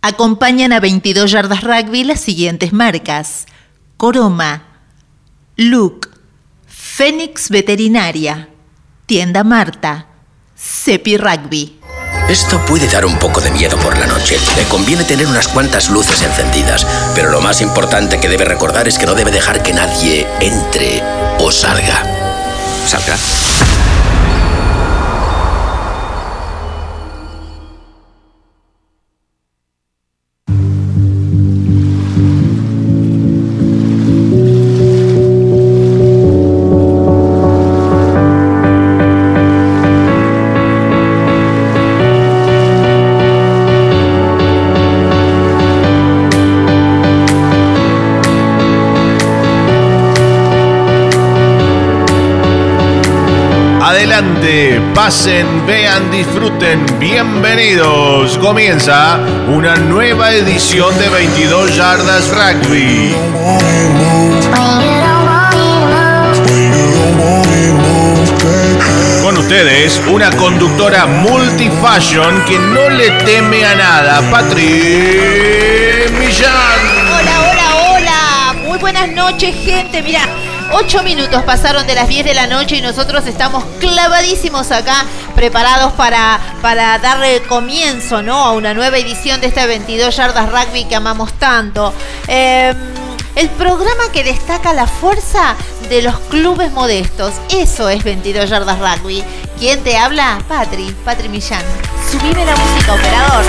Acompañan a 22 yardas rugby las siguientes marcas. Coroma, Luke, Fénix Veterinaria, Tienda Marta, Cepi Rugby. Esto puede dar un poco de miedo por la noche. Le conviene tener unas cuantas luces encendidas, pero lo más importante que debe recordar es que no debe dejar que nadie entre o salga. ¿Salga? Vean, disfruten. Bienvenidos. Comienza una nueva edición de 22 Yardas Rugby. Con ustedes, una conductora multifashion que no le teme a nada, Patri Millán. Hola, hola, hola. Muy buenas noches, gente. Mira, Ocho minutos pasaron de las 10 de la noche y nosotros estamos clavadísimos acá, preparados para, para darle comienzo ¿no? a una nueva edición de este 22 Yardas Rugby que amamos tanto. Em, el programa que destaca la fuerza de los clubes modestos. Eso es 22 Yardas Rugby. ¿Quién te habla? Patri, Patri Millán. Subime la música, operador.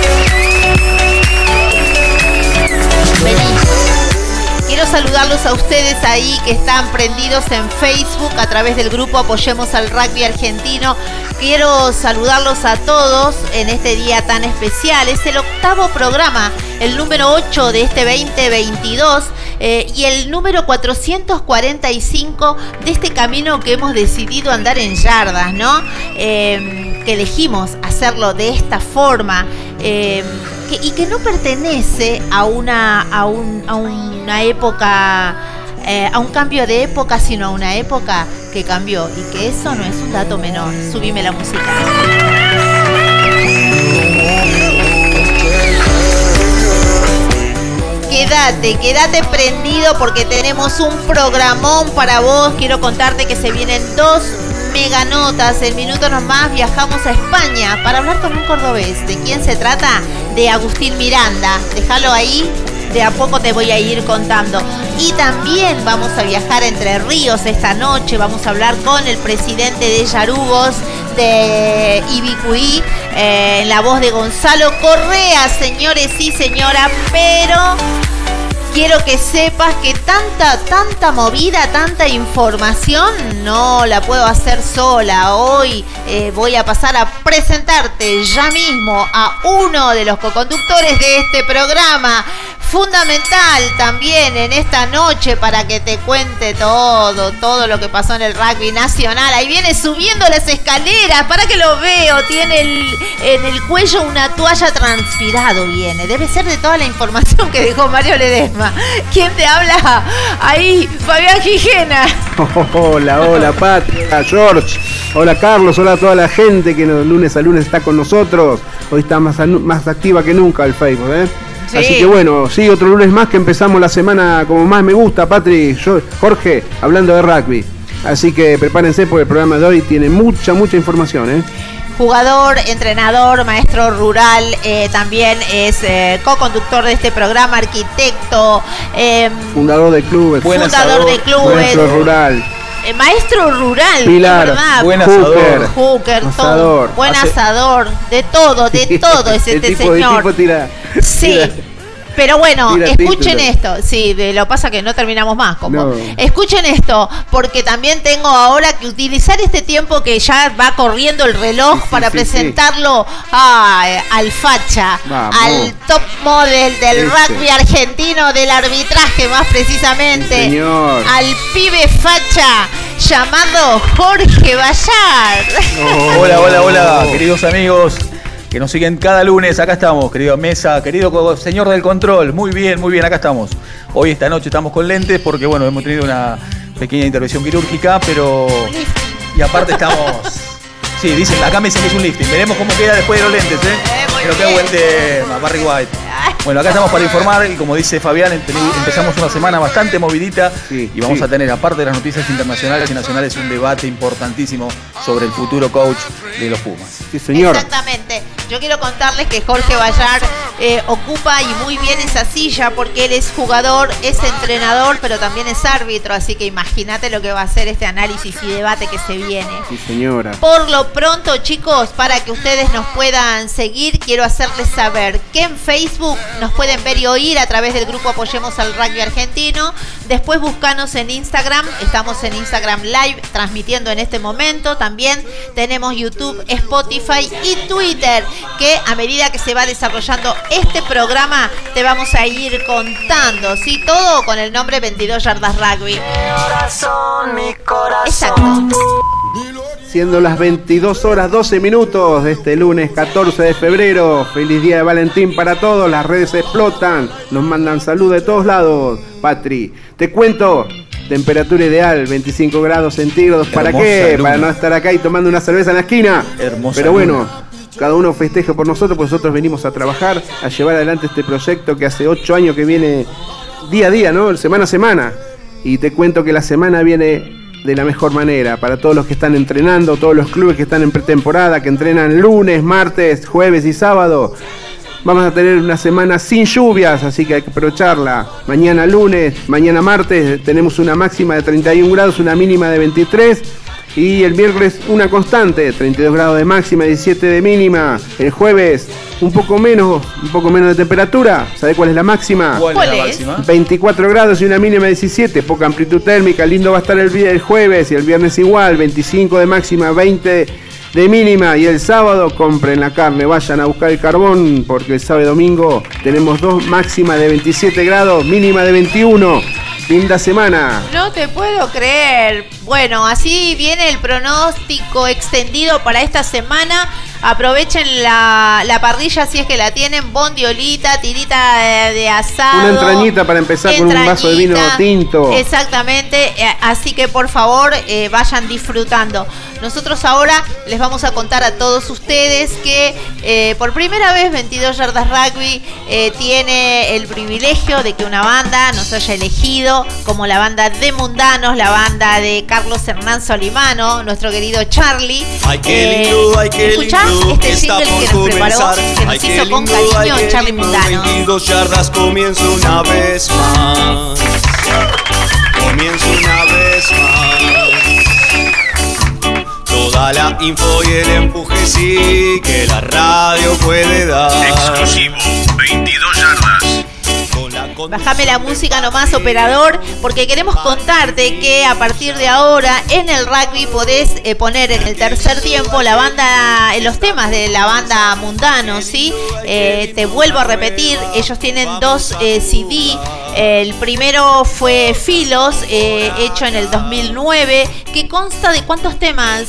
Quiero saludarlos a ustedes ahí que están prendidos en Facebook a través del grupo Apoyemos al Rugby Argentino. Quiero saludarlos a todos en este día tan especial. Es el octavo programa, el número 8 de este 2022 eh, y el número 445 de este camino que hemos decidido andar en yardas, ¿no? Eh, que elegimos hacerlo de esta forma. Eh, y que no pertenece a una, a, una época, eh, a un cambio de época, sino a una época que cambió y que eso no es un dato menor. Subime la música. Quédate, quédate prendido porque tenemos un programón para vos. Quiero contarte que se vienen dos mega notas. En minutos nomás viajamos a España para hablar con un cordobés. ¿De quién se trata? De Agustín Miranda. Déjalo ahí. De a poco te voy a ir contando. Y también vamos a viajar Entre Ríos esta noche. Vamos a hablar con el presidente de Yarugos de Ibicuí. Eh, en la voz de Gonzalo Correa, señores y señora. Pero quiero que sepas que tanta, tanta movida, tanta información no la puedo hacer sola. Hoy eh, voy a pasar a presentarte ya mismo a uno de los co-conductores de este programa fundamental también en esta noche para que te cuente todo, todo lo que pasó en el rugby nacional. Ahí viene subiendo las escaleras, para que lo veo, tiene en el cuello una toalla transpirado, viene. Debe ser de toda la información que dejó Mario Ledesma. ¿Quién te habla? Ahí, Fabián Gijena. hola, hola, Patria, George. Hola, Carlos. Hola a toda la gente que lunes a lunes está con nosotros. Hoy está más, más activa que nunca el Facebook, ¿eh? Así que bueno, sí, otro lunes más que empezamos la semana como más me gusta, Patri, yo, Jorge, hablando de rugby. Así que prepárense porque el programa de hoy tiene mucha, mucha información. ¿eh? jugador, entrenador, maestro rural, eh, también es eh, co-conductor de este programa, arquitecto, em, fundador de clubes, fundador de clubes, maestro rural. Eh, maestro rural, Pilar, ¿verdad? buen asador, hooker, todo, buen asador, de todo, de todo es este señor. sí. Pero bueno, escuchen esto. Sí, lo pasa que no terminamos más. Como. Escuchen esto, porque también tengo ahora que utilizar este tiempo que ya va corriendo el reloj para presentarlo al facha, al top model del rugby argentino, del arbitraje más precisamente, al pibe facha llamado Jorge Bayar. hola, hola, hola, queridos amigos que nos siguen cada lunes. Acá estamos, querido Mesa, querido señor del control. Muy bien, muy bien, acá estamos. Hoy, esta noche, estamos con lentes porque, bueno, hemos tenido una pequeña intervención quirúrgica, pero. Y aparte estamos. Sí, dicen, acá me dicen que es un lifting. Veremos cómo queda después de los lentes, ¿eh? eh que hago el de Barry White. Bueno, acá estamos para informar y como dice Fabián, empezamos una semana bastante movidita y vamos a tener, aparte de las noticias internacionales y nacionales, un debate importantísimo sobre el futuro coach de los Pumas. Sí, señor. Exactamente. Yo quiero contarles que Jorge Bayar eh, ocupa y muy bien esa silla porque él es jugador, es entrenador, pero también es árbitro, así que imagínate lo que va a ser este análisis y debate que se viene. Sí, señora. Por lo pronto, chicos, para que ustedes nos puedan seguir, quiero hacerles saber que en Facebook nos pueden ver y oír a través del grupo Apoyemos al Rugby Argentino. Después buscanos en Instagram, estamos en Instagram Live transmitiendo en este momento. También tenemos YouTube, Spotify y Twitter, que a medida que se va desarrollando este programa te vamos a ir contando, ¿sí? Todo con el nombre 22 Yardas Rugby. Exacto. Siendo las 22 horas 12 minutos de este lunes 14 de febrero. Feliz día de Valentín para todos. Redes explotan. Nos mandan salud de todos lados. Patri, te cuento. Temperatura ideal, 25 grados centígrados. ¿Para qué? Para no estar acá y tomando una cerveza en la esquina. Hermosa. Pero bueno, cada uno festeja por nosotros, pues nosotros venimos a trabajar, a llevar adelante este proyecto que hace 8 años que viene día a día, ¿no? Semana a semana. Y te cuento que la semana viene de la mejor manera para todos los que están entrenando, todos los clubes que están en pretemporada, que entrenan lunes, martes, jueves y sábado. Vamos a tener una semana sin lluvias, así que hay que aprovecharla. Mañana lunes, mañana martes tenemos una máxima de 31 grados, una mínima de 23 y el miércoles una constante, 32 grados de máxima, 17 de mínima. El jueves un poco menos, un poco menos de temperatura. ¿Sabe cuál es la máxima? ¿Cuál, es la máxima? 24 grados y una mínima de 17. Poca amplitud térmica. Lindo va a estar el, el jueves y el viernes igual. 25 de máxima, 20 de mínima. Y el sábado compren la carne, vayan a buscar el carbón porque el sábado y domingo tenemos dos máximas de 27 grados, mínima de 21. Linda semana. No te puedo creer. Bueno, así viene el pronóstico extendido para esta semana. Aprovechen la, parrilla si es que la tienen. Bondiolita, tirita de, asado. Una entrañita para empezar con un vaso de vino tinto. Exactamente. Eh, así que por favor eh, vayan disfrutando. Nosotros ahora les vamos a contar a todos ustedes que eh, por primera vez 22 Yardas Rugby tiene el privilegio de que una banda nos haya elegido como la banda de Mundanos, la banda de Carlos Hernán Solimano, nuestro querido Charlie. Ay, qué lindo, ay, qué lindo este single que nos preparó, que nos hizo con cariño Charlie Mundano. 22 yardas comienzo una vez más. Comienzo una vez más. Toda la info y el empuje sí que la radio puede dar. Exclusivo, 22 yardas. Bájame la música nomás, operador, porque queremos contarte que a partir de ahora en el rugby podés eh, poner en el tercer tiempo la banda, en los temas de la banda Mundano, ¿sí? Eh, te vuelvo a repetir, ellos tienen dos eh, CD. El primero fue Filos, hecho en el 2009, que consta de cuántos temas,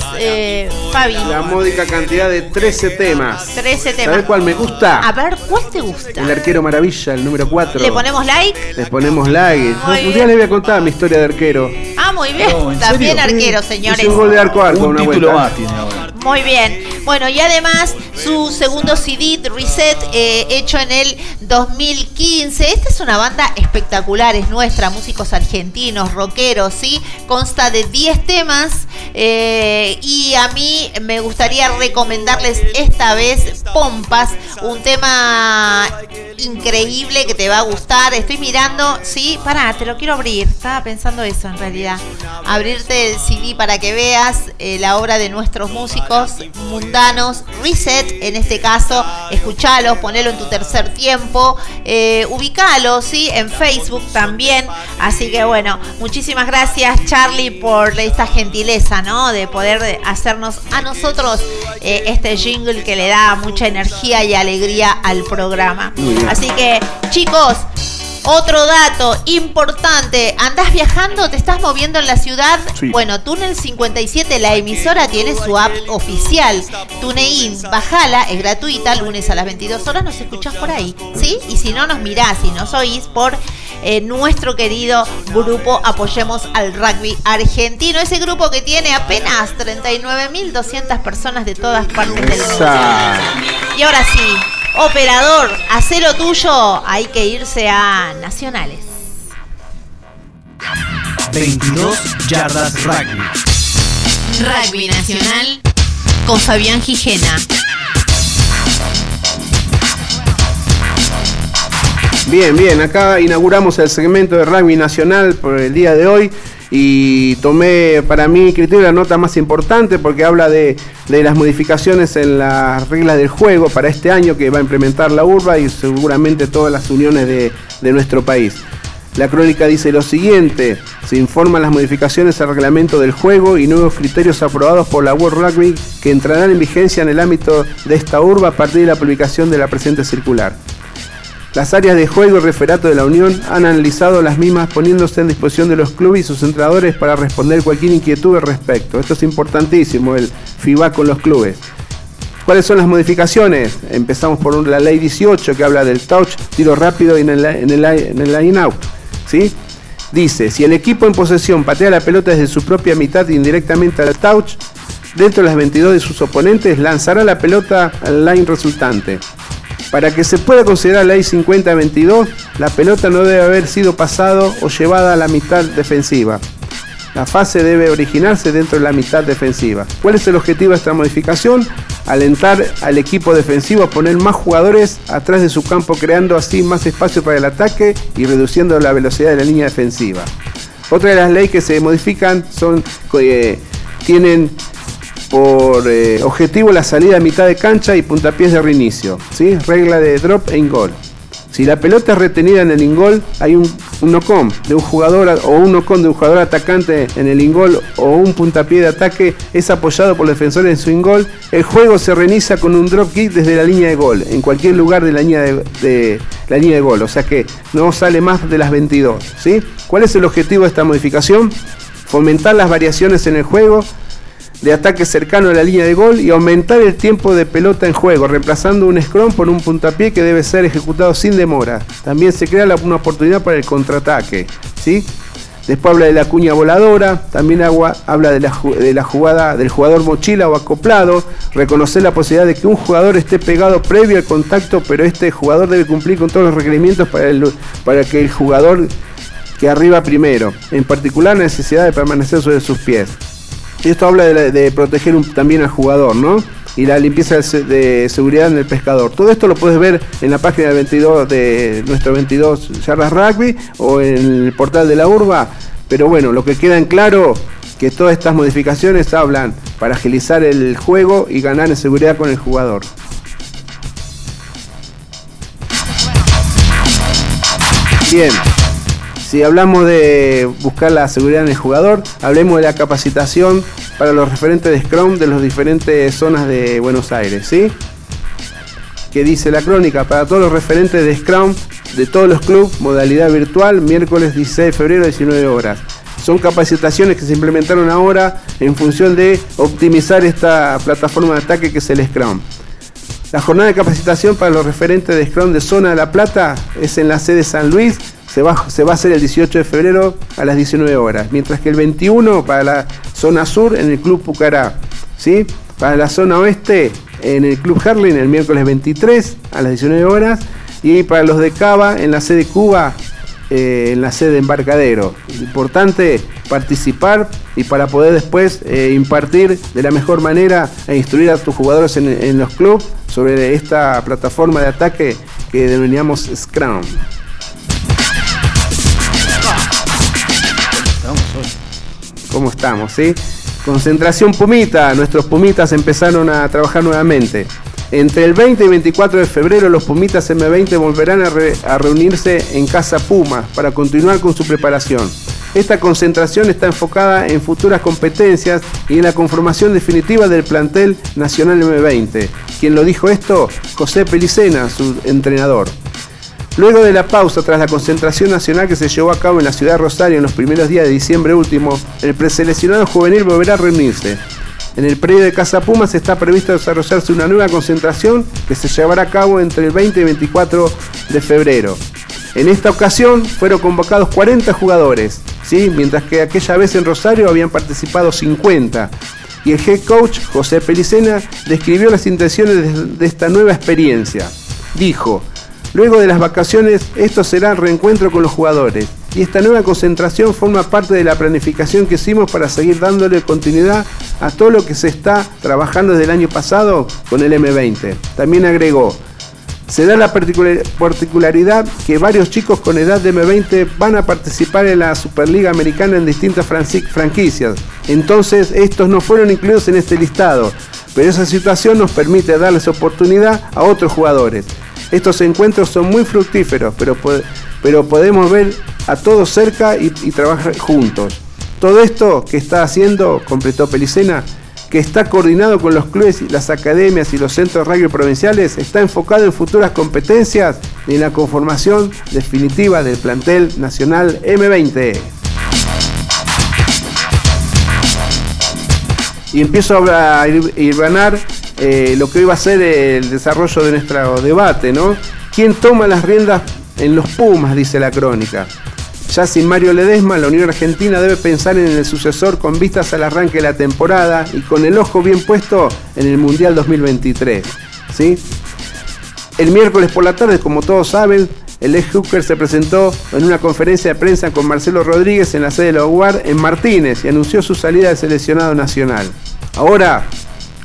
Fabi. La módica cantidad de 13 temas. 13 temas. ¿Sabes cuál me gusta? A ver, ¿cuál te gusta? El arquero maravilla, el número 4. ¿Le ponemos like? Les ponemos like. un día les voy a contar mi historia de arquero. Ah, muy bien. También arquero, señores. un gol de arco arco un título más tiene ahora. Muy bien. Bueno, y además su segundo CD, Reset, eh, hecho en el 2015. Esta es una banda espectacular, es nuestra, músicos argentinos, rockeros, ¿sí? Consta de 10 temas eh, y a mí me gustaría recomendarles esta vez Pompas, un tema increíble que te va a gustar. Estoy mirando, sí, pará, te lo quiero abrir. Estaba pensando eso en realidad. Abrirte el CD para que veas eh, la obra de nuestros músicos mundanos. Reset, en este caso, escuchalo, ponelo en tu tercer tiempo. Eh, ubicalo, sí, en Facebook también. Así que bueno, muchísimas gracias, Charlie, por esta gentileza, ¿no? De poder hacernos a nosotros eh, este jingle que le da mucha energía y alegría al programa. Así que, chicos, otro dato importante, ¿andás viajando? ¿Te estás moviendo en la ciudad? Sí. Bueno, Túnel 57, la emisora tiene su app oficial. TuneIn, bajala, es gratuita, lunes a las 22 horas nos escuchás por ahí, ¿sí? Y si no, nos mirás y nos oís por eh, nuestro querido grupo Apoyemos al Rugby Argentino. Ese grupo que tiene apenas 39.200 personas de todas partes del mundo. Y ahora sí, operador, hacé lo tuyo, hay que irse a Nacionales. 22 yardas rugby. Rugby Nacional con Fabián Gijena. Bien, bien, acá inauguramos el segmento de rugby nacional por el día de hoy y tomé para mi criterio la nota más importante porque habla de, de las modificaciones en las reglas del juego para este año que va a implementar la URBA y seguramente todas las uniones de, de nuestro país. La crónica dice lo siguiente, se informan las modificaciones al reglamento del juego y nuevos criterios aprobados por la World Rugby que entrarán en vigencia en el ámbito de esta urba a partir de la publicación de la presente circular. Las áreas de juego y referato de la Unión han analizado las mismas poniéndose en disposición de los clubes y sus entrenadores para responder cualquier inquietud al respecto. Esto es importantísimo, el FIBA con los clubes. ¿Cuáles son las modificaciones? Empezamos por la ley 18 que habla del touch, tiro rápido y en el line out. ¿sí? Dice, si el equipo en posesión patea la pelota desde su propia mitad indirectamente al touch, dentro de las 22 de sus oponentes, lanzará la pelota al line resultante. Para que se pueda considerar ley 50-22, la pelota no debe haber sido pasado o llevada a la mitad defensiva. La fase debe originarse dentro de la mitad defensiva. ¿Cuál es el objetivo de esta modificación? Alentar al equipo defensivo a poner más jugadores atrás de su campo, creando así más espacio para el ataque y reduciendo la velocidad de la línea defensiva. Otra de las leyes que se modifican son eh, tienen por eh, objetivo la salida a mitad de cancha y puntapiés de reinicio. ¿sí? Regla de drop e ingol. Si la pelota es retenida en el ingol, hay un, no-com de un jugador o un no-com de un jugador atacante en el ingol o un puntapié de ataque es apoyado por el defensor en su ingol, el juego se reinicia con un drop kick desde la línea de gol, en cualquier lugar de la línea de, de- la línea de gol, o sea que no sale más de las 22. ¿sí? ¿Cuál es el objetivo de esta modificación? Fomentar las variaciones en el juego, de ataque cercano a la línea de gol y aumentar el tiempo de pelota en juego, reemplazando un scrum por un puntapié que debe ser ejecutado sin demora. También se crea una oportunidad para el contraataque. ¿sí? Después habla de la cuña voladora, también habla de la, de la jugada del jugador mochila o acoplado, reconocer la posibilidad de que un jugador esté pegado previo al contacto, pero este jugador debe cumplir con todos los requerimientos para, el- para que el jugador que arriba primero, en particular la necesidad de permanecer sobre sus pies. Y esto habla de, proteger también al jugador, ¿no? Y la limpieza de, se- de seguridad en el pescador. Todo esto lo puedes ver en la página del 22 de nuestro 22 Yardas Rugby o en el portal de la Urba. Pero bueno, lo que queda en claro que todas estas modificaciones hablan para agilizar el juego y ganar en seguridad con el jugador. Bien, si hablamos de buscar la seguridad en el jugador, hablemos de la capacitación para los referentes de Scrum de las diferentes zonas de Buenos Aires, ¿sí? Que dice la crónica, para todos los referentes de Scrum de todos los clubes, modalidad virtual, miércoles 16 de febrero, 19 horas. Son capacitaciones que se implementaron ahora en función de optimizar esta plataforma de ataque que es el Scrum. La jornada de capacitación para los referentes de Scrum de Zona de La Plata es en la sede San Luis. Se va, se va a hacer el 18 de febrero a las 19 horas. Mientras que el 21 para la zona sur en el Club Pucará. ¿sí? Para la zona oeste, en el Club Harlem el miércoles 23 a las 19 horas. Y para los de Cava, en la sede Cuba, eh, en la sede Embarcadero. Importante participar y para poder después eh, impartir de la mejor manera e instruir a tus jugadores en, en los clubes sobre esta plataforma de ataque que denominamos Scrum. ¿Cómo estamos? ¿sí? Concentración Pumita. Nuestros Pumitas empezaron a trabajar nuevamente. Entre el 20 y 24 de febrero los Pumitas M20 volverán a, a reunirse en Casa Puma para continuar con su preparación. Esta concentración está enfocada en futuras competencias y en la conformación definitiva del plantel nacional M20. Quien lo dijo esto, José Pelicena, su entrenador. Luego de la pausa tras la concentración nacional que se llevó a cabo en la ciudad de Rosario en los primeros días de diciembre último, el preseleccionado juvenil volverá a reunirse. En el predio de Casa Pumas está previsto desarrollarse una nueva concentración que se llevará a cabo entre el 20 y 24 de febrero. En esta ocasión fueron convocados 40 jugadores, mientras que aquella vez en Rosario habían participado 50. Y el head coach, José Pelicena, describió las intenciones de esta nueva experiencia. Dijo, Luego de las vacaciones, esto será el reencuentro con los jugadores. Y esta nueva concentración forma parte de la planificación que hicimos para seguir dándole continuidad a todo lo que se está trabajando desde el año pasado con el M20. También agregó, se da la particular- particularidad que varios chicos con edad de M20 van a participar en la Superliga Americana en distintas franquicias. Entonces, estos no fueron incluidos en este listado, pero esa situación nos permite darles oportunidad a otros jugadores. Estos encuentros son muy fructíferos, pero, pero podemos ver a todos cerca y, trabajar juntos. Todo esto que está haciendo, completó Pelicena, que está coordinado con los clubes, las academias y los centros rugby provinciales, está enfocado en futuras competencias y en la conformación definitiva del plantel nacional M20. Y empiezo a ir- irvanar eh, lo que hoy va a ser el desarrollo de nuestro debate, ¿no? ¿Quién toma las riendas en los Pumas? Dice la crónica. Ya sin Mario Ledesma, la Unión Argentina debe pensar en el sucesor con vistas al arranque de la temporada y con el ojo bien puesto en el Mundial 2023. ¿sí? El miércoles por la tarde, como todos saben, el ex Hooker se presentó en una conferencia de prensa con Marcelo Rodríguez en la sede de la UAR en Martínez y anunció su salida del seleccionado nacional. Ahora,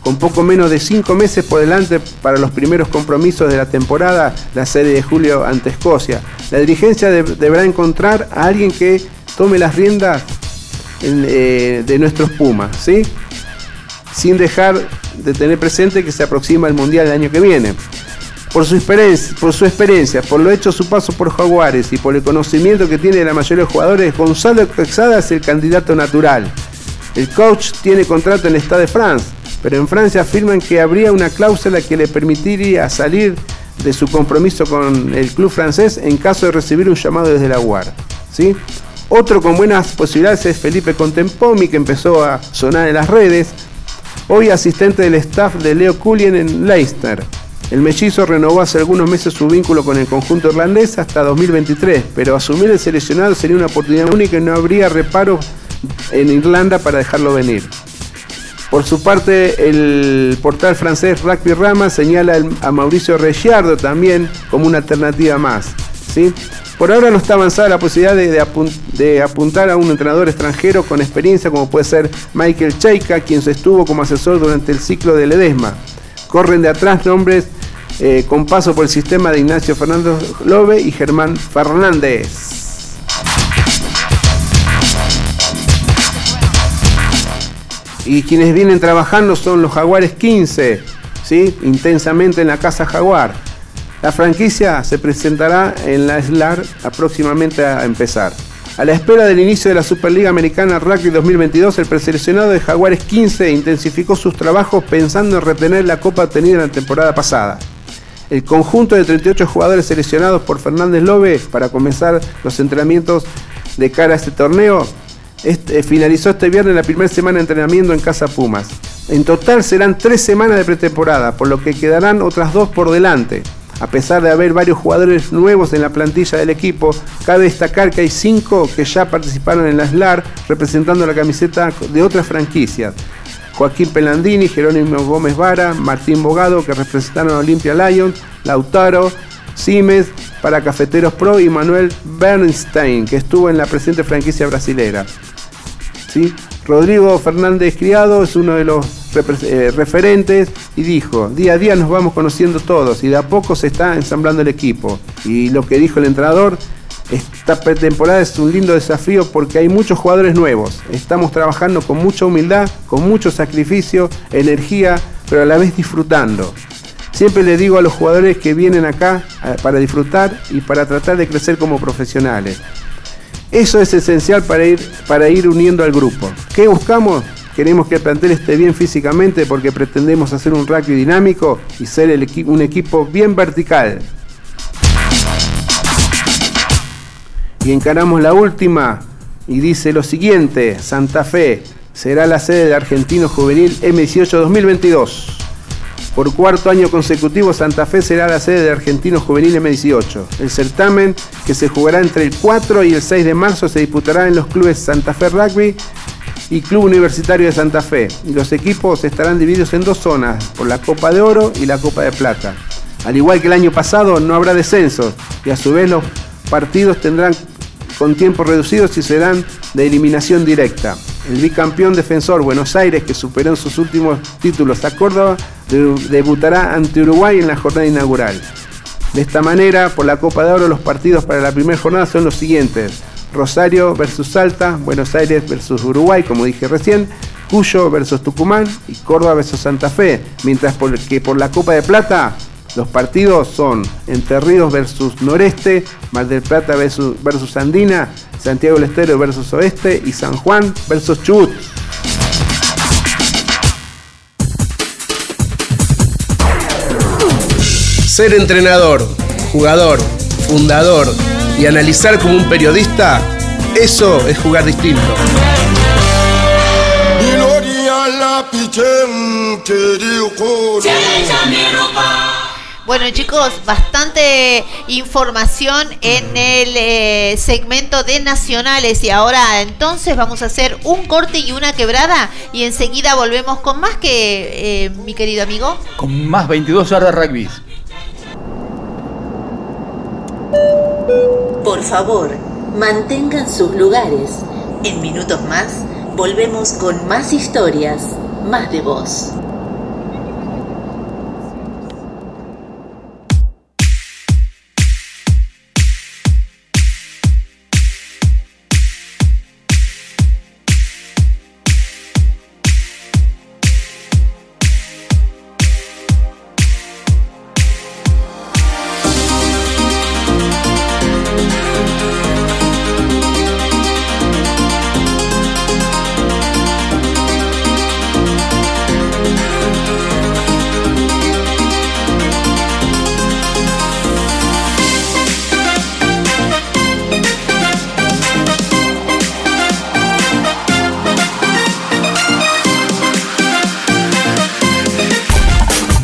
con poco menos de cinco meses por delante para los primeros compromisos de la temporada, la serie de julio ante Escocia, la dirigencia de- deberá encontrar a alguien que tome las riendas en- eh, de nuestros Pumas, ¿sí? sin dejar de tener presente que se aproxima el Mundial el año que viene. Por su, experiencia, por su experiencia, por lo hecho su paso por Jaguares y por el conocimiento que tiene de la mayoría de los jugadores, Gonzalo Quexada es el candidato natural. El coach tiene contrato en el Stade de France, pero en Francia afirman que habría una cláusula que le permitiría salir de su compromiso con el club francés en caso de recibir un llamado desde la UAR. ¿sí? Otro con buenas posibilidades es Felipe Contempomi, que empezó a sonar en las redes, hoy asistente del staff de Leo Cullen en Leicester. El mellizo renovó hace algunos meses su vínculo con el conjunto irlandés hasta 2023, pero asumir el seleccionado sería una oportunidad única y no habría reparo en Irlanda para dejarlo venir. Por su parte, el portal francés Rugby Rama señala a Mauricio Reggiardo también como una alternativa más. ¿sí? Por ahora no está avanzada la posibilidad de apuntar a un entrenador extranjero con experiencia como puede ser Michael Cheika, quien se estuvo como asesor durante el ciclo de Ledesma. Corren de atrás nombres eh, con paso por el sistema de Ignacio Fernando Lobe y Germán Fernández. Y quienes vienen trabajando son los Jaguares 15, ¿sí? intensamente en la Casa Jaguar. La franquicia se presentará en la SLAR próximamente a empezar. A la espera del inicio de la Superliga Americana Rugby 2022, el preseleccionado de Jaguares 15 intensificó sus trabajos pensando en retener la copa obtenida en la temporada pasada. El conjunto de 38 jugadores seleccionados por Fernández Lobe para comenzar los entrenamientos de cara a este torneo este, finalizó este viernes la primera semana de entrenamiento en Casa Pumas. En total serán tres semanas de pretemporada, por lo que quedarán otras dos por delante. A pesar de haber varios jugadores nuevos en la plantilla del equipo, cabe destacar que hay cinco que ya participaron en la SLAR representando la camiseta de otras franquicias. Joaquín Pelandini, Jerónimo Gómez Vara, Martín Bogado, que representaron a Olimpia Lions, Lautaro, Simes, para Cafeteros Pro y Manuel Bernstein, que estuvo en la presente franquicia brasilera. ¿Sí? Rodrigo Fernández Criado es uno de los eh, referentes y dijo, día a día nos vamos conociendo todos y de a poco se está ensamblando el equipo. Y lo que dijo el entrenador, esta pretemporada es un lindo desafío porque hay muchos jugadores nuevos. Estamos trabajando con mucha humildad, con mucho sacrificio, energía, pero a la vez disfrutando. Siempre le digo a los jugadores que vienen acá eh, para disfrutar y para tratar de crecer como profesionales. Eso es esencial para ir, para ir uniendo al grupo. ¿Qué buscamos? Queremos que el plantel esté bien físicamente porque pretendemos hacer un rugby dinámico y ser un equipo bien vertical. Y encaramos la última y dice lo siguiente, Santa Fe será la sede de Argentino Juvenil M18 2022. Por cuarto año consecutivo, Santa Fe será la sede de Argentino Juvenil M18. El certamen, que se jugará entre el 4 y el 6 de marzo, se disputará en los clubes Santa Fe Rugby y Club Universitario de Santa Fe. Los equipos estarán divididos en dos zonas, por la Copa de Oro y la Copa de Plata. Al igual que el año pasado, no habrá descensos y a su vez los partidos tendrán con tiempos reducidos y serán de eliminación directa. El bicampeón defensor Buenos Aires, que superó en sus últimos títulos a Córdoba, debutará ante Uruguay en la jornada inaugural. De esta manera, por la Copa de Oro, los partidos para la primera jornada son los siguientes. Rosario versus Salta, Buenos Aires versus Uruguay, como dije recién, Cuyo versus Tucumán y Córdoba versus Santa Fe, mientras que por la Copa de Plata los partidos son Entre Ríos versus Noreste, Mar del Plata versus, versus Andina, Santiago del Estero versus Oeste y San Juan versus Chubut. Ser entrenador, jugador, fundador y analizar como un periodista, eso es jugar distinto. Bueno chicos, bastante información en el eh, segmento de nacionales y ahora entonces vamos a hacer un corte y una quebrada y enseguida volvemos con más que eh, mi querido amigo. Con más 22 yardas rugby. Por favor, mantengan sus lugares. En minutos más volvemos con más historias, más de voz.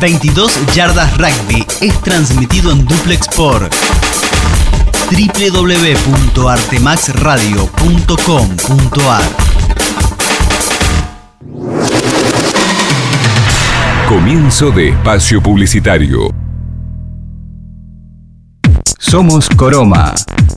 22 Yardas Rugby es transmitido en duplex por www.artemaxradio.com.ar Comienzo de espacio publicitario. Somos Coroma.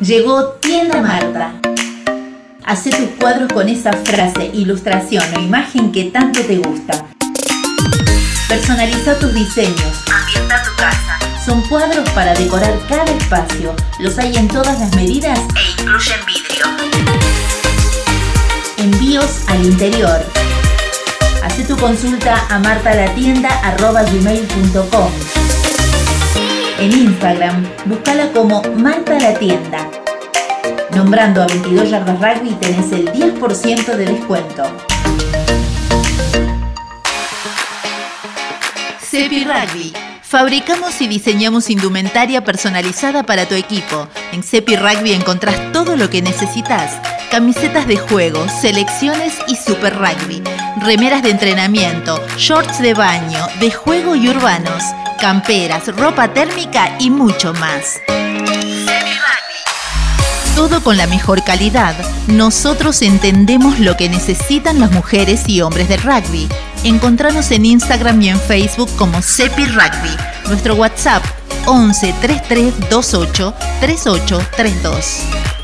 Llegó Tienda Marta. Hacé tus cuadros con esa frase, ilustración o imagen que tanto te gusta. Personaliza tus diseños. Ambienta tu casa. Son cuadros para decorar cada espacio. Los hay en todas las medidas e incluyen vidrio. Envíos al interior. Hacé tu consulta a martalatienda.com. En Instagram, búscala como Marta la Tienda. Nombrando a 22 Yardas Rugby tenés el 10% de descuento. Cepi Rugby. Fabricamos y diseñamos indumentaria personalizada para tu equipo. En Cepi Rugby encontrás todo lo que necesitas. Camisetas de juego, selecciones y super rugby. Remeras de entrenamiento, shorts de baño, de juego y urbanos, camperas, ropa térmica y mucho más. Todo con la mejor calidad. Nosotros entendemos lo que necesitan las mujeres y hombres del rugby. Encontranos en Instagram y en Facebook como Cepi Rugby. Nuestro WhatsApp 11 33 28 38 32.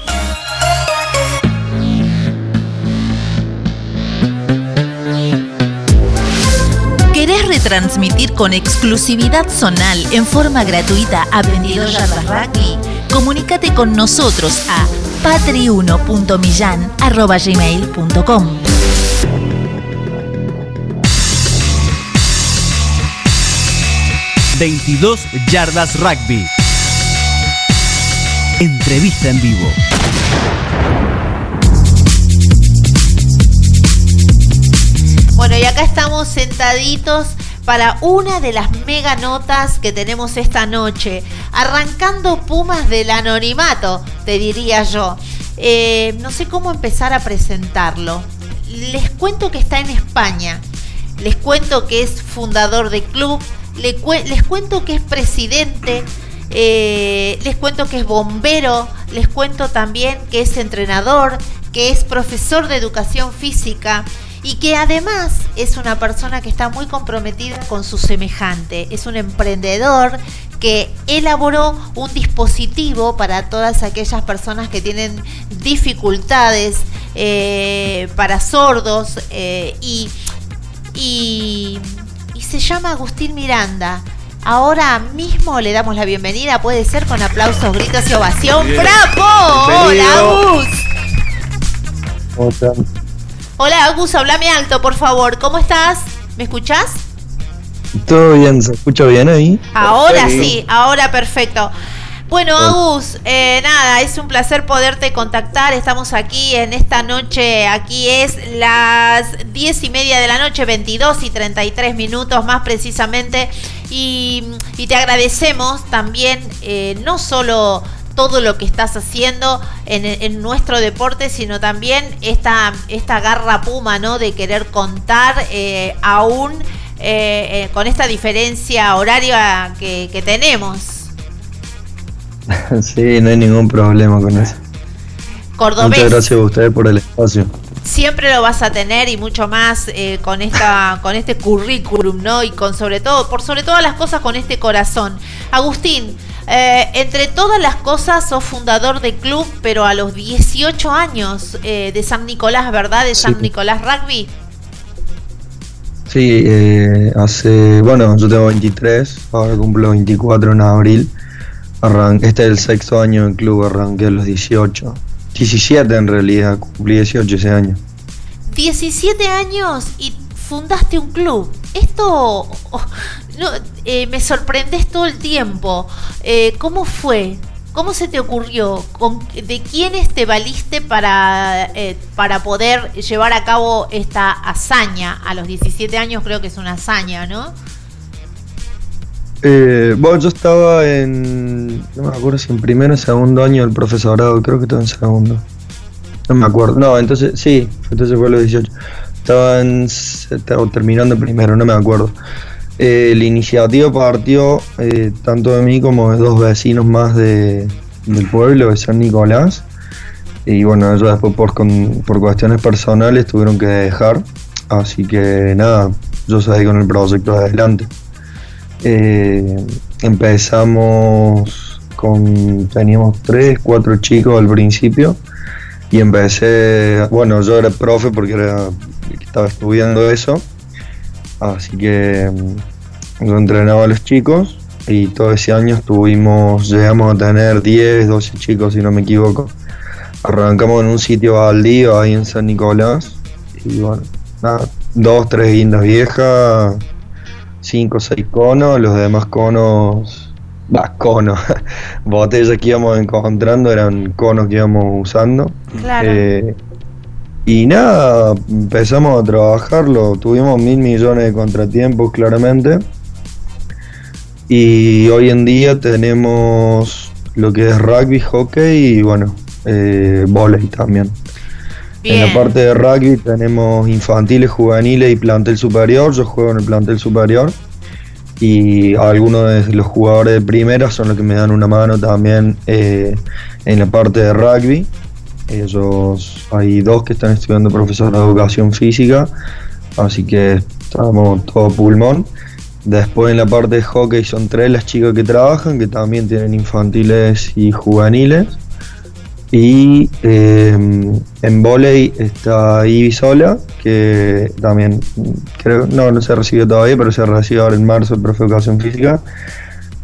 ¿Querés retransmitir con exclusividad zonal en forma gratuita a 22 yardas rugby? Comunícate con nosotros a patri1.millan.gmail.com 22 Yardas Rugby. Entrevista en vivo. Bueno, y acá estamos sentaditos para una de las mega notas que tenemos esta noche. Arrancando Pumas del anonimato, te diría yo. Eh, no sé cómo empezar a presentarlo. Les cuento que está en España. Les cuento que es fundador de club. Les, cuento que es presidente. Eh, les cuento que es bombero. Les cuento también que es entrenador. Que es profesor de educación física y que además es una persona que está muy comprometida con su semejante. Es un emprendedor que elaboró un dispositivo para todas aquellas personas que tienen dificultades eh, para sordos eh, y, y, y se llama Agustín Miranda. Ahora mismo le damos la bienvenida, puede ser con aplausos, gritos y ovación. Bien. ¡Bravo! Bienvenido. ¡Hola, Agus! Hola, Agus, hablame alto, por favor. ¿Cómo estás? ¿Me escuchás? ¿Todo bien? ¿Se escucha bien ahí? Ahora sí, ahora perfecto. Bueno, Agus, eh, nada, es un placer poderte contactar. Estamos aquí en esta noche. Aquí es las 10 y media de la noche, 22 y 33 minutos más precisamente. Y, y te agradecemos también, eh, no solo todo lo que estás haciendo en, en nuestro deporte, sino también esta, esta garra puma, ¿no? De querer contar eh, aún eh, eh, con esta diferencia horaria que, que tenemos. sí, no hay ningún problema con eso. Cordobés. Muchas gracias a ustedes por el espacio. siempre lo vas a tener y mucho más eh, con esta con este currículum no y con sobre todo por sobre todas las cosas con este corazón Agustín eh, entre todas las cosas sos fundador de club pero a los 18 años eh, de San Nicolás verdad de San Sí. Nicolás Rugby Sí, eh, hace, bueno, yo tengo 23, ahora cumplo 24 en abril. Arranqué, este es el sexto año del club, arranqué a los 18. 17 en realidad, cumplí 18 ese año. 17 años y fundaste un club. Esto no, eh, me sorprendes todo el tiempo. Eh, ¿Cómo fue? ¿Cómo se te ocurrió? ¿Con, ¿De quiénes te valiste para, eh, para poder llevar a cabo esta hazaña? A los 17 años creo que es una hazaña, ¿no? Eh, bueno, yo estaba en, no me acuerdo si en primero o segundo año del profesorado, creo que estaba en segundo. No me acuerdo. No, entonces, sí, entonces fue a los 18. estaban se- o terminando primero, no me acuerdo. Eh, la iniciativa partió eh, tanto de mí como de dos vecinos más de, del pueblo, de San Nicolás. Y bueno, ellos después por, con- por cuestiones personales tuvieron que dejar. Así que nada, yo seguí con el proyecto adelante. Eh, empezamos con, teníamos tres, cuatro chicos al principio y empecé, bueno, yo era profe porque era, estaba estudiando eso, así que mm, yo entrenaba a los chicos y todo ese año estuvimos, llegamos a tener 10, 12 chicos si no me equivoco. Arrancamos en un sitio baldío ahí en San Nicolás y bueno, nada, dos, tres guindas viejas, cinco seis conos, los demás conos, va, conos, botellas que íbamos encontrando eran conos que íbamos usando. Claro. Eh, y nada, empezamos a trabajarlo, tuvimos mil millones de contratiempos claramente. Y hoy en día tenemos lo que es rugby, hockey y bueno, eh, volei también. En la parte de rugby tenemos infantiles, juveniles y plantel superior. Yo juego en el plantel superior. Y algunos de los jugadores de primera son los que me dan una mano también eh, en la parte de rugby. Ellos, hay dos que están estudiando profesor de educación física, así que estamos todo pulmón. Después en la parte de hockey son tres las chicas que trabajan, que también tienen infantiles y juveniles. Y eh, en volei está Ivy Sola, que también creo, no, no se recibió todavía, pero se recibió ahora en marzo el profe de educación física.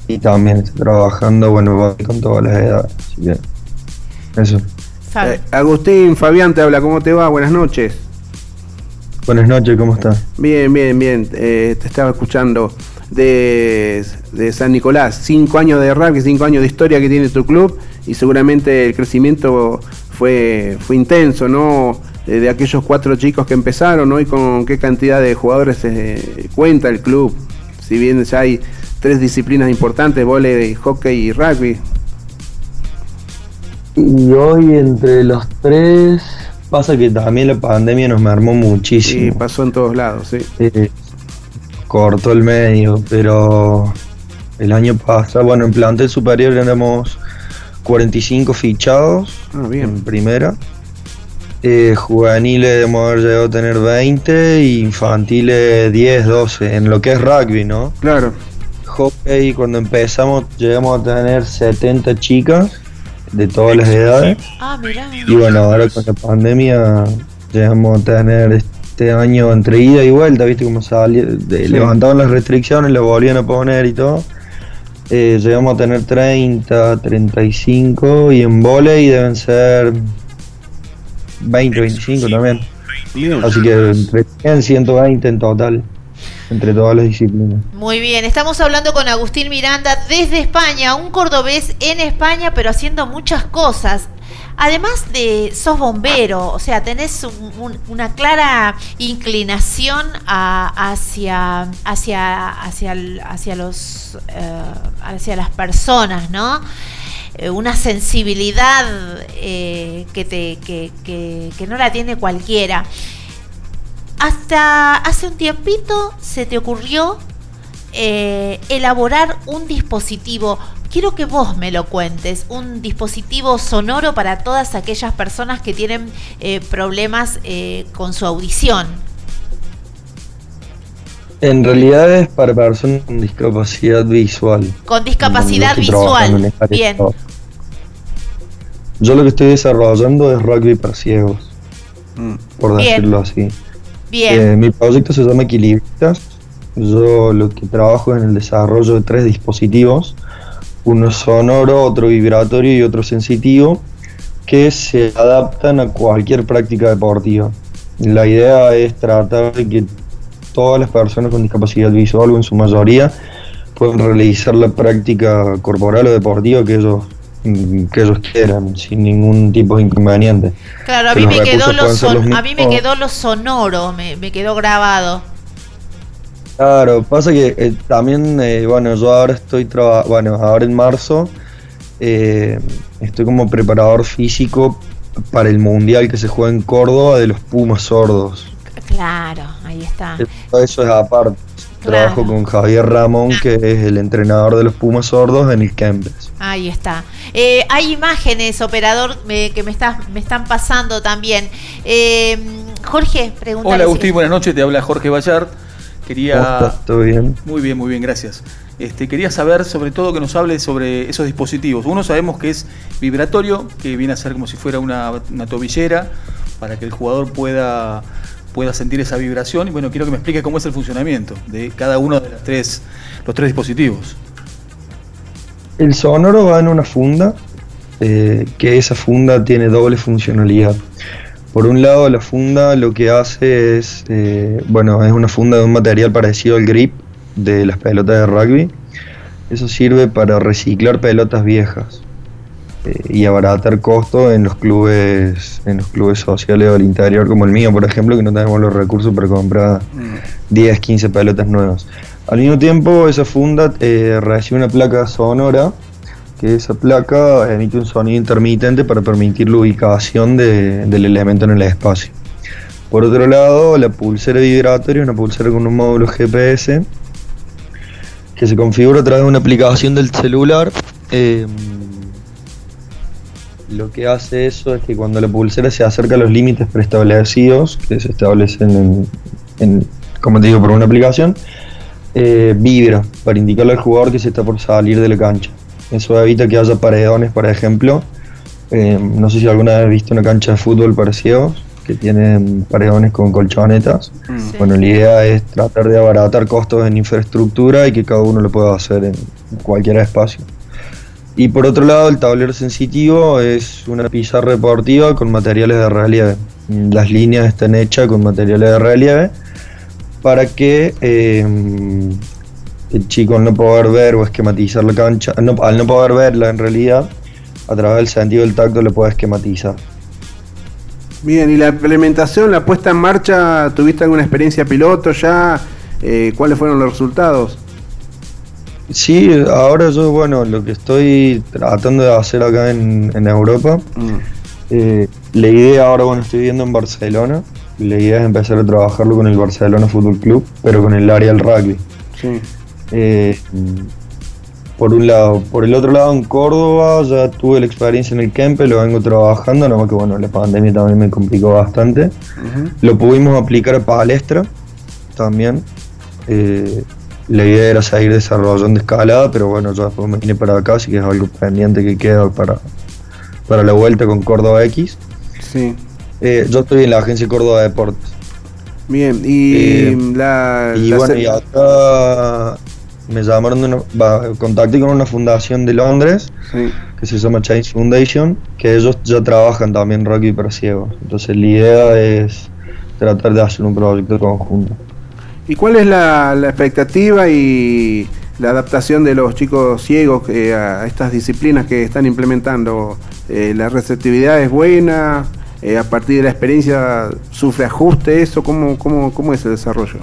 Y también está trabajando, bueno, con todas las edades. Así que eso. Eh, Agustín, Fabián te habla, ¿cómo te va? Buenas noches. Buenas noches, ¿cómo estás? Bien, bien, bien. Eh, te estaba escuchando de, de San Nicolás. Cinco años de rugby, cinco años de historia que tiene tu club y seguramente el crecimiento fue, fue intenso, ¿no? De aquellos cuatro chicos que empezaron, ¿no? Y con qué cantidad de jugadores eh, cuenta el club. Si bien ya hay tres disciplinas importantes, volei, hockey y rugby. Y hoy entre los tres pasa que también la pandemia nos mermó muchísimo. Sí, pasó en todos lados, sí. Eh, cortó el medio, pero el año pasado, bueno, en plantel superior éramos 45 fichados Ah, bien. en primera. Eh, juveniles debemos haber llegado a tener 20 y infantiles 10, 12, en lo que es rugby, ¿no? Claro. Hockey, cuando empezamos llegamos a tener 70 chicas de todas las edades. Ah, mirá. Y bueno, ahora con la pandemia llegamos a tener este año entre ida y vuelta, viste cómo salió, de- Sí. levantaban las restricciones, lo volvían a poner y todo. Eh, llegamos a tener 30, 35 y en volei deben ser 20, 25 también. Así que entre 100, 120 en total, entre todas las disciplinas. Muy bien, estamos hablando con Agustín Miranda desde España, un cordobés en España, pero haciendo muchas cosas. Además de sos bombero, o sea, tenés un- un- una clara inclinación hacia, hacia, hacia, hacia los, eh, hacia las personas, ¿no? Eh, una sensibilidad eh, que, te, que, que- que no la tiene cualquiera. Hasta hace un tiempito se te ocurrió eh, elaborar un dispositivo. Quiero que vos me lo cuentes, un dispositivo sonoro para todas aquellas personas que tienen eh, problemas eh, con su audición. En realidad es para personas con discapacidad visual. Con discapacidad visual. Bien, Yo lo que estoy desarrollando es rugby para ciegos, por Bien. decirlo así. Eh, mi proyecto se llama Equilibristas. Yo lo que trabajo es en el desarrollo de tres dispositivos, uno sonoro, otro vibratorio y otro sensitivo, que se adaptan a cualquier práctica deportiva. La idea es tratar de que todas las personas con discapacidad visual o en su mayoría puedan realizar la práctica corporal o deportiva que ellos que ellos quieran sin ningún tipo de inconveniente. Claro, a mí me quedó lo son- los a mí me quedó lo sonoro, me, me quedó grabado. Claro, pasa que eh, también, eh, bueno, yo ahora estoy traba- bueno, ahora en marzo eh, estoy como preparador físico para el mundial que se juega en Córdoba de los Pumas sordos. Claro, ahí está. Todo eso es aparte. Trabajo con Javier Ramón, que es el entrenador de los Pumas Sordos en el Kempes. Ahí está. Eh, hay imágenes, operador, que me, está, me están pasando también. Eh, Jorge, pregunta. Hola Agustín, buenas noches, te habla Jorge Bayard. Quería... ¿Cómo estás? ¿Todo bien? Muy bien, muy bien, gracias. Este, quería saber sobre todo que nos hable sobre esos dispositivos. Uno sabemos que es vibratorio, que viene a ser como si fuera una, una tobillera para que el jugador pueda, pueda sentir esa vibración. Y bueno, quiero que me explique cómo es el funcionamiento de cada uno de las tres, los tres dispositivos. El sonoro va en una funda, eh, que esa funda tiene doble funcionalidad. Por un lado, la funda lo que hace es, eh, bueno, es una funda de un material parecido al grip de las pelotas de rugby. Eso sirve para reciclar pelotas viejas y abaratar costos en los clubes, en los clubes sociales del interior como el mío, por ejemplo, que no tenemos los recursos para comprar 10, 15 pelotas nuevas. Al mismo tiempo, esa funda eh, recibe una placa sonora, que esa placa emite un sonido intermitente para permitir la ubicación de- del elemento en el espacio. Por otro lado, la pulsera vibratoria una pulsera con un módulo GPS que se configura a través de una aplicación del celular. Eh, lo que hace eso es que cuando la pulsera se acerca a los límites preestablecidos, que se establecen en, en, como te digo, por una aplicación, eh, vibra para indicarle al jugador que se está por salir de la cancha. Eso evita que haya paredones, por ejemplo. Eh, no sé si alguna vez has visto una cancha de fútbol para ciegos que tienen paredones con colchonetas. Bueno, la idea es tratar de abaratar costos en infraestructura y que cada uno lo pueda hacer en cualquier espacio. Y por otro lado, el tablero sensitivo es una pizarra deportiva con materiales de relieve. Las líneas están hechas con materiales de relieve para que eh, el chico al no poder ver o esquematizar la cancha, no- al no poder verla en realidad, a través del sentido del tacto le puede esquematizar. Bien, y la implementación, la puesta en marcha, ¿tuviste alguna experiencia piloto ya? Eh, ¿Cuáles fueron los resultados? Sí, ahora yo, bueno, lo que estoy tratando de hacer acá en, en Europa, eh, la idea ahora, bueno, estoy viviendo en Barcelona, la idea es empezar a trabajarlo con el Barcelona Fútbol Club, pero con el área del rugby. Sí. Eh, por un lado. Por el otro lado, en Córdoba ya tuve la experiencia en el Kempe, lo vengo trabajando, nada más que bueno, la pandemia también me complicó bastante. Lo pudimos aplicar a palestra también. Eh, la idea era seguir desarrollando escalada, pero bueno, yo después me vine para acá, así que es algo pendiente que queda para, para la vuelta con Córdoba X. Sí. Eh, yo estoy en la agencia Córdoba Deportes. Bien, y Eh, la. Y la bueno, y acá me llamaron de una, contacté con una fundación de Londres que se llama Change Foundation, que ellos ya trabajan también rugby para ciegos. Entonces la idea es tratar de hacer un proyecto conjunto. ¿Y cuál es la, la expectativa y la adaptación de los chicos ciegos eh, a estas disciplinas que están implementando? Eh, ¿La receptividad es buena? Eh, ¿A partir de la experiencia sufre ajuste eso? ¿Cómo, cómo, cómo es el desarrollo?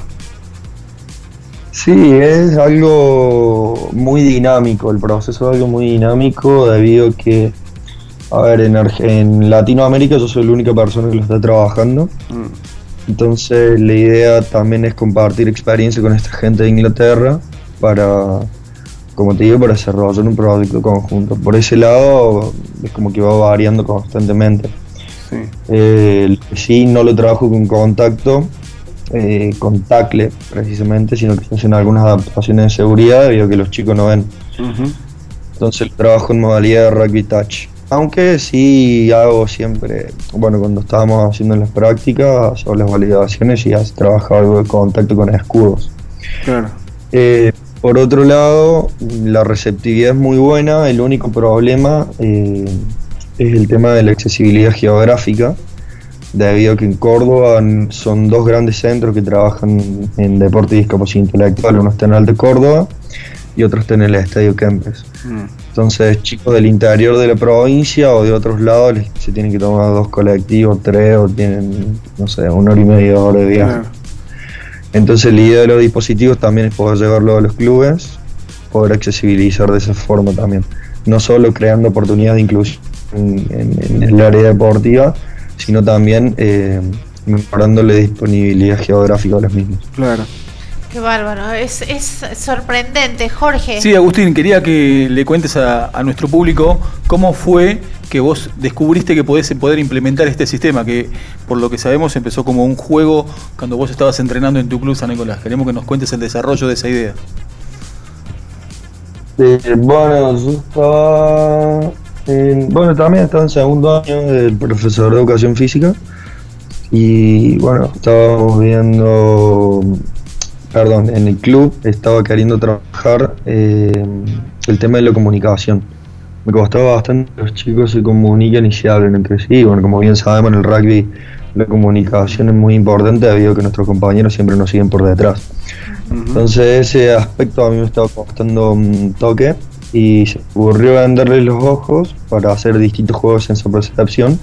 Sí, es algo muy dinámico, el proceso es algo muy dinámico debido a que, a ver, en, en Latinoamérica yo soy la única persona que lo está trabajando. Entonces la idea también es compartir experiencia con esta gente de Inglaterra para, como te digo, para desarrollar un proyecto conjunto. Por ese lado es como que va variando constantemente. Eh, lo que sí, no lo trabajo con contacto, eh, con tackle precisamente, sino que se hacen algunas adaptaciones de seguridad debido a que los chicos no ven. Entonces trabajo en modalidad de rugby touch. Aunque sí hago siempre, bueno, cuando estábamos haciendo las prácticas o las validaciones, sí has trabajado algo de contacto con escudos. Claro. Eh, por otro lado, la receptividad es muy buena, el único problema eh, es el tema de la accesibilidad geográfica, debido a que en Córdoba son dos grandes centros que trabajan en deporte y discapacidad intelectual, uno está en Alto Córdoba y otro está en el Estadio Kempes. Entonces, chicos del interior de la provincia o de otros lados les- se tienen que tomar dos colectivos, tres o tienen, no sé, una hora y media, dos horas de viaje. Claro. Entonces la idea de los dispositivos también es poder llevarlo a los clubes, poder accesibilizar de esa forma también. No solo creando oportunidades de inclusión en, en- en el área deportiva, sino también eh, mejorándole disponibilidad geográfica a los mismos. Claro. Qué bárbaro, es, es sorprendente, Jorge. Sí, Agustín, quería que le cuentes a, a nuestro público cómo fue que vos descubriste que podés poder implementar este sistema, que por lo que sabemos empezó como un juego cuando vos estabas entrenando en tu club San Nicolás. Queremos que nos cuentes el desarrollo de esa idea. Eh, bueno, yo estaba. en- bueno, también estaba en segundo año del profesor de educación física. Y bueno, estábamos viendo. Perdón, en el club estaba queriendo trabajar eh, el tema de la comunicación. Me costaba bastante que los chicos se comuniquen y se hablen entre sí. Bueno, como bien sabemos, en el rugby la comunicación es muy importante debido a que nuestros compañeros siempre nos siguen por detrás. Entonces ese aspecto a mí me estaba costando un toque y se ocurrió venderle los ojos para hacer distintos juegos en su percepción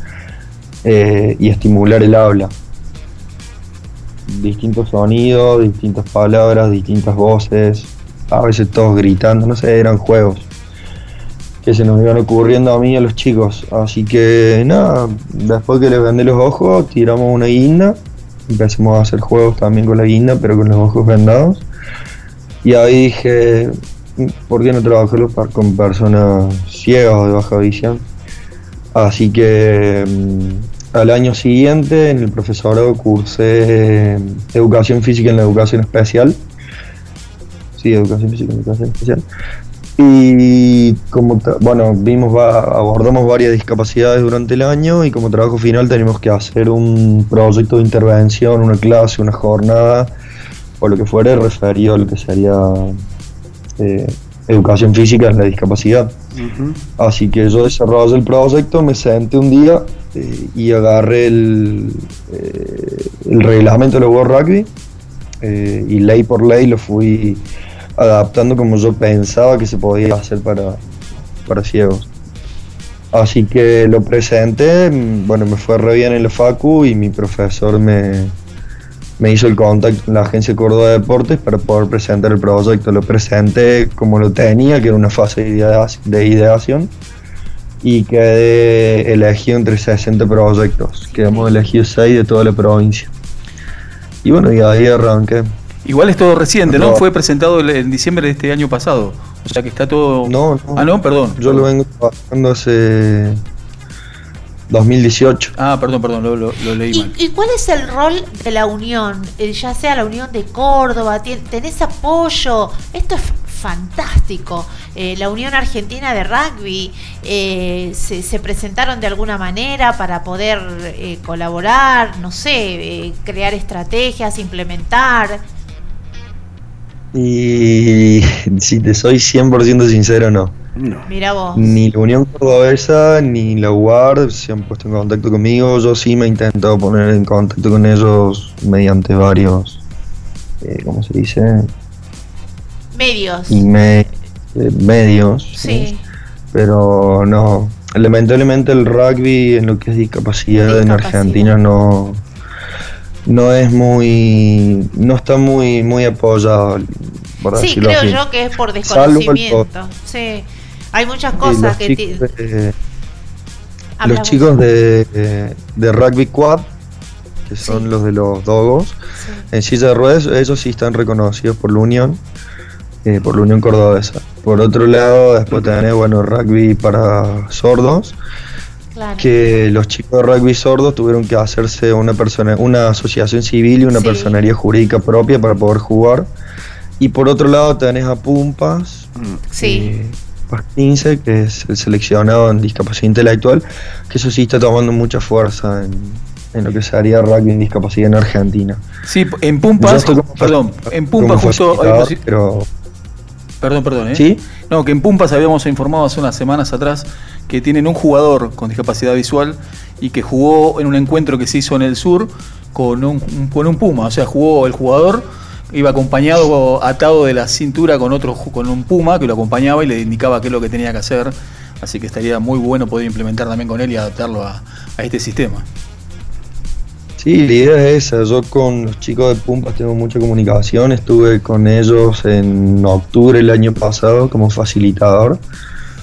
eh, y estimular el habla. Distintos sonidos, distintas palabras, distintas voces, a veces todos gritando, no sé, eran juegos que se nos iban ocurriendo a mí y a los chicos. Así que nada, después que les vendé los ojos, tiramos una guinda, empezamos a hacer juegos también con la guinda, pero con los ojos vendados. Y ahí dije, ¿por qué no trabajarlo pa- con personas ciegas o de baja visión? Así que mm, al año siguiente en el profesorado cursé eh, educación física en la educación especial. Sí, educación física en educación especial. Y como, bueno, vimos, abordamos varias discapacidades durante el año y como trabajo final tenemos que hacer un proyecto de intervención, una clase, una jornada o lo que fuere referido a lo que sería eh, educación física en la discapacidad. Así que yo desarrollé el proyecto, me senté un día eh, y agarré el, eh, el reglamento de World Rugby eh, y ley por ley lo fui adaptando como yo pensaba que se podía hacer para, para ciegos. Así que lo presenté, mm, bueno, me fue re bien en la Facu y mi profesor me, me hizo el contacto con la Agencia Córdoba de Deportes para poder presentar el proyecto. Lo presenté como lo tenía, que era una fase de, idea- de ideación, y quedé elegido entre 60 proyectos. Quedamos elegidos 6 de toda la provincia. Y bueno, y ahí arranqué. Igual es todo reciente, ¿no? No. Fue presentado en diciembre de este año pasado. O sea que está todo. No, Ah, no, perdón. Yo lo vengo trabajando hace 2018. Ah, perdón, perdón, lo, lo- lo leí ¿Y, mal. y cuál es el rol de la Unión? Eh, ya sea la Unión de Córdoba, ¿tenés apoyo? Esto es fantástico. Eh, la Unión Argentina de Rugby eh, se, se presentaron de alguna manera para poder eh, colaborar, no sé, eh, crear estrategias, implementar. Y si te soy 100% sincero, no. Mira vos. Ni la Unión Cordobesa ni la UAR se han puesto en contacto conmigo. Yo sí me he intentado poner en contacto con ellos mediante varios, eh, ¿cómo se dice? Medios. Eh, medios. Sí. Pero no. Lamentablemente el rugby en lo que es discapacidad en Argentina no no es muy no está muy muy apoyado por Sí, creo así. yo que es por desconocimiento. Sí. Hay muchas cosas que... chicos, Habla los chicos de, de- de rugby quad que son los de los dogos en silla de ruedas ellos sí están reconocidos por la unión eh, por la unión cordobesa por otro lado después tenés bueno rugby para sordos Claro. que los chicos de rugby sordos tuvieron que hacerse una persona una asociación civil y una Sí. personería jurídica propia para poder jugar y por otro lado tenés a Pumpas Sí. Paz 15, que es el seleccionado en discapacidad intelectual, que eso sí está tomando mucha fuerza en, en lo que sería rugby en discapacidad en Argentina. Sí, en Pumpas, perdón, en Pumpas justo. pero Perdón, perdón, ¿eh? ¿Sí? No, que en Pumpas habíamos informado hace unas semanas atrás que tienen un jugador con discapacidad visual y que jugó en un encuentro que se hizo en el sur con un, con un puma. O sea, jugó el jugador, iba acompañado, atado de la cintura con otro con un puma que lo acompañaba y le indicaba qué es lo que tenía que hacer. Así que estaría muy bueno poder implementar también con él y adaptarlo a, a este sistema. Sí, la idea es esa. Yo con los chicos de Pumpas tengo mucha comunicación. Estuve con ellos en octubre del año pasado como facilitador.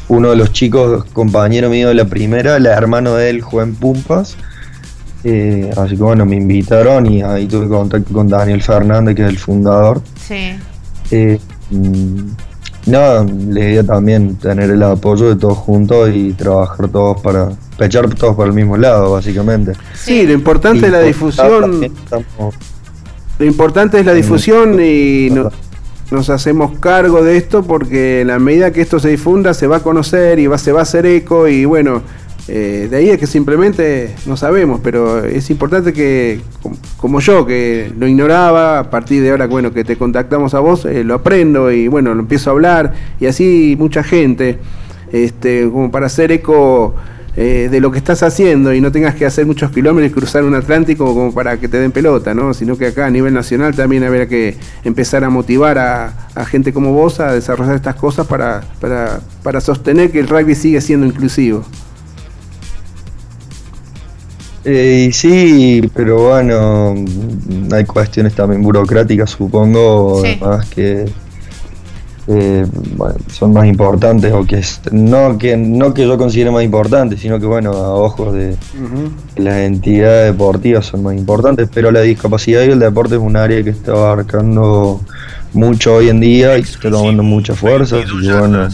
Uno de los chicos, compañero mío de la primera, el hermano de él juega en Pumpas. Eh, así que bueno, me invitaron y ahí tuve contacto con Daniel Fernández, que es el fundador. Sí. Eh, mm, nada, la idea también tener el apoyo de todos juntos y trabajar todos para pechar todos para el mismo lado, básicamente. Sí, lo importante es la difusión. estamos- Lo importante es la difusión y no- nos hacemos cargo de esto porque en la medida que esto se difunda se va a conocer y va, se va a hacer eco y bueno, eh, de ahí es que simplemente no sabemos, pero es importante que, com- como yo, que lo ignoraba, a partir de ahora bueno, que te contactamos a vos, eh, lo aprendo y bueno, lo empiezo a hablar y así mucha gente, este, como para hacer eco eh, de lo que estás haciendo y no tengas que hacer muchos kilómetros y cruzar un Atlántico como para que te den pelota, ¿no? Sino que acá a nivel nacional también habría que empezar a motivar a, a gente como vos a desarrollar estas cosas para, para, para sostener que el rugby sigue siendo inclusivo. Eh, y sí, pero bueno, hay cuestiones también burocráticas, supongo, Sí. además que eh, bueno, son más importantes o que es- no que no que yo considere más importantes, sino que bueno, a ojos de las entidades deportivas son más importantes, pero la discapacidad y el deporte es un área que está abarcando mucho hoy en día y está tomando mucha fuerza, que bueno,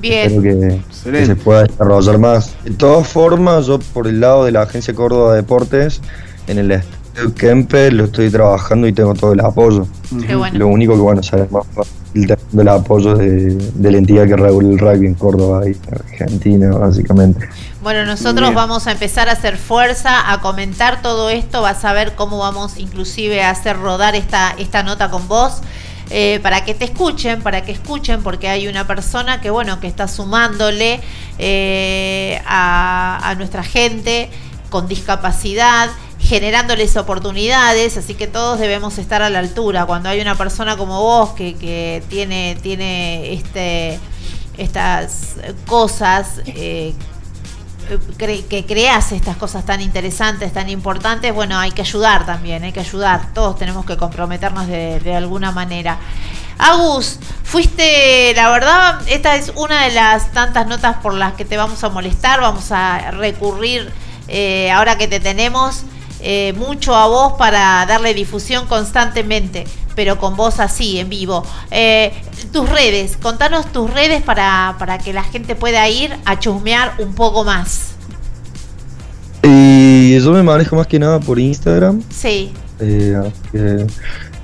Bien. espero que, que se pueda desarrollar más. De todas formas, yo por el lado de la Agencia Córdoba Deportes, en el Estadio Kempe lo estoy trabajando y tengo todo el apoyo. Qué bueno. Lo único que bueno, sale más fácil del apoyo de, de la entidad que regula el rugby en Córdoba y Argentina, básicamente. Bueno, nosotros Bien. vamos a empezar a hacer fuerza, a comentar todo esto, vas a ver cómo vamos inclusive a hacer rodar esta, esta nota con vos. Eh, para que te escuchen, para que escuchen, porque hay una persona que bueno, que está sumándole eh, a, nuestra gente con discapacidad, generándoles oportunidades, así que todos debemos estar a la altura. Cuando hay una persona como vos que, que tiene, tiene este, estas cosas eh, cre- que creas estas cosas tan interesantes, tan importantes, bueno, hay que ayudar también, hay que ayudar. Todos tenemos que comprometernos de, de alguna manera. Agus, fuiste, la verdad, esta es una de las tantas notas por las que te vamos a molestar, vamos a recurrir eh, ahora que te tenemos eh, mucho a vos para darle difusión constantemente, pero con vos así, en vivo. Eh, tus redes, contanos tus redes para, para que la gente pueda ir a chusmear un poco más. Y yo me manejo más que nada por Instagram. Sí, eh,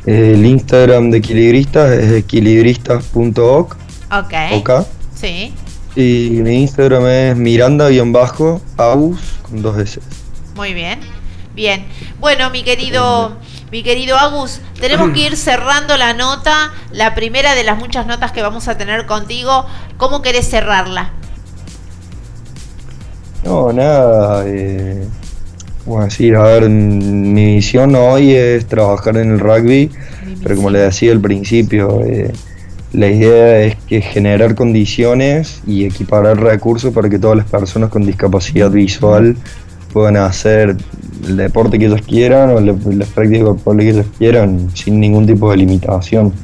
el Instagram de equilibristas es equilibristas.oc. ok. ok. Sí, Y mi Instagram es miranda-aus con dos S. muy bien. Bien. Bueno, mi querido, mi querido Agus, tenemos que ir cerrando la nota, la primera de las muchas notas que vamos a tener contigo. ¿Cómo querés cerrarla? No, nada. Eh, ¿Cómo decir? A ver, mi misión hoy es trabajar en el rugby, pero como le decía al principio, eh, la idea es que generar condiciones y equiparar recursos para que todas las personas con discapacidad visual puedan hacer el deporte que ellos quieran o la- las prácticas corporales que ellos quieran sin ningún tipo de limitación.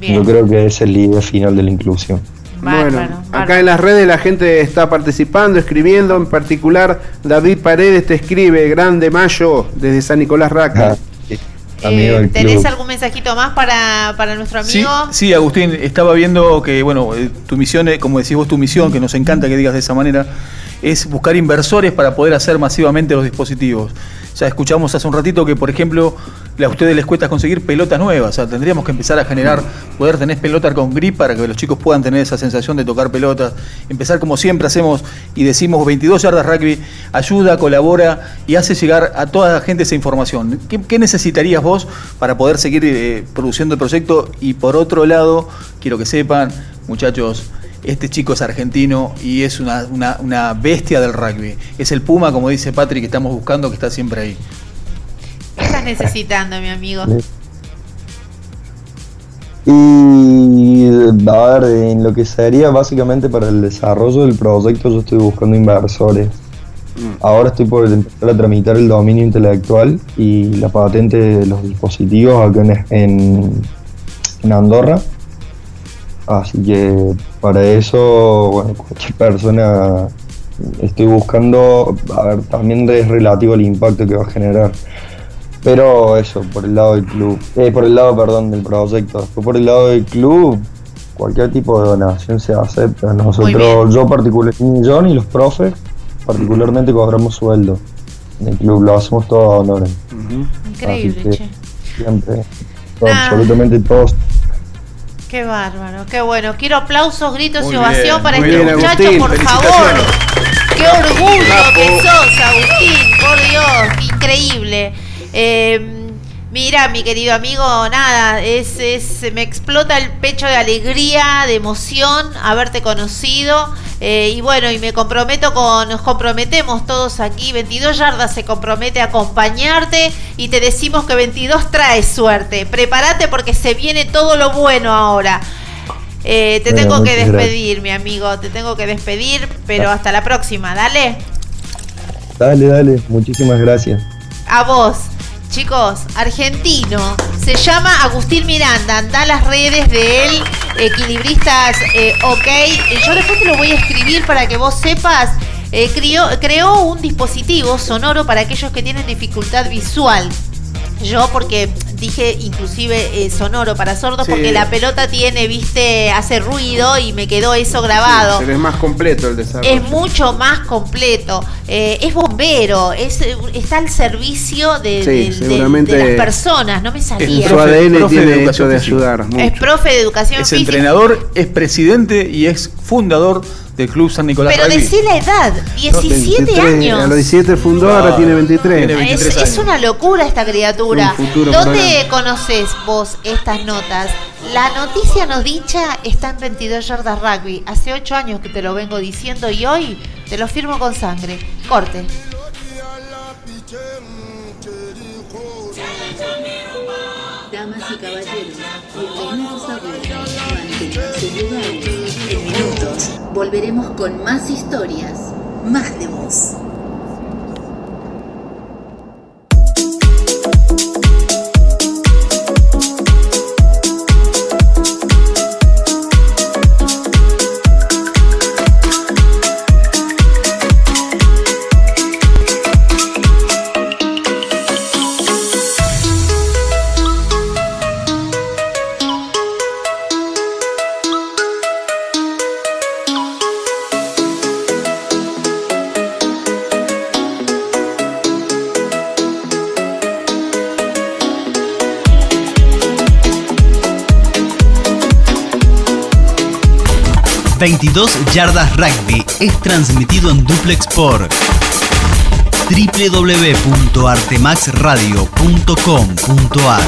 Yo creo que esa es la idea final de la inclusión. Bueno, acá en las redes la gente está participando, escribiendo, en particular David Paredes te escribe, grande Mayo, desde San Nicolás Raca. Del Eh, ¿Tenés club. algún mensajito más para, para nuestro Sí, amigo? sí, Agustín, estaba viendo que, bueno, eh, tu misión, como decís vos, tu misión, que nos encanta que digas de esa manera, es buscar inversores para poder hacer masivamente los dispositivos. Ya escuchamos hace un ratito que, por ejemplo, a ustedes les cuesta conseguir pelotas nuevas. O sea, tendríamos que empezar a generar, poder tener pelotas con grip para que los chicos puedan tener esa sensación de tocar pelotas. Empezar como siempre hacemos y decimos 22 yardas rugby, ayuda, colabora y hace llegar a toda la gente esa información. ¿Qué, necesitarías vos para poder seguir eh, produciendo el proyecto? Y por otro lado, quiero que sepan, muchachos, este chico es argentino y es una, una- una bestia del rugby. Es el Puma, como dice Patrick, que estamos buscando, que está siempre ahí. ¿Qué estás necesitando, mi amigo? Y a ver, en lo que sería básicamente para el desarrollo del proyecto, yo estoy buscando inversores. Ahora estoy por empezar a tramitar el dominio intelectual y la patente de los dispositivos acá en, en, en Andorra. Así que para eso, bueno, cualquier persona estoy buscando, a ver, también es relativo al impacto que va a generar. Pero eso, por el lado del club, eh, por el lado, perdón, del proyecto. Después por el lado del club, cualquier tipo de donación se acepta. Nosotros, yo particularmente, John y los profes, particularmente cobramos sueldo en el club, lo hacemos todo a honores. Increíble, Así que che. Siempre, absolutamente todos. Qué bárbaro, qué bueno. Quiero aplausos, gritos Muy y ovación bien, para este bien, muchacho, Agustín, por favor. Qué orgullo Capo. que sos, Agustín, por Dios, qué increíble. Eh, mira, mi querido amigo, nada, es, es, me explota el pecho de alegría, de emoción haberte conocido. Eh, y bueno, y me comprometo con, nos comprometemos todos aquí, 22 yardas se compromete a acompañarte y te decimos que 22 trae suerte. Prepárate porque se viene todo lo bueno ahora. Eh, te Bueno, tengo que gracias. despedir, mi amigo, te tengo que despedir, pero hasta la próxima, dale. Dale, dale, muchísimas gracias. A vos, chicos, argentino. Se llama Agustín Miranda. Anda a las redes de él, equilibristas, eh, ok. Yo después te lo voy a escribir para que vos sepas. Eh, creó un dispositivo sonoro para aquellos que tienen dificultad visual. Yo porque dije inclusive eh, sonoro para sordos Sí. porque la pelota tiene, viste, hace ruido y me quedó eso grabado. Pero es más completo el desarrollo. Es mucho más completo. Eh, es bombero, es, eh, está al servicio de, Sí, de- de- de las personas. No me salía. Su ADN profe de tiene educación hecho de ayudar. mucho. Es profe de educación Es física. entrenador, es presidente y es fundador del Club San Nicolás Pero decí la edad, 17 23, años. A los 17 fundó, ahora tiene 23. Tiene Es, es una locura esta criatura. Un futuro ¿Dónde conoces vos estas notas? La noticia no dicha está en 22 yardas rugby. Hace 8 años que te lo vengo diciendo y hoy te lo firmo con sangre. Corte. Damas y caballeros. En minutos volveremos con más historias, más de voz. 22 Yardas Rugby es transmitido en duplex por www.artemaxradio.com.ar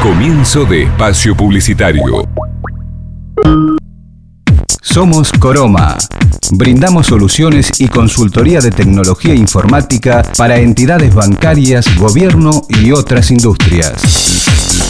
Comienzo de espacio publicitario. Somos Coroma. Brindamos soluciones y consultoría de tecnología informática para entidades bancarias, gobierno y otras industrias.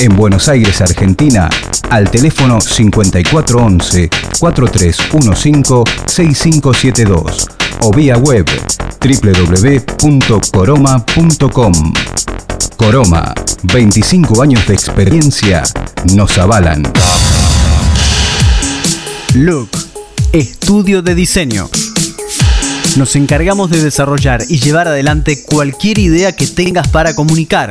En Buenos Aires, Argentina, al teléfono 5411-4315-6572 o vía web www.coroma.com. Coroma, 25 años de experiencia nos avalan. Look, estudio de diseño. Nos encargamos de desarrollar y llevar adelante cualquier idea que tengas para comunicar,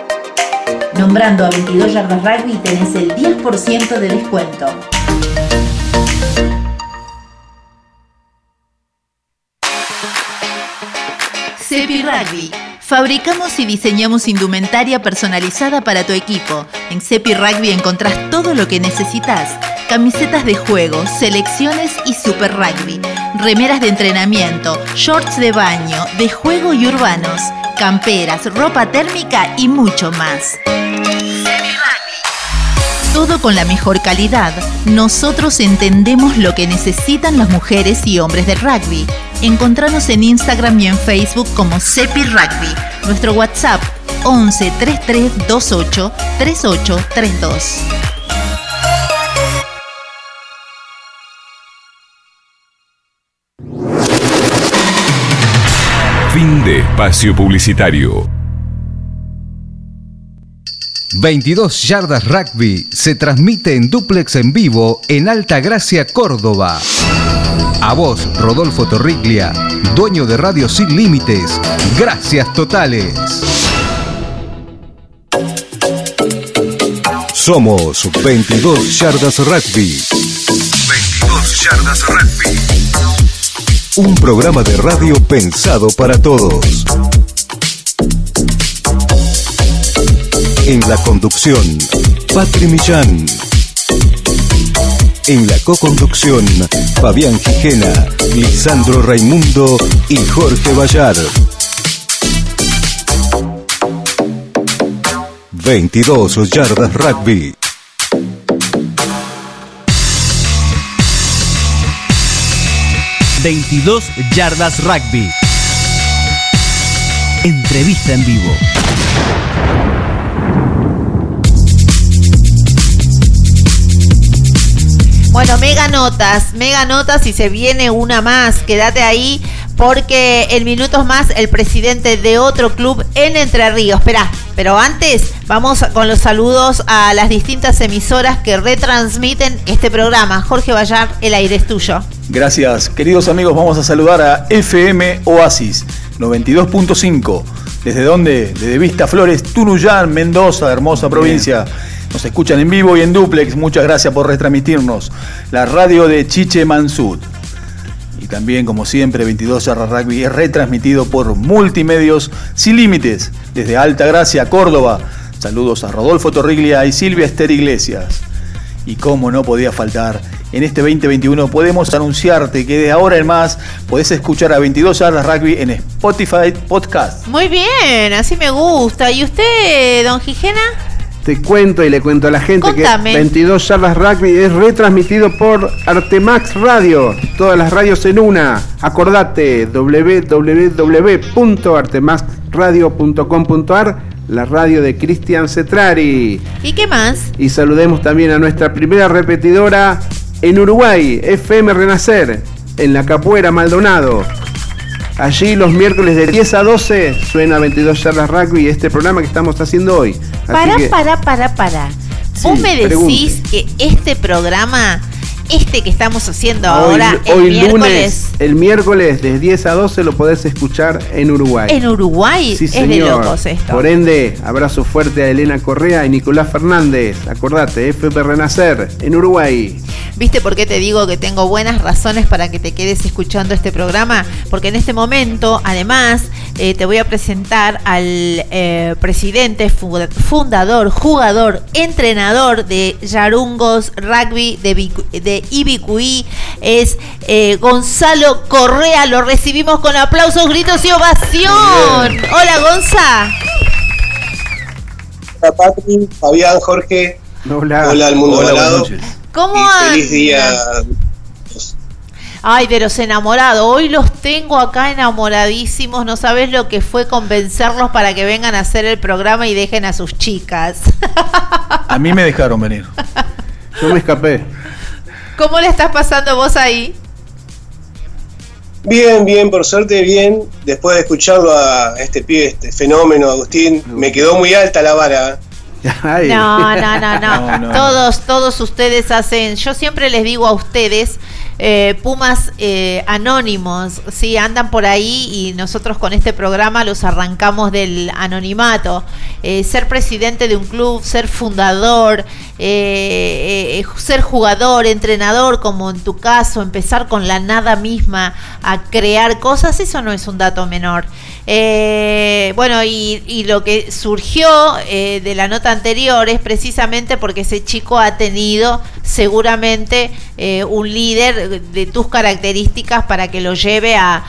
Nombrando a 22 Yardas Rugby tenés el 10% de descuento. Cepi Rugby. Fabricamos y diseñamos indumentaria personalizada para tu equipo. En Cepi Rugby encontrás todo lo que necesitas. Camisetas de juego, selecciones y super rugby. Remeras de entrenamiento, shorts de baño, de juego y urbanos. Camperas, ropa térmica y mucho más. Todo con la mejor calidad. Nosotros entendemos lo que necesitan las mujeres y hombres del rugby. Encontranos en Instagram y en Facebook como Cepi Rugby. Nuestro WhatsApp 11 33 28 3832. Fin de espacio publicitario. 22 Yardas Rugby se transmite en duplex en vivo en Alta Gracia, Córdoba. A vos, Rodolfo Torriglia, dueño de Radio Sin Límites. Gracias totales. Somos 22 Yardas Rugby. 22 Yardas Rugby. Un programa de radio pensado para todos. En la conducción, Patri Millán. En la co-conducción, Fabián Gijena, Lisandro Raimundo y Jorge Bayar. 22 yardas rugby. ...22 yardas rugby. Entrevista en vivo. Bueno, mega notas, mega notas y se viene una más. Quédate ahí porque en minutos más el presidente de otro club en Entre Ríos. Espera, pero antes vamos con los saludos a las distintas emisoras que retransmiten este programa. Jorge Vallar, el aire es tuyo. Gracias, queridos amigos. Vamos a saludar a FM Oasis 92.5. ¿Desde dónde? Desde Vista Flores, Tunuyán, Mendoza, hermosa provincia. Nos escuchan en vivo y en duplex. Muchas gracias por retransmitirnos. La radio de Chiche Mansud. Y también, como siempre, 22 Yarras Rugby es retransmitido por Multimedios Sin Límites, desde Alta Gracia, Córdoba. Saludos a Rodolfo Torriglia y Silvia Esther Iglesias. Y como no podía faltar, en este 2021 podemos anunciarte que de ahora en más podés escuchar a 22 Yardas Rugby en Spotify Podcast. Muy bien, así me gusta. ¿Y usted, don Gijena? Te cuento y le cuento a la gente Contame. que 22 Charlas Rugby es retransmitido por Artemax Radio. Todas las radios en una. Acordate, www.artemaxradio.com.ar, la radio de Cristian Cetrari. ¿Y qué más? Y saludemos también a nuestra primera repetidora en Uruguay, FM Renacer, en la Capuera Maldonado. Allí los miércoles de 10 a 12 suena 22 charlas rugby este programa que estamos haciendo hoy. Así Para, que- para, para, para. Vos Sí, me decís pregunte. que este programa, este que estamos haciendo Hoy, ahora, el hoy miércoles, lunes, el miércoles de 10 a 12 lo podés escuchar en Uruguay. en Uruguay, Sí, es de señor. locos esto. Por ende, abrazo fuerte a Elena Correa y Nicolás Fernández. Acordate, FP Renacer, en Uruguay. ¿Viste por qué te digo que tengo buenas razones para que te quedes escuchando este programa? Porque en este momento, además, eh, te voy a presentar al eh, presidente, fu- fundador, jugador, entrenador de Yarungos Rugby de, Vicu- de Ibicuí. Es eh, Gonzalo Correa. Lo recibimos con aplausos, gritos y ovación. Hola, Gonza. Hola Patri, Fabián, Jorge. Hola. Hola al mundo Hola, buenas noches. ¿Cómo Y feliz día. Ay, de los enamorados. Hoy los tengo acá enamoradísimos. No sabes lo que fue convencerlos para que vengan a hacer el programa y dejen a sus chicas. A mí me dejaron venir. Yo me escapé. ¿Cómo le estás pasando vos ahí? Bien, bien, por suerte bien. Después de escucharlo a este pibe, este fenómeno, Agustín, me quedó muy alta la vara. No, no, no, no, Todos, todos ustedes hacen. Yo siempre les digo a ustedes, eh, Pumas eh, anónimos, sí, andan por ahí y nosotros con este programa los arrancamos del anonimato. Eh, ser presidente de un club, ser fundador, ser jugador, entrenador, como en tu caso, empezar con la nada misma a crear cosas, eso no es un dato menor. Eh, bueno, y, lo que surgió eh, de la nota anterior es precisamente porque ese chico ha tenido seguramente eh, un líder de tus características para que lo lleve a,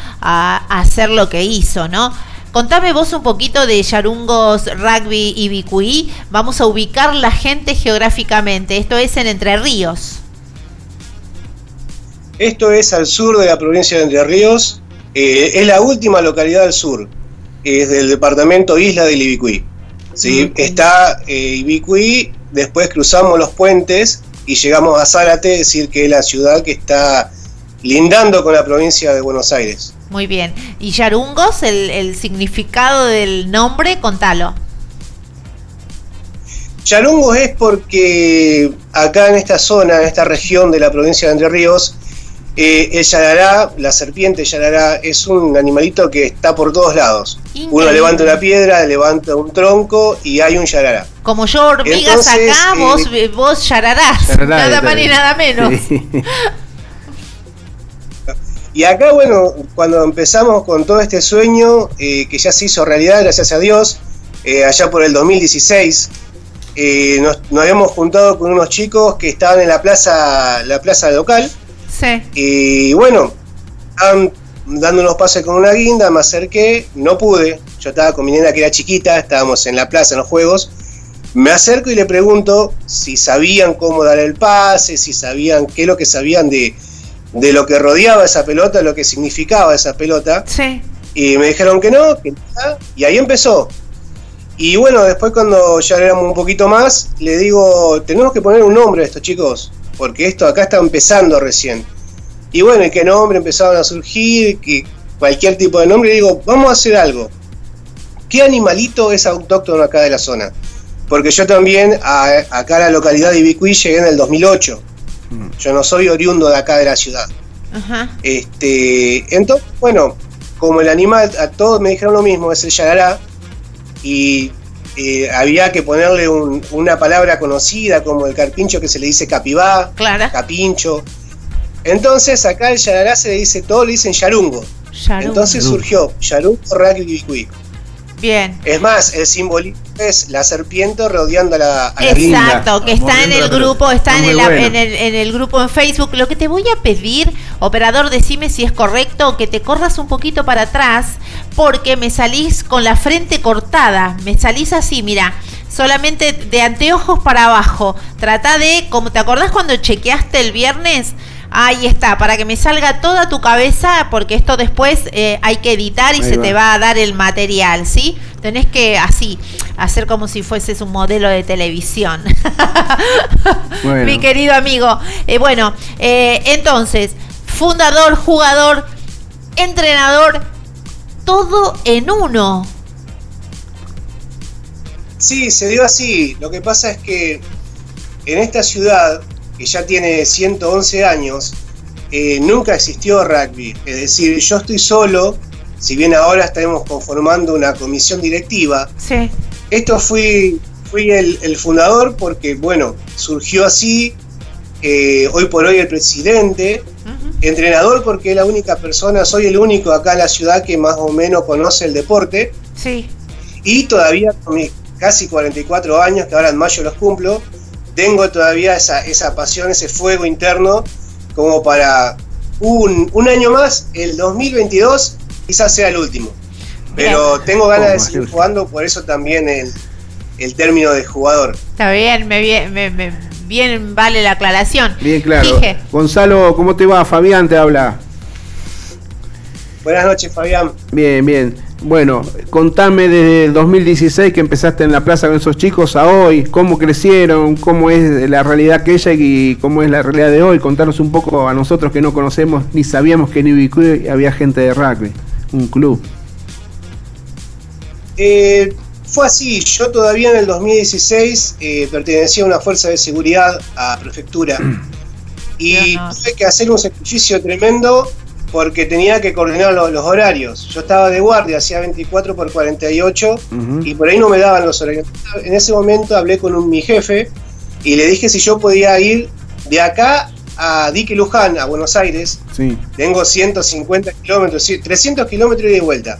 hacer lo que hizo, ¿no? Contame vos un poquito de Yarungos Rugby y Bicuí. Vamos a ubicar la gente geográficamente. Esto es en Entre Ríos. Esto es al sur de la provincia de Entre Ríos, eh, es la última localidad del sur, es del departamento Isla del Ibicuí. ¿sí? Está eh, Ibicuí, después cruzamos los puentes y llegamos a Zárate, es decir, que es la ciudad que está lindando con la provincia de Buenos Aires. Muy bien. ¿Y Yarungos, el, el significado del nombre? Contalo. Yarungos es porque acá en esta zona, en esta región de la provincia de Entre Ríos, eh, el yarará, la serpiente yarará, es un animalito que está por todos lados. Uno levanta una piedra, levanta un tronco y hay un yarará. Como yo hormigas acá, eh, vos, vos yararás, nada más ni nada menos. Y acá, bueno, cuando empezamos con todo este sueño, eh, que ya se hizo realidad, gracias a Dios, allá por el 2016, nos, nos, habíamos juntado con unos chicos que estaban en la plaza, la plaza local, y bueno, estaban dando unos pases con una guinda, me acerqué, no pude. Yo estaba con mi nena que era chiquita, estábamos en la plaza, en los juegos. Me acerco y le pregunto si sabían cómo dar el pase, si sabían qué es lo que sabían de, de lo que rodeaba esa pelota, lo que significaba esa pelota. Y me dijeron que no, que nada, y ahí empezó. Y bueno, después cuando ya éramos un poquito más, le digo, tenemos que poner un nombre a estos chicos porque esto acá está empezando recién. Y bueno, y qué nombre empezaron a surgir, que cualquier tipo de nombre, y digo, vamos a hacer algo. ¿Qué animalito es autóctono acá de la zona? Porque yo también acá a la localidad de Ibicuí llegué en el 2008. Mm. Yo no soy oriundo de acá de la ciudad. Este, entonces, bueno, como el animal, a todos me dijeron lo mismo, es el yarará, y eh, había que ponerle una palabra conocida como el carpincho que se le dice capibá, capincho. Entonces acá el yarará se le dice, todo le dicen yarungo. Entonces surgió yarungo rugby Bien. Es más, el simbolismo es la serpiente rodeando a la, a Exacto, que está en el grupo, está en el, en, el, en el, grupo en Facebook. Lo que te voy a pedir, operador, decime si es correcto, que te corras un poquito para atrás, porque me salís con la frente cortada. Me salís así, mira solamente de anteojos para abajo. Trata de, como te acordás cuando chequeaste el viernes, Ahí está, para que me salga toda tu cabeza, porque esto después eh, hay que editar y se te va a dar el material, ¿sí? Tenés que así, hacer como si fueses un modelo de televisión. Mi querido amigo. Eh, bueno, eh, entonces, fundador, jugador, entrenador, todo en uno. Sí, se dio así. Lo que pasa es que en esta ciudad que ya tiene 111 años, eh, nunca existió rugby. Es decir, yo estoy solo, si bien ahora estaremos conformando una comisión directiva. Sí. Esto fui, fui el, fundador porque, bueno, surgió así. Eh, hoy por hoy el presidente, entrenador porque es la única persona, soy el único acá en la ciudad que más o menos conoce el deporte. Sí. Y todavía con mis casi 44 años, que ahora en mayo los cumplo, tengo todavía esa, esa pasión, ese fuego interno, como para un, un año más, el 2022 quizás sea el último. Pero tengo ganas de seguir jugando, por eso también el, el término de jugador. Está bien, me, me, bien vale la aclaración. Bien claro. Gonzalo, ¿cómo te va? Fabián te habla. Buenas noches, Fabián. Bien, bien. Bueno, contame desde el 2016 que empezaste en la plaza con esos chicos a hoy, cómo crecieron, cómo es la realidad aquella y cómo es la realidad de hoy. Contanos un poco a nosotros que no conocemos ni sabíamos que en Ibicuí había gente de rugby, un club. Eh, fue así, yo todavía en el 2016 eh, pertenecía a una fuerza de seguridad a prefectura y tuve que hacer un sacrificio tremendo porque tenía que coordinar los, los horarios. Yo estaba de guardia, hacía 24 por 48 y por ahí no me daban los horarios. En ese momento hablé con un, mi jefe y le dije si yo podía ir de acá a Dique Luján, a Buenos Aires. Sí. Tengo 150 kilómetros, sí, 300 kilómetros y de vuelta.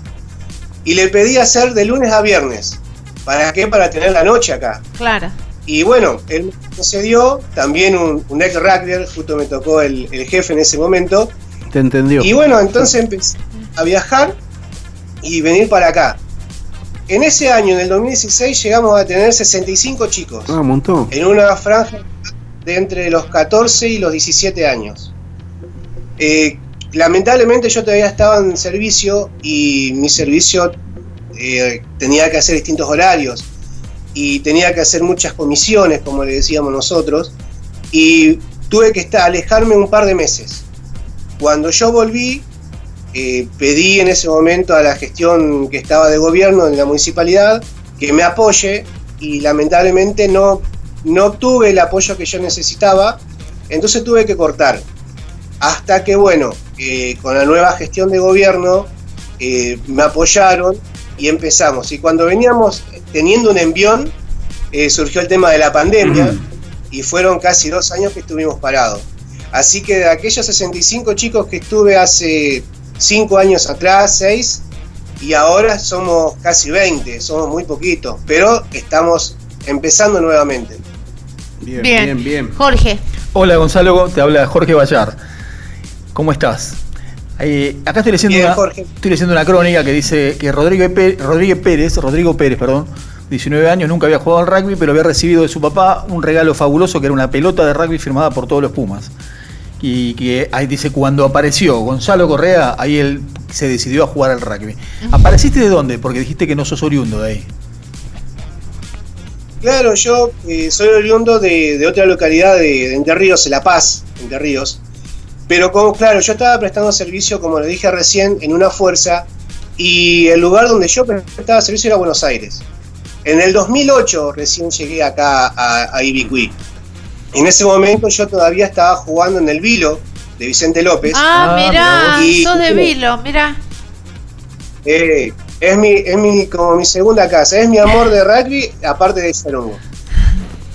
Y le pedí hacer de lunes a viernes. ¿Para qué? Para tener la noche acá. Claro. Y bueno, él me concedió, también un, un ex rugby, justo me tocó el, el jefe en ese momento. Te entendió. Y bueno, entonces empecé a viajar y venir para acá. En ese año, en el 2016, llegamos a tener 65 chicos. Ah, un montón. En una franja de entre los 14 y los 17 años. Eh, lamentablemente yo todavía estaba en servicio y mi servicio eh, tenía que hacer distintos horarios y tenía que hacer muchas comisiones, como le decíamos nosotros, y tuve que estar, alejarme un par de meses. Cuando yo volví, eh, pedí en ese momento a la gestión que estaba de gobierno en la municipalidad que me apoye y lamentablemente no, no obtuve el apoyo que yo necesitaba, entonces tuve que cortar. Hasta que, bueno, eh, con la nueva gestión de gobierno eh, me apoyaron y empezamos. Y cuando veníamos teniendo un envión, eh, surgió el tema de la pandemia y fueron casi dos años que estuvimos parados. Así que de aquellos 65 chicos que estuve hace cinco años atrás, seis, y ahora somos casi 20, somos muy poquitos, pero estamos empezando nuevamente. Bien, Bien. bien, bien. Jorge. Hola Gonzalo, te habla Jorge Bayar. ¿Cómo estás? Eh, acá estoy leyendo, Bien, una, estoy leyendo una crónica que dice que Rodrigo Pérez, Rodríguez Pérez, Rodrigo Pérez, perdón, 19 años, nunca había jugado al rugby, pero había recibido de su papá un regalo fabuloso que era una pelota de rugby firmada por todos los Pumas. Y que ahí dice, cuando apareció Gonzalo Correa, ahí él se decidió a jugar al rugby. ¿Apareciste de dónde? Porque dijiste que no sos oriundo de ahí. Claro, yo eh, soy oriundo de, de otra localidad de, de Entre Ríos, La Paz, Entre Ríos. Pero como, claro, yo estaba prestando servicio, como lo dije recién, en una fuerza y el lugar donde yo prestaba servicio era Buenos Aires. En el 2008 recién llegué acá a, a Ibicuí. En ese momento yo todavía estaba jugando en el Vilo de Vicente López. Ah, mirá, Y- sos de Vilo, mirá. Eh, es mi, es mi, como mi segunda casa, es mi amor de rugby, aparte de Sarongo.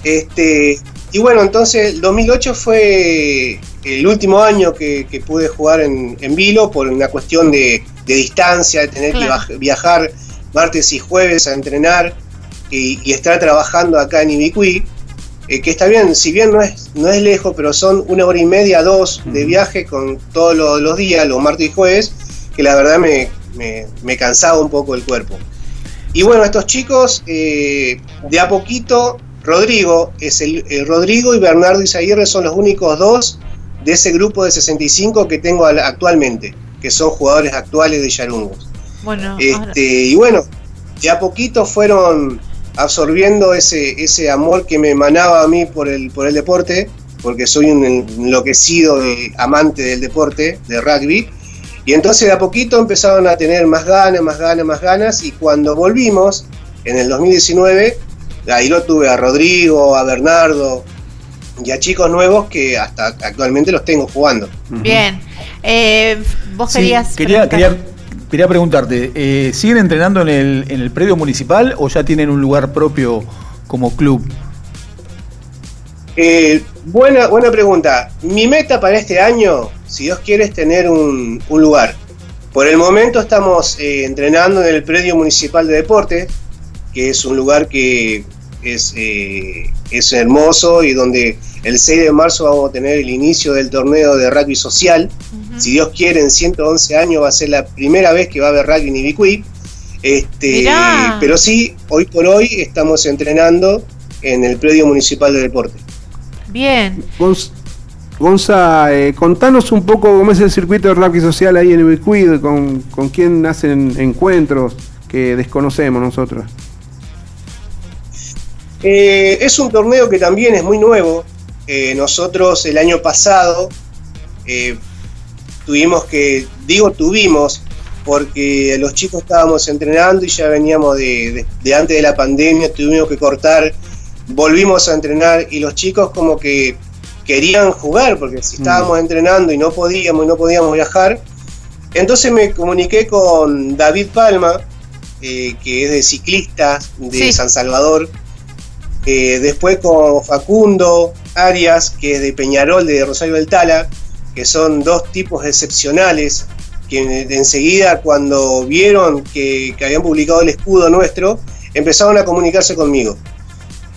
Este, y bueno, entonces el 2008 fue el último año que, que pude jugar en, en Vilo por una cuestión de, de distancia, de tener Claro. que viajar martes y jueves a entrenar y, y estar trabajando acá en Ibicuí. eh, que está bien, si bien no es, no es lejos, pero son una hora y media, dos de viaje con todos los, los días, los martes y jueves, que la verdad me, me- me cansaba un poco el cuerpo. Y bueno, estos chicos, eh, de a poquito, Rodrigo, es el, el Rodrigo y Bernardo Izaguirre son los únicos dos de ese grupo de 65 que tengo al- actualmente, que son jugadores actuales de Yarungos. Bueno, ahora- Este, y bueno, de a poquito fueron absorbiendo ese, ese amor que me emanaba a mí por el, por el deporte, porque soy un enloquecido de- amante del deporte, de rugby. Y entonces de a poquito empezaron a tener más ganas, más ganas, más ganas. Y cuando volvimos, en el 2019, ahí lo tuve a Rodrigo, a Bernardo y a chicos nuevos que hasta actualmente los tengo jugando. Bien. Eh, vos Sí, querías. quería, quería, quería preguntarte, eh, ¿siguen entrenando en el, en el predio municipal o ya tienen un lugar propio como club? Eh, buena, buena pregunta. Mi meta para este año, si Dios quiere, es tener un, un lugar. Por el momento estamos eh, entrenando en el predio municipal de deporte, que es un lugar que es, eh, es hermoso y donde el 6 de marzo vamos a tener el inicio del torneo de rugby social. Si Dios quiere, en 111 años va a ser la primera vez que va a haber rugby en Ibicuí. Este, Mirá. pero sí, hoy por hoy estamos entrenando en el predio municipal de deporte. Bien. Gonz- Gonza, eh, contanos un poco cómo es el circuito de rugby social ahí en Ubicuid, con, con quién hacen encuentros que desconocemos nosotros. Eh, es un torneo que también es muy nuevo. Eh, nosotros el año pasado eh, tuvimos que, digo tuvimos, porque los chicos estábamos entrenando y ya veníamos de, de antes de la pandemia, tuvimos que cortar, volvimos a entrenar y los chicos como que querían jugar, porque si estábamos entrenando y no podíamos y no podíamos viajar, entonces me comuniqué con David Palma, que es de ciclistas de Sí. San Salvador, eh, después con Facundo Arias, que es de Peñarol, de Rosario del Tala, que son dos tipos excepcionales, que enseguida cuando vieron que, que habían publicado el escudo nuestro, empezaron a comunicarse conmigo.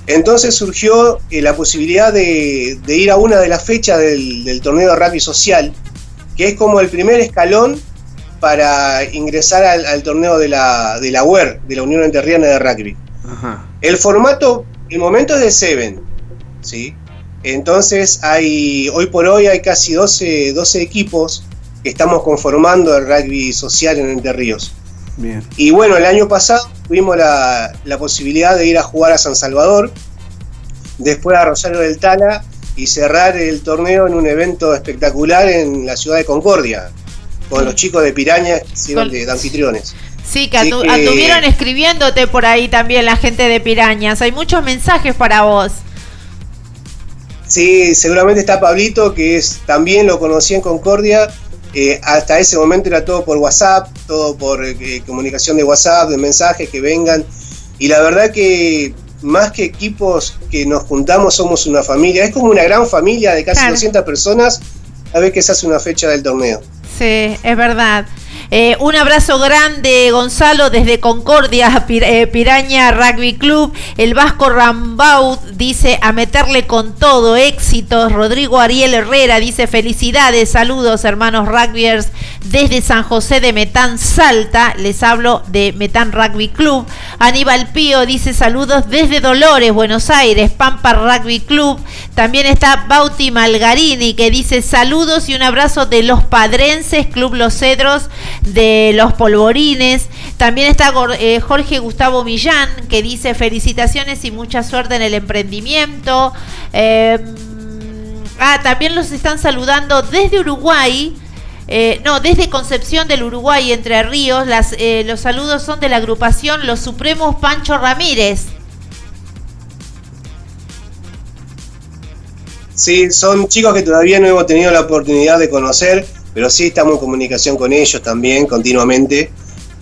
Entonces surgió eh, la posibilidad de, de ir a una de las fechas del, del torneo de rugby social, que es como el primer escalón para ingresar al, al torneo de la, de la UER, de la Unión Enterriana de Rugby. Ajá. El formato, el momento es de Seven, ¿sí? Entonces hay, hoy por hoy hay casi 12, 12 equipos que estamos conformando el rugby social en Entre Ríos. Bien. Y bueno, el año pasado tuvimos la, la posibilidad de ir a jugar a San Salvador, después a Rosario del Tala y cerrar el torneo en un evento espectacular en la ciudad de Concordia, con los chicos de Piraña que hicieron de, de anfitriones. Sí, que atu- que- escribiéndote por ahí también la gente de Pirañas. Hay muchos mensajes para vos. Sí, seguramente está Pablito, que es también lo conocí en Concordia. eh, hasta ese momento era todo por WhatsApp, todo por eh, comunicación de WhatsApp, de mensajes que vengan. Y la verdad que más que equipos que nos juntamos, somos una familia. Es como una gran familia de casi Claro. 200 personas a vez que se hace una fecha del torneo. Sí, es verdad. Eh, un abrazo grande, Gonzalo, desde Concordia, eh, Piraña Rugby Club. El Vasco Rambaud dice a meterle con todo, éxitos. Rodrigo Ariel Herrera dice felicidades, saludos, hermanos rugbyers, desde San José de Metán, Salta. Les hablo de Metán Rugby Club. Aníbal Pío dice saludos desde Dolores, Buenos Aires, Pampa Rugby Club. También está Bauti Malgarini que dice saludos y un abrazo de los padrenses, Club Los Cedros, de los Polvorines. También está eh, Jorge Gustavo Millán que dice felicitaciones y mucha suerte en el emprendimiento. Eh, ah, también los están saludando desde Uruguay. Eh, no, desde Concepción del Uruguay, Entre Ríos, las, eh, los saludos son de la agrupación Los Supremos Pancho Ramírez. Sí, son chicos que todavía no hemos tenido la oportunidad de conocer, pero sí estamos en comunicación con ellos también continuamente.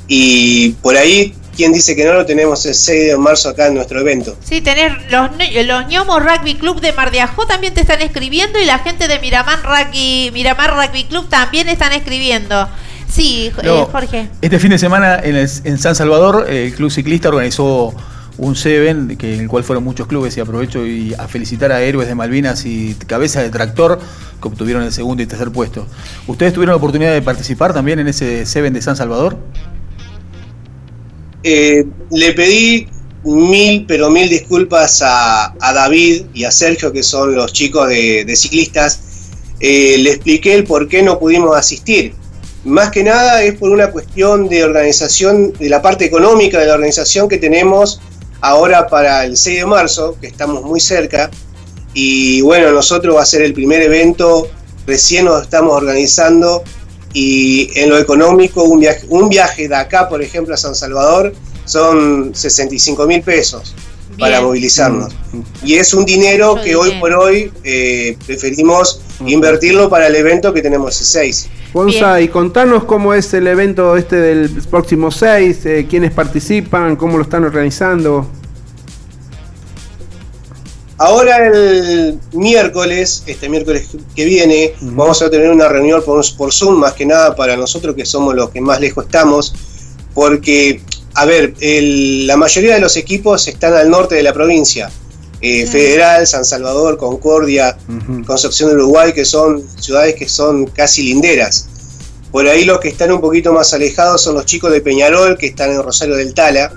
Y por ahí, quien dice que no lo tenemos el 6 de marzo acá en nuestro evento. Sí, tenés los, los ñomos Rugby Club de Mar de Ajó también te están escribiendo y la gente de Miramar Rugby, Miramar Rugby Club también están escribiendo. Sí, eh, No. Jorge. Este fin de semana en, el- en San Salvador, el Club Ciclista organizó un Seven, que, en el cual fueron muchos clubes, y aprovecho y a felicitar a héroes de Malvinas y Cabeza de Tractor, que obtuvieron el segundo y tercer puesto. ¿Ustedes tuvieron la oportunidad de participar también en ese Seven de San Salvador? Eh, le pedí mil, pero mil disculpas a, David y a Sergio, que son los chicos de, de ciclistas. Eh, le expliqué el por qué no pudimos asistir. Más que nada es por una cuestión de organización, de la parte económica de la organización que tenemos ahora para el 6 de marzo, que estamos muy cerca. Y bueno, nosotros va a ser el primer evento, recién nos estamos organizando y en lo económico un viaje, un viaje de acá, por ejemplo, a San Salvador son 65 mil pesos para movilizarnos. Y es un dinero Mucho que hoy por hoy eh, preferimos invertirlo para el evento que tenemos el 6. Gonza, y contanos cómo es el evento este del próximo 6, eh, quiénes participan, cómo lo están organizando. Ahora el miércoles, este miércoles que viene, vamos a tener una reunión por, por Zoom, más que nada para nosotros que somos los que más lejos estamos, porque, a ver, el- la mayoría de los equipos están al norte de la provincia, eh, Federal, San Salvador, Concordia, Concepción de Uruguay, que son ciudades que son casi linderas. Por ahí los que están un poquito más alejados son los chicos de Peñarol, que están en Rosario del Tala,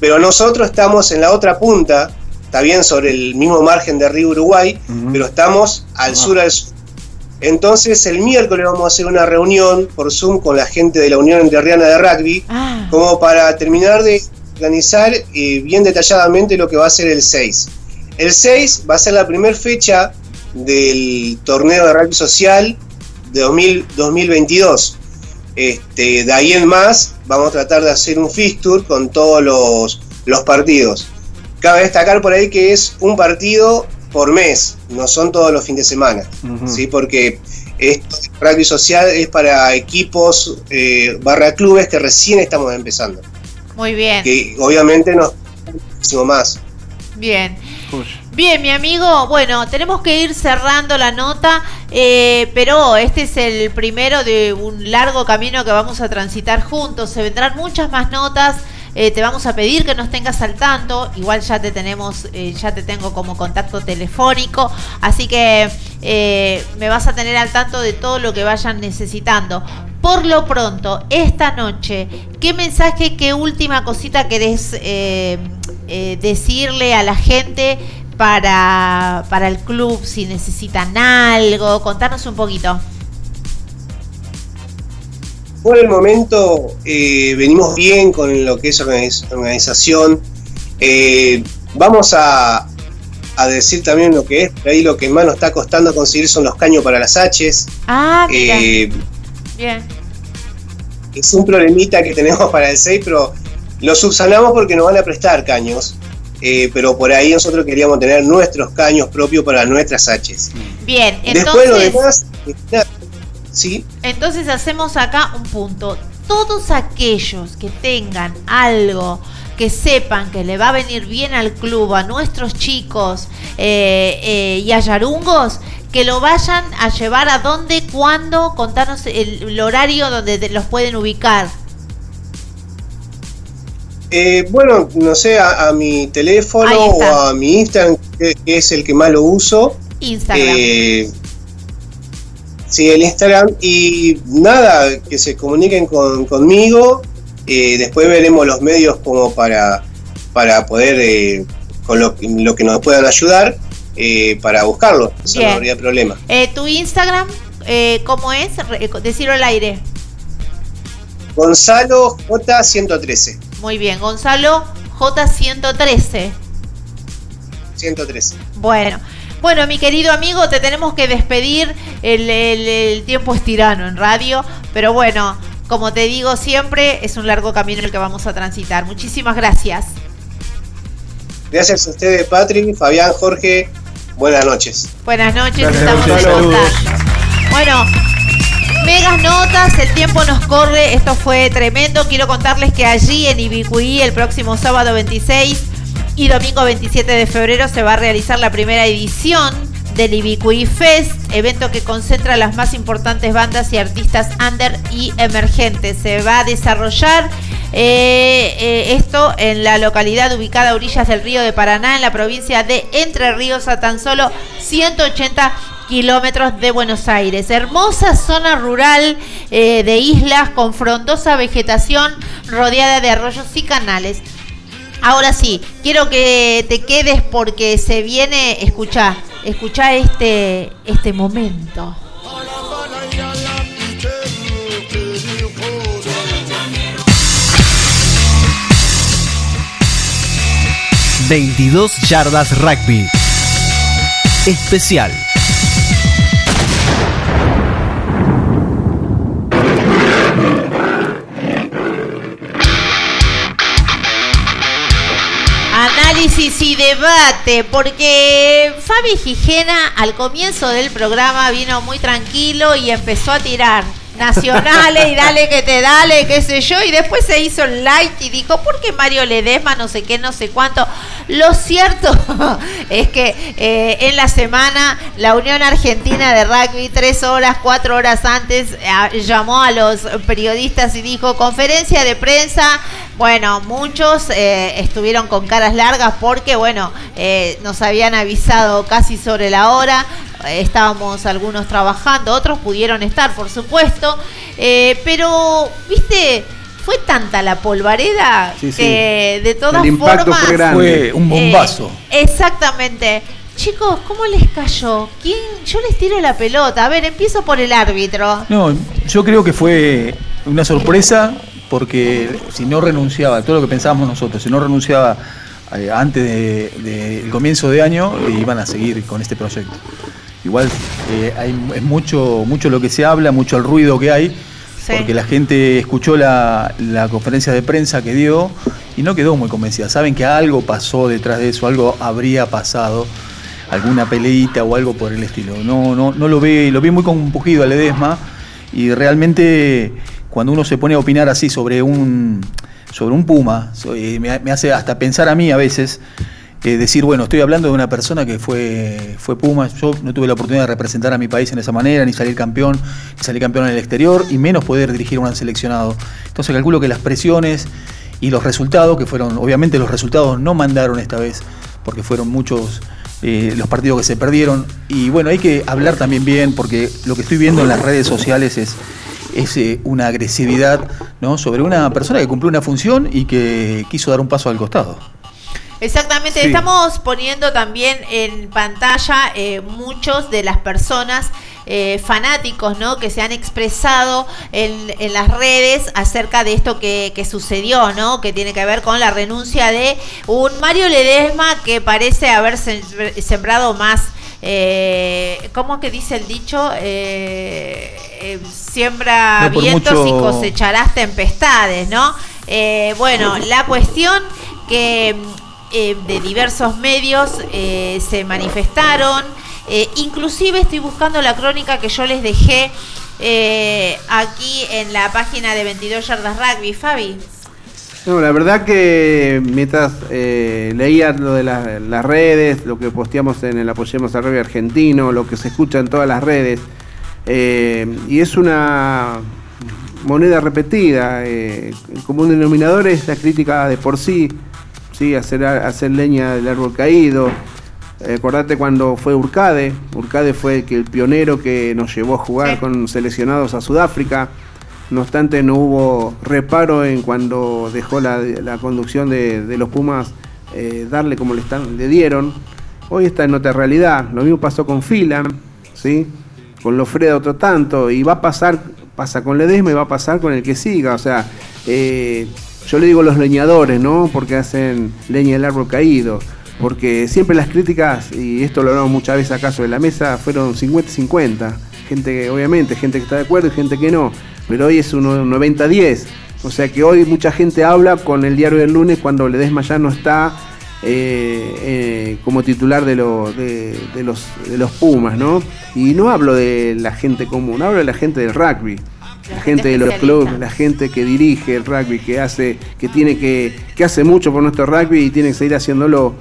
pero nosotros estamos en la otra punta, está bien sobre el mismo margen de Río Uruguay, pero estamos al sur, al, Entonces el miércoles vamos a hacer una reunión por Zoom con la gente de la Unión Enterriana de Rugby, Ah, como para terminar de organizar eh, bien detalladamente lo que va a ser el 6. El 6 va a ser la primera fecha del torneo de rugby social de 2000 2022. Este, de ahí en más vamos a tratar de hacer un fixture con todos los, los partidos. Cabe destacar por ahí que es un partido por mes, no son todos los fines de semana, ¿sí? porque esto de rugby social es para equipos eh, barra clubes que recién estamos empezando, muy bien. que obviamente nos muchísimo más. Bien. Bien, mi amigo, bueno, tenemos que ir cerrando la nota, eh, pero este es el primero de un largo camino que vamos a transitar juntos. Se vendrán muchas más notas. eh, te vamos a pedir que nos tengas al tanto. Igual ya te tenemos, eh, ya te tengo como contacto telefónico. Así que me vas a tener al tanto de todo lo que vayan necesitando. Por lo pronto, esta noche, ¿qué mensaje, qué última cosita querés decirle a la gente para, para el club? Si necesitan algo, contanos un poquito. Por el momento eh, venimos bien con lo que es organiz- organización. Eh, vamos a, a decir también lo que es, por ahí lo que más nos está costando conseguir son los caños para las Hs. Ah, mira. Eh, Bien. es un problemita que tenemos para el 6, pero lo subsanamos porque nos van a prestar caños. Eh, pero por ahí nosotros queríamos tener nuestros caños propios para nuestras Hs. Bien, Después lo entonces, demás, eh, sí, entonces hacemos acá un punto. Todos aquellos que tengan algo que sepan que le va a venir bien al club, a nuestros chicos eh, eh, y a Yarungos, que lo vayan a llevar a dónde, cuándo, contanos el, el horario donde te- los pueden ubicar. Eh, bueno, no sé, a, a mi teléfono o a mi Instagram, que, es el que más lo uso. Instagram. Eh, sí, el Instagram. Y nada, que se comuniquen con- conmigo. Eh, después veremos los medios como para, para poder, eh, con lo, lo que nos puedan ayudar, eh, para buscarlo. Eso Bien. no habría problema. ¿Tu Instagram eh, cómo es? Decirlo al aire. Gonzalo J113. Muy bien, Gonzalo J113. 113. Bueno, bueno, mi querido amigo, te tenemos que despedir. El, el- el tiempo es tirano en radio, pero bueno, como te digo siempre, es un largo camino el que vamos a transitar. Muchísimas gracias. Gracias a ustedes, Patrick, Fabián, Jorge. Buenas noches. Buenas noches, Gracias, estamos en contacto. Bueno, megas notas, el tiempo nos corre, esto fue tremendo. Quiero contarles que allí en Ibicuí, el próximo sábado 26 y domingo 27 de febrero, se va a realizar la primera edición del Ibicuí Fest, evento que concentra las más importantes bandas y artistas under y emergentes. Se va a desarrollar eh, eh, esto en la localidad ubicada a orillas del río de Paraná, en la provincia de Entre Ríos, a tan solo 180 kilómetros de Buenos Aires. Hermosa zona rural eh, de islas con frondosa vegetación rodeada de arroyos y canales. Ahora sí, quiero que te quedes porque se viene, escucha, escucha este, este momento. 22 yardas rugby. Especial. Análisis y debate, porque Fabi Gijena al comienzo del programa vino muy tranquilo y empezó a tirar nacionales y dale que te dale, qué sé yo, y después se hizo el light y dijo, ¿por qué Mario Ledesma no sé qué, no sé cuánto? Lo cierto es que eh, en la semana la Unión Argentina de Rugby, tres horas, cuatro horas antes, llamó a los periodistas y dijo, conferencia de prensa, bueno, muchos eh, estuvieron con caras largas porque, bueno, eh, nos habían avisado casi sobre la hora, estábamos algunos trabajando, otros pudieron estar, por supuesto, eh, pero, viste, fue tanta la polvareda Sí, sí. que de todas El impacto formas... fue grande. Fue un bombazo. Eh, exactamente. Chicos, ¿cómo les cayó? ¿Quién? Yo les tiro la pelota. A ver, empiezo por el árbitro. No, yo creo que fue una sorpresa porque si no renunciaba, todo lo que pensábamos nosotros, si no renunciaba eh, antes del comienzo de año, eh, iban a seguir con este proyecto. Igual eh, hay, es mucho, mucho lo que se habla, mucho el ruido que hay, porque la gente escuchó la, la conferencia de prensa que dio y no quedó muy convencida. Saben que algo pasó detrás de eso, algo habría pasado alguna peleita o algo por el estilo. No, no, no lo ve, lo vi muy compugido a Ledesma y realmente cuando uno se pone a opinar así sobre un sobre un Puma, me, hace hasta pensar a mí a veces, eh, decir, bueno, estoy hablando de una persona que fue, fue Puma, yo no tuve la oportunidad de representar a mi país en esa manera, ni salir campeón, ni salir campeón en el exterior, y menos poder dirigir a un seleccionado. Entonces calculo que las presiones y los resultados, que fueron, obviamente los resultados no mandaron esta vez, porque fueron muchos eh, los partidos que se perdieron. Y bueno, hay que hablar también bien, porque lo que estoy viendo en las redes sociales es, es eh, una agresividad ¿no? sobre una persona que cumplió una función y que quiso dar un paso al costado. Exactamente, estamos poniendo también en pantalla eh, muchos de las personas eh, fanáticos ¿no? que se han expresado en, las redes acerca de esto que, sucedió, ¿no? que tiene que ver con la renuncia de un Mario Ledesma que parece haber sembrado más. Eh, ¿Cómo que dice el dicho? Eh, eh, siembra vientos y cosecharás tempestades, ¿no? bueno, la cuestión que de diversos medios se manifestaron. Eh, inclusive estoy buscando la crónica que yo les dejé eh, aquí en la página de 22 Yardas Rugby, Fabi. No, la verdad que mientras eh, leía lo de las redes, lo que posteamos en el Apoyemos al Rugby Argentino, lo que se escucha en todas las redes, y es una moneda repetida, el común denominador es la crítica de por sí, ¿sí? hacer, hacer leña del árbol caído, eh, acordate cuando fue Urcade, Urcade fue el, pionero que nos llevó a jugar con seleccionados a Sudáfrica. No obstante, no hubo reparo en cuando dejó la, conducción de, los Pumas eh, darle como le, están, le dieron. Hoy está en otra realidad. Lo mismo pasó con Filan, ¿sí? con Lofreda otro tanto, y va a pasar, pasa con Ledesma y va a pasar con el que siga. O sea, eh, yo le digo los leñadores, ¿no? Porque hacen leña del árbol caído porque siempre las críticas, y esto lo hablamos muchas veces acá sobre la mesa, fueron 50-50. Gente, obviamente, gente que está de acuerdo y gente que no. Pero hoy es un 90-10. O sea que hoy mucha gente habla con el diario del lunes cuando Ledesma ya no está eh, eh, como titular de, los, de los Pumas, ¿no? Y no hablo de la gente común, hablo de la gente del rugby. La, gente, de los clubes, la gente que dirige el rugby, que hace, que tiene que, que hace mucho por nuestro rugby y tiene que seguir haciéndolo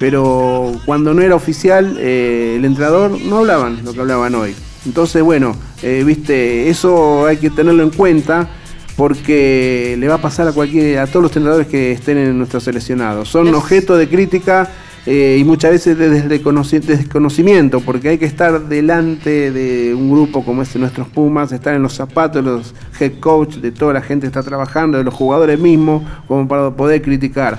pero cuando no era oficial, eh, el entrenador no hablaban lo que hablaban hoy. Entonces, bueno, eh, viste, eso hay que tenerlo en cuenta porque le va a pasar a cualquier, a todos los entrenadores que estén en nuestro seleccionado. Son objeto de crítica eh, y muchas veces desde desconocimiento, porque hay que estar delante de un grupo como este nuestros Pumas, estar en los zapatos de los head coach, de toda la gente que está trabajando, de los jugadores mismos, como para poder criticar.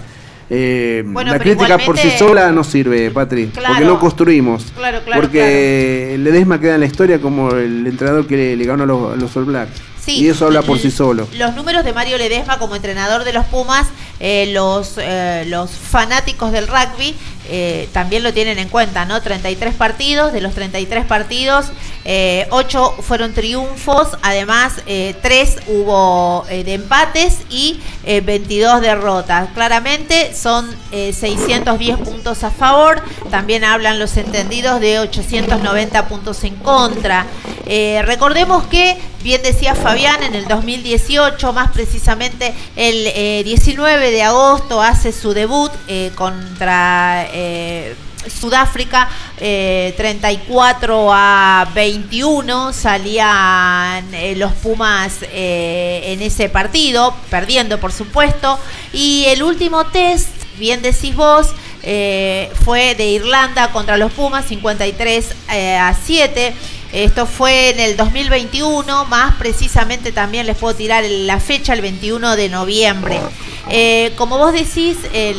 Eh, la crítica por sí sola no sirve, Patri, porque no construimos. Claro, claro, porque Ledesma queda en la historia como el entrenador que le, ganó a los, a los All Blacks y eso habla por sí solo. Los números de Mario Ledesma como entrenador de los Pumas, eh, los, eh, los fanáticos del rugby eh, también lo tienen en cuenta, ¿no? 33 partidos, de los 33 partidos, 8 fueron triunfos, además 3 hubo de empates y 22 derrotas. Claramente son 610 puntos a favor, también hablan los entendidos de 890 puntos en contra. recordemos que, bien decía Fabián, en el 2018, más precisamente el 19 de agosto, hace su debut eh, contra eh, Sudáfrica, 34 eh, a 21, salían los Pumas en ese partido, perdiendo por supuesto, y el último test, bien decís vos, fue de Irlanda contra los Pumas, 53 a 7. Esto fue en el 2021, más precisamente también les puedo tirar la fecha, el 21 de noviembre. Eh, como vos decís,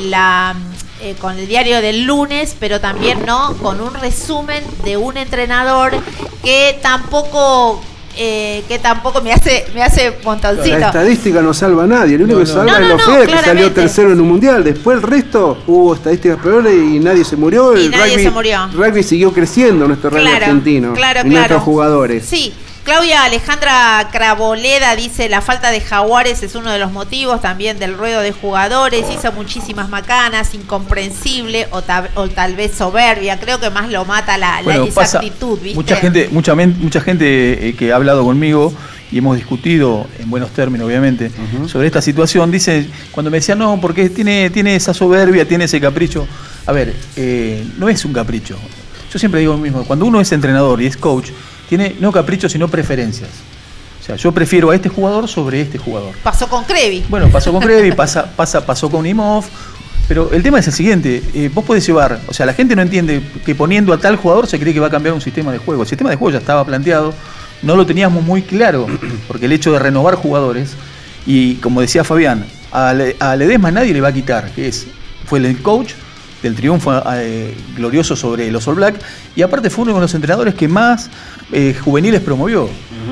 la, eh, con el diario del lunes, pero también no con un resumen de un entrenador que tampoco eh, que tampoco me hace me hace montoncito. La estadística no salva a nadie, el único No, que salva No, es no, Fede, que salió tercero en un mundial. Después el resto hubo estadísticas peores y nadie se murió. Y el nadie rugby, se murió. rugby siguió creciendo nuestro rugby Claro, argentino. claro, y claro. nuestros jugadores. Sí, Claudia Alejandra Craboleda dice la falta de jaguares es uno de los motivos también del ruedo de jugadores, hizo muchísimas macanas, incomprensible o, ta- o tal vez soberbia, creo que más lo mata la, la Bueno, exactitud, ¿viste? mucha gente, mucha, mucha gente eh, que ha hablado conmigo y hemos discutido en buenos términos, obviamente, sobre esta situación, dice, cuando me decían, no, porque tiene, tiene esa soberbia, tiene ese capricho. A ver, eh, no es un capricho. Yo siempre digo lo mismo, cuando uno es entrenador y es coach, tiene no caprichos, sino preferencias. O sea, yo prefiero a este jugador sobre este jugador. Pasó con Crevi. Bueno, pasó con Crevi, pasa, pasa, pasó con Imov. Pero el tema es el siguiente, eh, vos podés llevar, o sea, la gente no entiende que poniendo a tal jugador se cree que va a cambiar un sistema de juego. El sistema de juego ya estaba planteado, no lo teníamos muy claro, porque el hecho de renovar jugadores, y como decía Fabián, a, Le- a Ledesma nadie le va a quitar, que es, fue el coach del triunfo eh, glorioso sobre los All Black, y aparte fue uno de los entrenadores que más eh, juveniles promovió,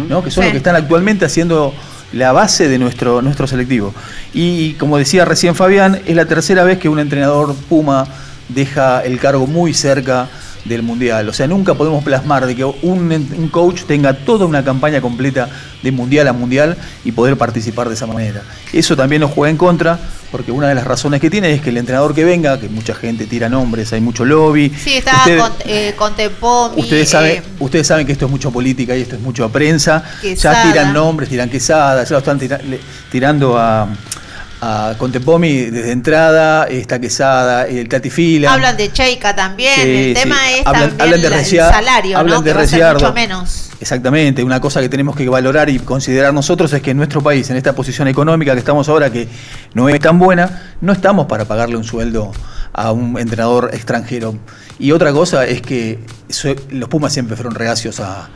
¿no? que son Sí. los que están actualmente haciendo la base de nuestro, nuestro selectivo. Y como decía recién Fabián, es la tercera vez que un entrenador Puma deja el cargo muy cerca del Mundial. O sea, nunca podemos plasmar de que un, un coach tenga toda una campaña completa de Mundial a Mundial y poder participar de esa manera. Eso también nos juega en contra, porque una de las razones que tiene es que el entrenador que venga, que mucha gente tira nombres, hay mucho lobby. Sí, está Ustedes- con, eh, con Tempomi, Ustedes saben, eh, ustedes saben que esto es mucho política y esto es mucho prensa. Quesada. Ya tiran nombres, tiran quesada, ya lo están tira- le- tirando a, a Contepomi desde entrada, está quesada, el Tati Fila. hablan de Cheika también, Sí, el sí. tema es Hablan- también hablan de el salario, hablan ¿no? de que va a mucho menos. Exactamente, una cosa que tenemos que valorar y considerar nosotros es que en nuestro país, en esta posición económica que estamos ahora, que no es tan buena, no estamos para pagarle un sueldo a un entrenador extranjero. Y otra cosa es que los Pumas siempre fueron reacios a,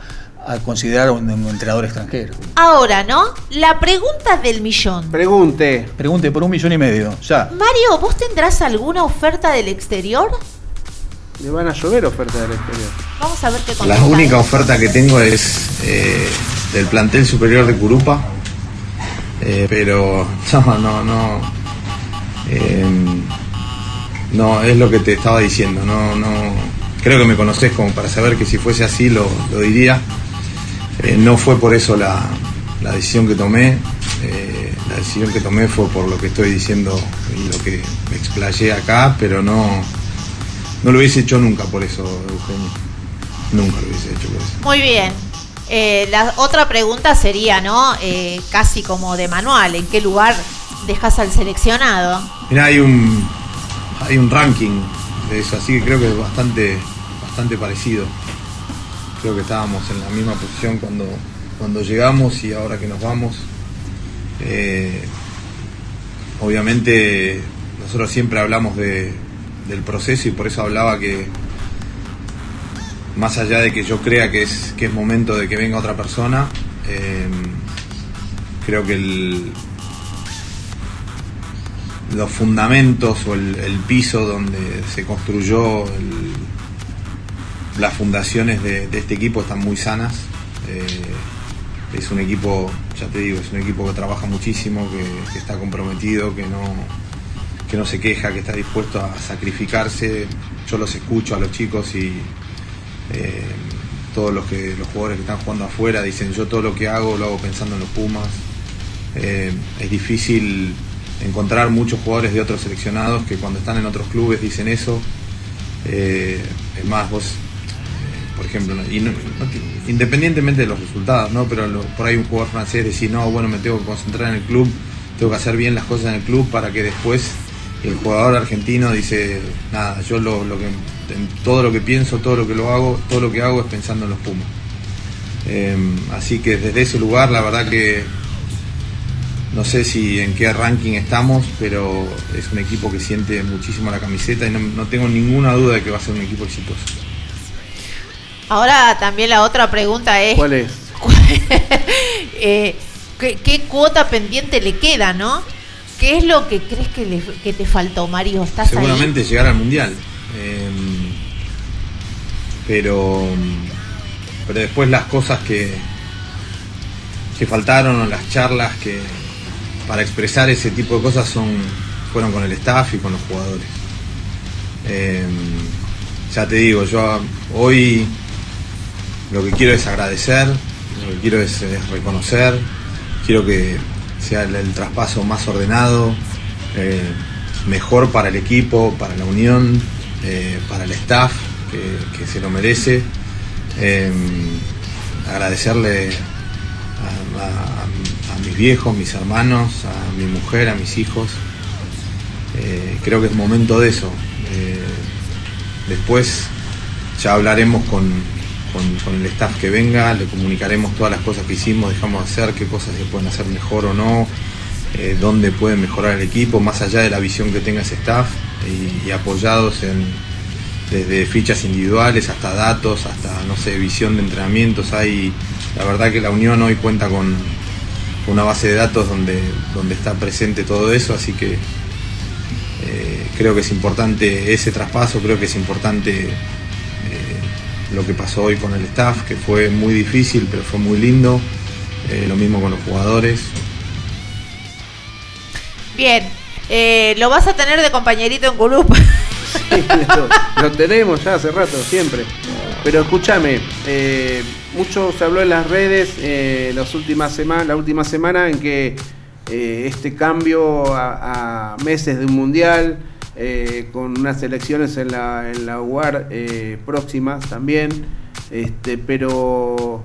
a considerar a un, un entrenador extranjero. Ahora, ¿no? La pregunta del millón. Pregunte. Pregunte por un millón y medio, ya. Mario, ¿vos tendrás alguna oferta del exterior? Le van a llover ofertas del exterior. Vamos a ver qué La contesta. única oferta que tengo es eh, del plantel superior de Curupa, Eh, pero no, no, no, eh, no es lo que te estaba diciendo. No, no, creo que me conoces como para saber que si fuese así lo, lo diría. Eh, no fue por eso la, la decisión que tomé. Eh, la decisión que tomé fue por lo que estoy diciendo y lo que me explayé acá, pero no, no lo hubiese hecho nunca por eso, Eugenio. Nunca lo hubiese hecho por eso. Muy bien. Eh, la otra pregunta sería, ¿no? Eh, casi como de manual, ¿en qué lugar dejas al seleccionado? Mira, hay un hay un ranking de eso, así que creo que es bastante bastante parecido. Creo que estábamos en la misma posición cuando cuando llegamos y ahora que nos vamos. Eh, obviamente nosotros siempre hablamos de, del proceso y por eso hablaba que más allá de que yo crea que es, que es momento de que venga otra persona, eh, creo que los fundamentos o el, el piso donde se construyó el- las fundaciones de, este equipo están muy sanas. Eh, es un equipo, ya te digo, es un equipo que trabaja muchísimo, que, está comprometido, que no, que no se queja, que está dispuesto a sacrificarse. Yo los escucho a los chicos y eh, todos los que los jugadores que están jugando afuera dicen yo todo lo que hago lo hago pensando en los Pumas. Eh, es difícil encontrar muchos jugadores de otros seleccionados que cuando están en otros clubes dicen eso. Eh, es más, vos, por ejemplo, independientemente de los resultados, ¿no? pero por ahí un jugador francés decir, no, bueno, me tengo que concentrar en el club, tengo que hacer bien las cosas en el club para que después el jugador argentino dice, nada, yo lo, que, todo lo que pienso, todo lo que lo hago, todo lo que hago es pensando en los Pumas. Eh, así que desde ese lugar, la verdad que no sé si en qué ranking estamos, pero es un equipo que siente muchísimo la camiseta y no tengo ninguna duda de que va a ser un equipo exitoso. Ahora también la otra pregunta es... ¿Cuál es? eh, ¿qué, qué cuota pendiente le queda, no? ¿Qué es lo que crees que, le- que te faltó, Mario? ¿Estás Seguramente ahí? llegar al mundial. Eh, pero, pero después las cosas que, que faltaron o las charlas que para expresar ese tipo de cosas son fueron con el staff y con los jugadores. Eh, ya te digo, yo hoy lo que quiero es agradecer, lo que quiero es, reconocer, quiero que sea el, traspaso más ordenado, eh, mejor para el equipo, para la unión, eh, para el staff que, se lo merece. Eh, agradecerle a, a- mis viejos, mis hermanos, a mi mujer, a mis hijos. Creo que es momento de eso. Después ya hablaremos con, con- el staff que venga, le comunicaremos todas las cosas que hicimos, dejamos de hacer, qué cosas se pueden hacer mejor o no, eh, dónde puede mejorar el equipo, más allá de la visión que tenga ese staff y, apoyados en desde fichas individuales hasta datos, hasta no sé, visión de entrenamientos. Hay, la verdad que la Unión hoy cuenta con una base de datos donde, donde está presente todo eso, así que eh, creo que es importante ese traspaso, creo que es importante lo que pasó hoy con el staff, que fue muy difícil, pero fue muy lindo. Eh, lo mismo con los jugadores. Bien. Eh, lo vas a tener de compañerito en Curup. lo, lo tenemos ya hace rato, siempre. Pero escúchame, eh, mucho se habló en las redes eh, las últimas semanas, la última semana en que eh, este cambio a, a meses de un mundial, eh, con unas elecciones en la, en la UAR eh, próximas también, este, pero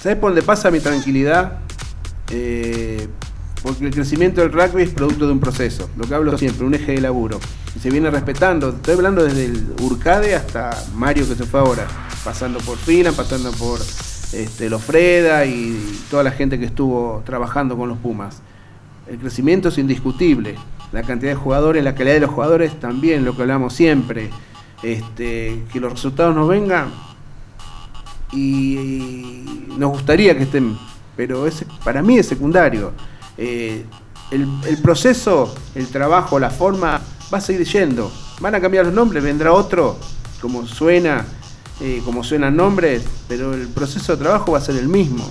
¿sabes por dónde pasa mi tranquilidad? Eh, porque el crecimiento del rugby es producto de un proceso, lo que hablo siempre, un eje de laburo. Y se viene respetando, estoy hablando desde el Urcade hasta Mario que se fue ahora, pasando por Fina, pasando por este, Lofreda y toda la gente que estuvo trabajando con los Pumas. El crecimiento es indiscutible, la cantidad de jugadores, la calidad de los jugadores también, lo que hablamos siempre. Este, que los resultados nos vengan y nos gustaría que estén, pero es, para mí es secundario. Eh, el, proceso, el trabajo, la forma va a seguir yendo. Van a cambiar los nombres, vendrá otro, como suena, eh, como suenan nombres, pero el proceso de trabajo va a ser el mismo.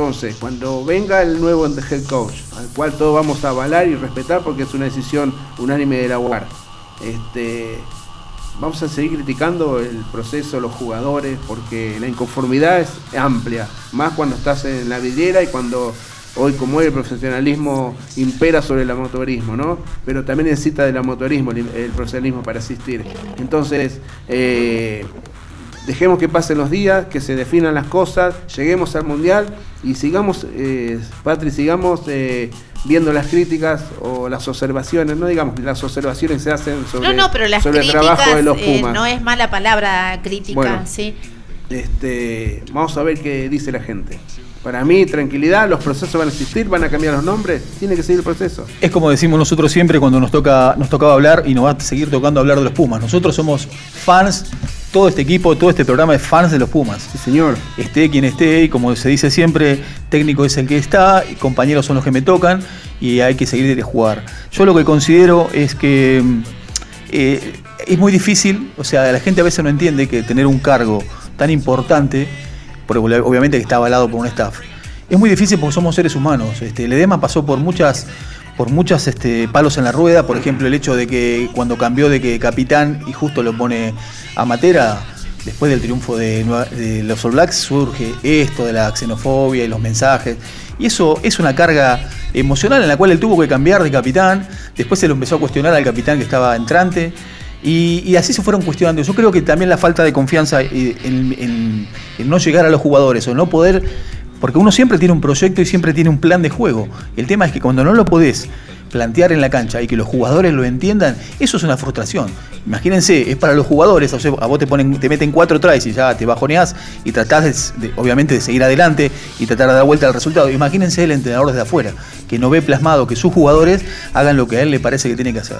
Entonces, cuando venga el nuevo head coach, al cual todos vamos a avalar y respetar porque es una decisión unánime de la UAR, este, vamos a seguir criticando el proceso, los jugadores, porque la inconformidad es amplia, más cuando estás en la vidriera y cuando hoy como hoy el profesionalismo impera sobre el amateurismo, ¿no? Pero también necesita del amateurismo el, profesionalismo para asistir. Entonces, eh, dejemos que pasen los días, que se definan las cosas, lleguemos al mundial y sigamos, eh, Patri, sigamos eh, viendo las críticas o las observaciones, no digamos las observaciones que se hacen sobre, No, no, pero las sobre el críticas trabajo de los eh, Pumas. no es mala palabra crítica, Bueno. ¿sí? Este, vamos a ver qué dice la gente. Para mí, tranquilidad, los procesos van a existir, van a cambiar los nombres, tiene que seguir el proceso. Es como decimos nosotros siempre cuando nos toca nos tocaba hablar y nos va a seguir tocando hablar de los Pumas. Nosotros somos fans, todo este equipo, todo este programa es fans de los Pumas. Sí, señor. Esté quien esté y como se dice siempre, técnico es el que está, y compañeros son los que me tocan y hay que seguir de jugar. Yo lo que considero es que mm, eh, es muy difícil, o sea, la gente a veces no entiende que tener un cargo tan importante, porque obviamente que está avalado por un staff, es muy difícil porque somos seres humanos. Este, el edema pasó por muchas por muchas este, palos en la rueda, por ejemplo el hecho de que cuando cambió de que capitán y justo lo pone a Matera, después del triunfo de, de los All Blacks surge esto de la xenofobia y los mensajes. Y eso es una carga emocional en la cual él tuvo que cambiar de capitán. Después se lo empezó a cuestionar al capitán que estaba entrante. Y, así se fueron cuestionando. Yo creo que también la falta de confianza eh, en no llegar a los jugadores o no poder. Porque uno siempre tiene un proyecto y siempre tiene un plan de juego. El tema es que cuando no lo podés plantear en la cancha y que los jugadores lo entiendan, eso es una frustración. Imagínense, es para los jugadores, o sea, a vos te ponen, te meten cuatro tries y ya te bajoneás y tratás de, obviamente de seguir adelante y tratar de dar vuelta al resultado. Imagínense el entrenador desde afuera, que no ve plasmado que sus jugadores hagan lo que a él le parece que tiene que hacer.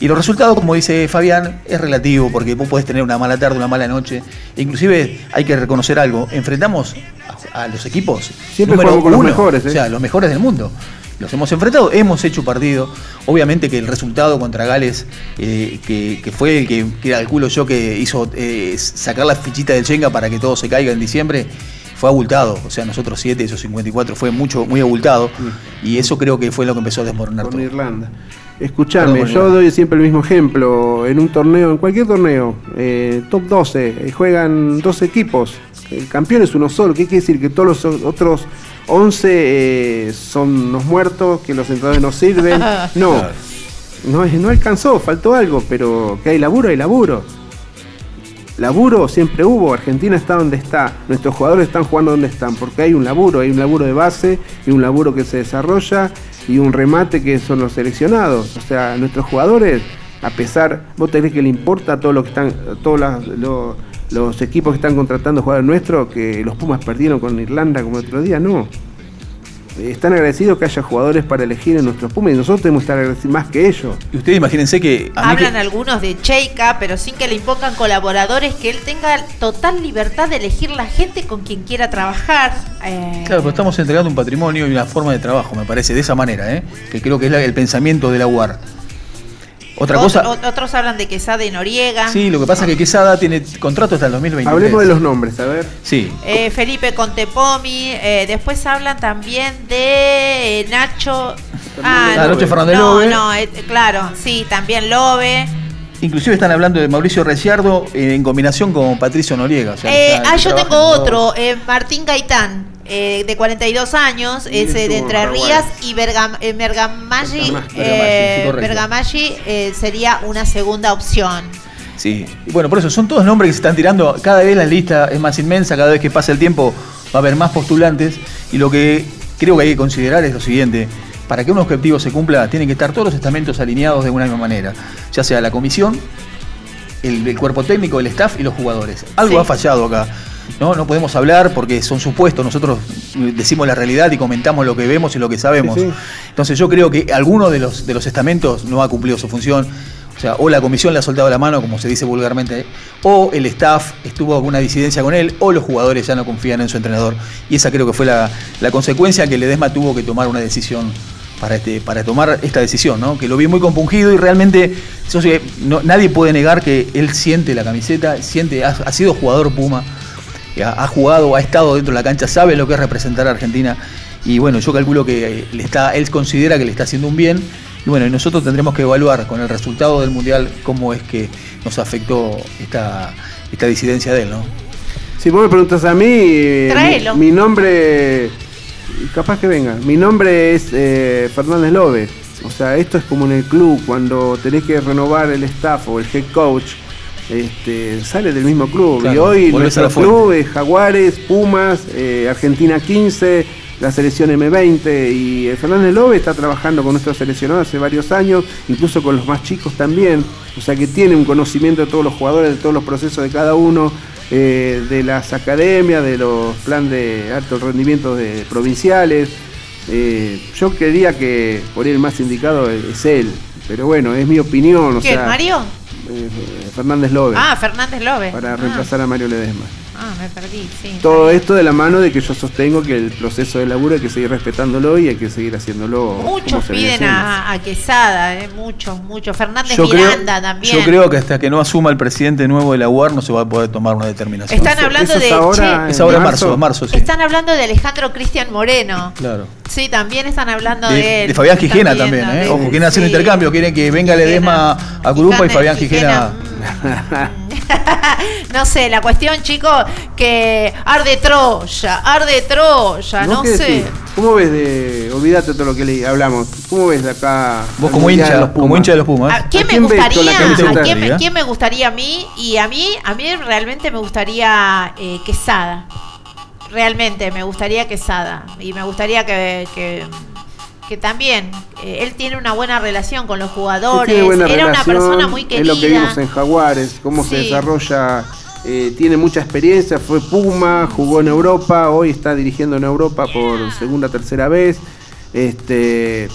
Y los resultados, como dice Fabián, es relativo, porque vos podés tener una mala tarde, una mala noche. E inclusive hay que reconocer algo, enfrentamos a, a los equipos Siempre número con los mejores, ¿eh? O sea, los mejores del mundo. los hemos enfrentado, hemos hecho partido. Obviamente que el resultado contra Gales, eh, que, que fue el que, que calculo yo que hizo eh, sacar la fichita del Chenga para que todo se caiga en diciembre, fue abultado. O sea, nosotros 7, esos 54, fue mucho, muy abultado. Y eso creo que fue lo que empezó a desmoronar Con todo. Irlanda. Escuchame, yo doy siempre el mismo ejemplo. En un torneo, en cualquier torneo, eh, top 12, eh, juegan dos equipos. El campeón es uno solo. ¿Qué quiere decir? Que todos los otros 11 eh, son unos muertos, que los entrenadores no sirven. No, no, es- no alcanzó, faltó algo, pero que hay laburo, hay laburo. Laburo siempre hubo, Argentina está donde está, nuestros jugadores están jugando donde están, porque hay un laburo, hay un laburo de base y un laburo que se desarrolla y un remate que son los seleccionados. O sea, nuestros jugadores, a pesar, vos tenés que le importa a todos los que están, todos los, los equipos que están contratando jugadores nuestros, que los Pumas perdieron con Irlanda como el otro día, no. Están agradecidos que haya jugadores para elegir en nuestros Pumas y nosotros tenemos que estar agradecidos más que ellos. Y ustedes imagínense que Hablan algunos de Cheika, pero sin que le impongan colaboradores, que él tenga total libertad de elegir la gente con quien quiera trabajar. Eh, Claro, pero estamos entregando un patrimonio y una forma de trabajo, me parece, de esa manera, ¿eh? que creo que es la- el pensamiento de la UAR. Otra ot- cosa, ot- otros hablan de Quesada y Noriega. sí, lo que pasa es que Quesada tiene contrato hasta el 2023. Hablemos de los nombres, a ver. Sí, Eh, Felipe Contepomi, eh, después hablan también de eh, Nacho. Ah, Ah, Nacho Fernández no, Lobe. no, eh, claro, sí, también Lobe. inclusive están hablando de Mauricio Reciardo en combinación con Patricio Noriega. o sea, Eh, está- ah, yo tengo otro, eh, Martín Gaitán, eh, de 42 años, Y es de Entre. Rías y Bergam, eh, eh, eh, sería una segunda opción. Sí, y bueno, por eso son todos nombres que se están tirando. Cada vez la lista es más inmensa, cada vez que pasa el tiempo va a haber más postulantes. Y lo que creo que hay que considerar es lo siguiente: para que un objetivo se cumpla, tienen que estar todos los estamentos alineados de una misma manera, ya sea la comisión, el, el cuerpo técnico, el staff y los jugadores. Algo Sí. ha fallado acá. ¿No? no podemos hablar porque son supuestos, nosotros decimos la realidad y comentamos lo que vemos y lo que sabemos. Sí, sí. Entonces yo creo que alguno de los, de los estamentos no ha cumplido su función. O sea, o la comisión le ha soltado la mano, como se dice vulgarmente, o el staff estuvo alguna disidencia con él, o los jugadores ya no confían en su entrenador. Y esa creo que fue la, la consecuencia que Ledesma tuvo que tomar una decisión para, este, para tomar esta decisión, ¿no? Que lo vi muy compungido y realmente eso sí, no- nadie puede negar que él siente la camiseta, siente, ha, ha sido jugador Puma, ha, ha jugado, ha estado dentro de la cancha, sabe lo que es representar a Argentina. Y bueno, yo calculo que le está, él considera que le está haciendo un bien. Y bueno, y nosotros tendremos que evaluar con el resultado del Mundial cómo es que nos afectó esta, esta disidencia de él, ¿no? Si vos me preguntas a mí, eh, mi, mi nombre, capaz que venga, mi nombre es eh, Fernández Lobe. O sea, esto es como en el club, cuando tenés que renovar el staff o el head coach, este, sale del mismo club. y hoy nuestro club es Jaguares, Pumas, eh, Argentina 15, la selección M20 y el Fernández Lobe está trabajando con nuestros seleccionados hace varios años, incluso con los más chicos también, o sea que tiene un conocimiento de todos los jugadores, de todos los procesos de cada uno, eh, de las academias, de los planes de alto rendimiento de provinciales. Eh, yo creería que por ahí el más indicado es, es él, pero bueno, es mi opinión. O ¿Quién, sea, Mario? Eh, Fernández Lobe, Ah, Fernández Lobe. para Ah, reemplazar a Mario Ledesma. Ah, me perdí, sí. Todo esto de la mano de que yo sostengo que el proceso de laburo hay que seguir respetándolo y hay que seguir haciéndolo. Muchos piden a, a Quesada, eh, muchos, muchos. Fernández Yo creo, Miranda también. yo creo que hasta que no asuma el presidente nuevo de la UAR no se va a poder tomar una determinación. Están hablando eso es de. ahora, che, Es ahora marzo, marzo, sí. Están hablando de Alejandro Cristian Moreno. Claro. Sí, también están hablando de, De, él. de Fabián Gijena también, ¿eh? de- Ojo, quieren hacer un intercambio, quieren que venga Ledesma a Curupa y Fabián Gijena. no sé, la cuestión, chicos, que arde Troya, arde Troya, ¿Vos no sé. decís? ¿Cómo ves de. Olvídate todo lo que le hablamos. ¿Cómo ves de acá? Vos como de hincha, los Pumas? como hincha de los Pumas. ¿A quién ¿A me quién gustaría? ¿A quién me, Gustaría. quién me gustaría a mí? Y a mí, a mí realmente me gustaría eh, Quesada. Realmente me gustaría Quesada. Y me gustaría que, que, que también eh, él tiene una buena relación con los jugadores. Era una persona muy Es querida. lo que vimos en Jaguares, cómo se desarrolla. eh, tiene mucha experiencia, fue Puma, jugó en Europa, hoy está dirigiendo en Europa por segunda tercera vez. Este,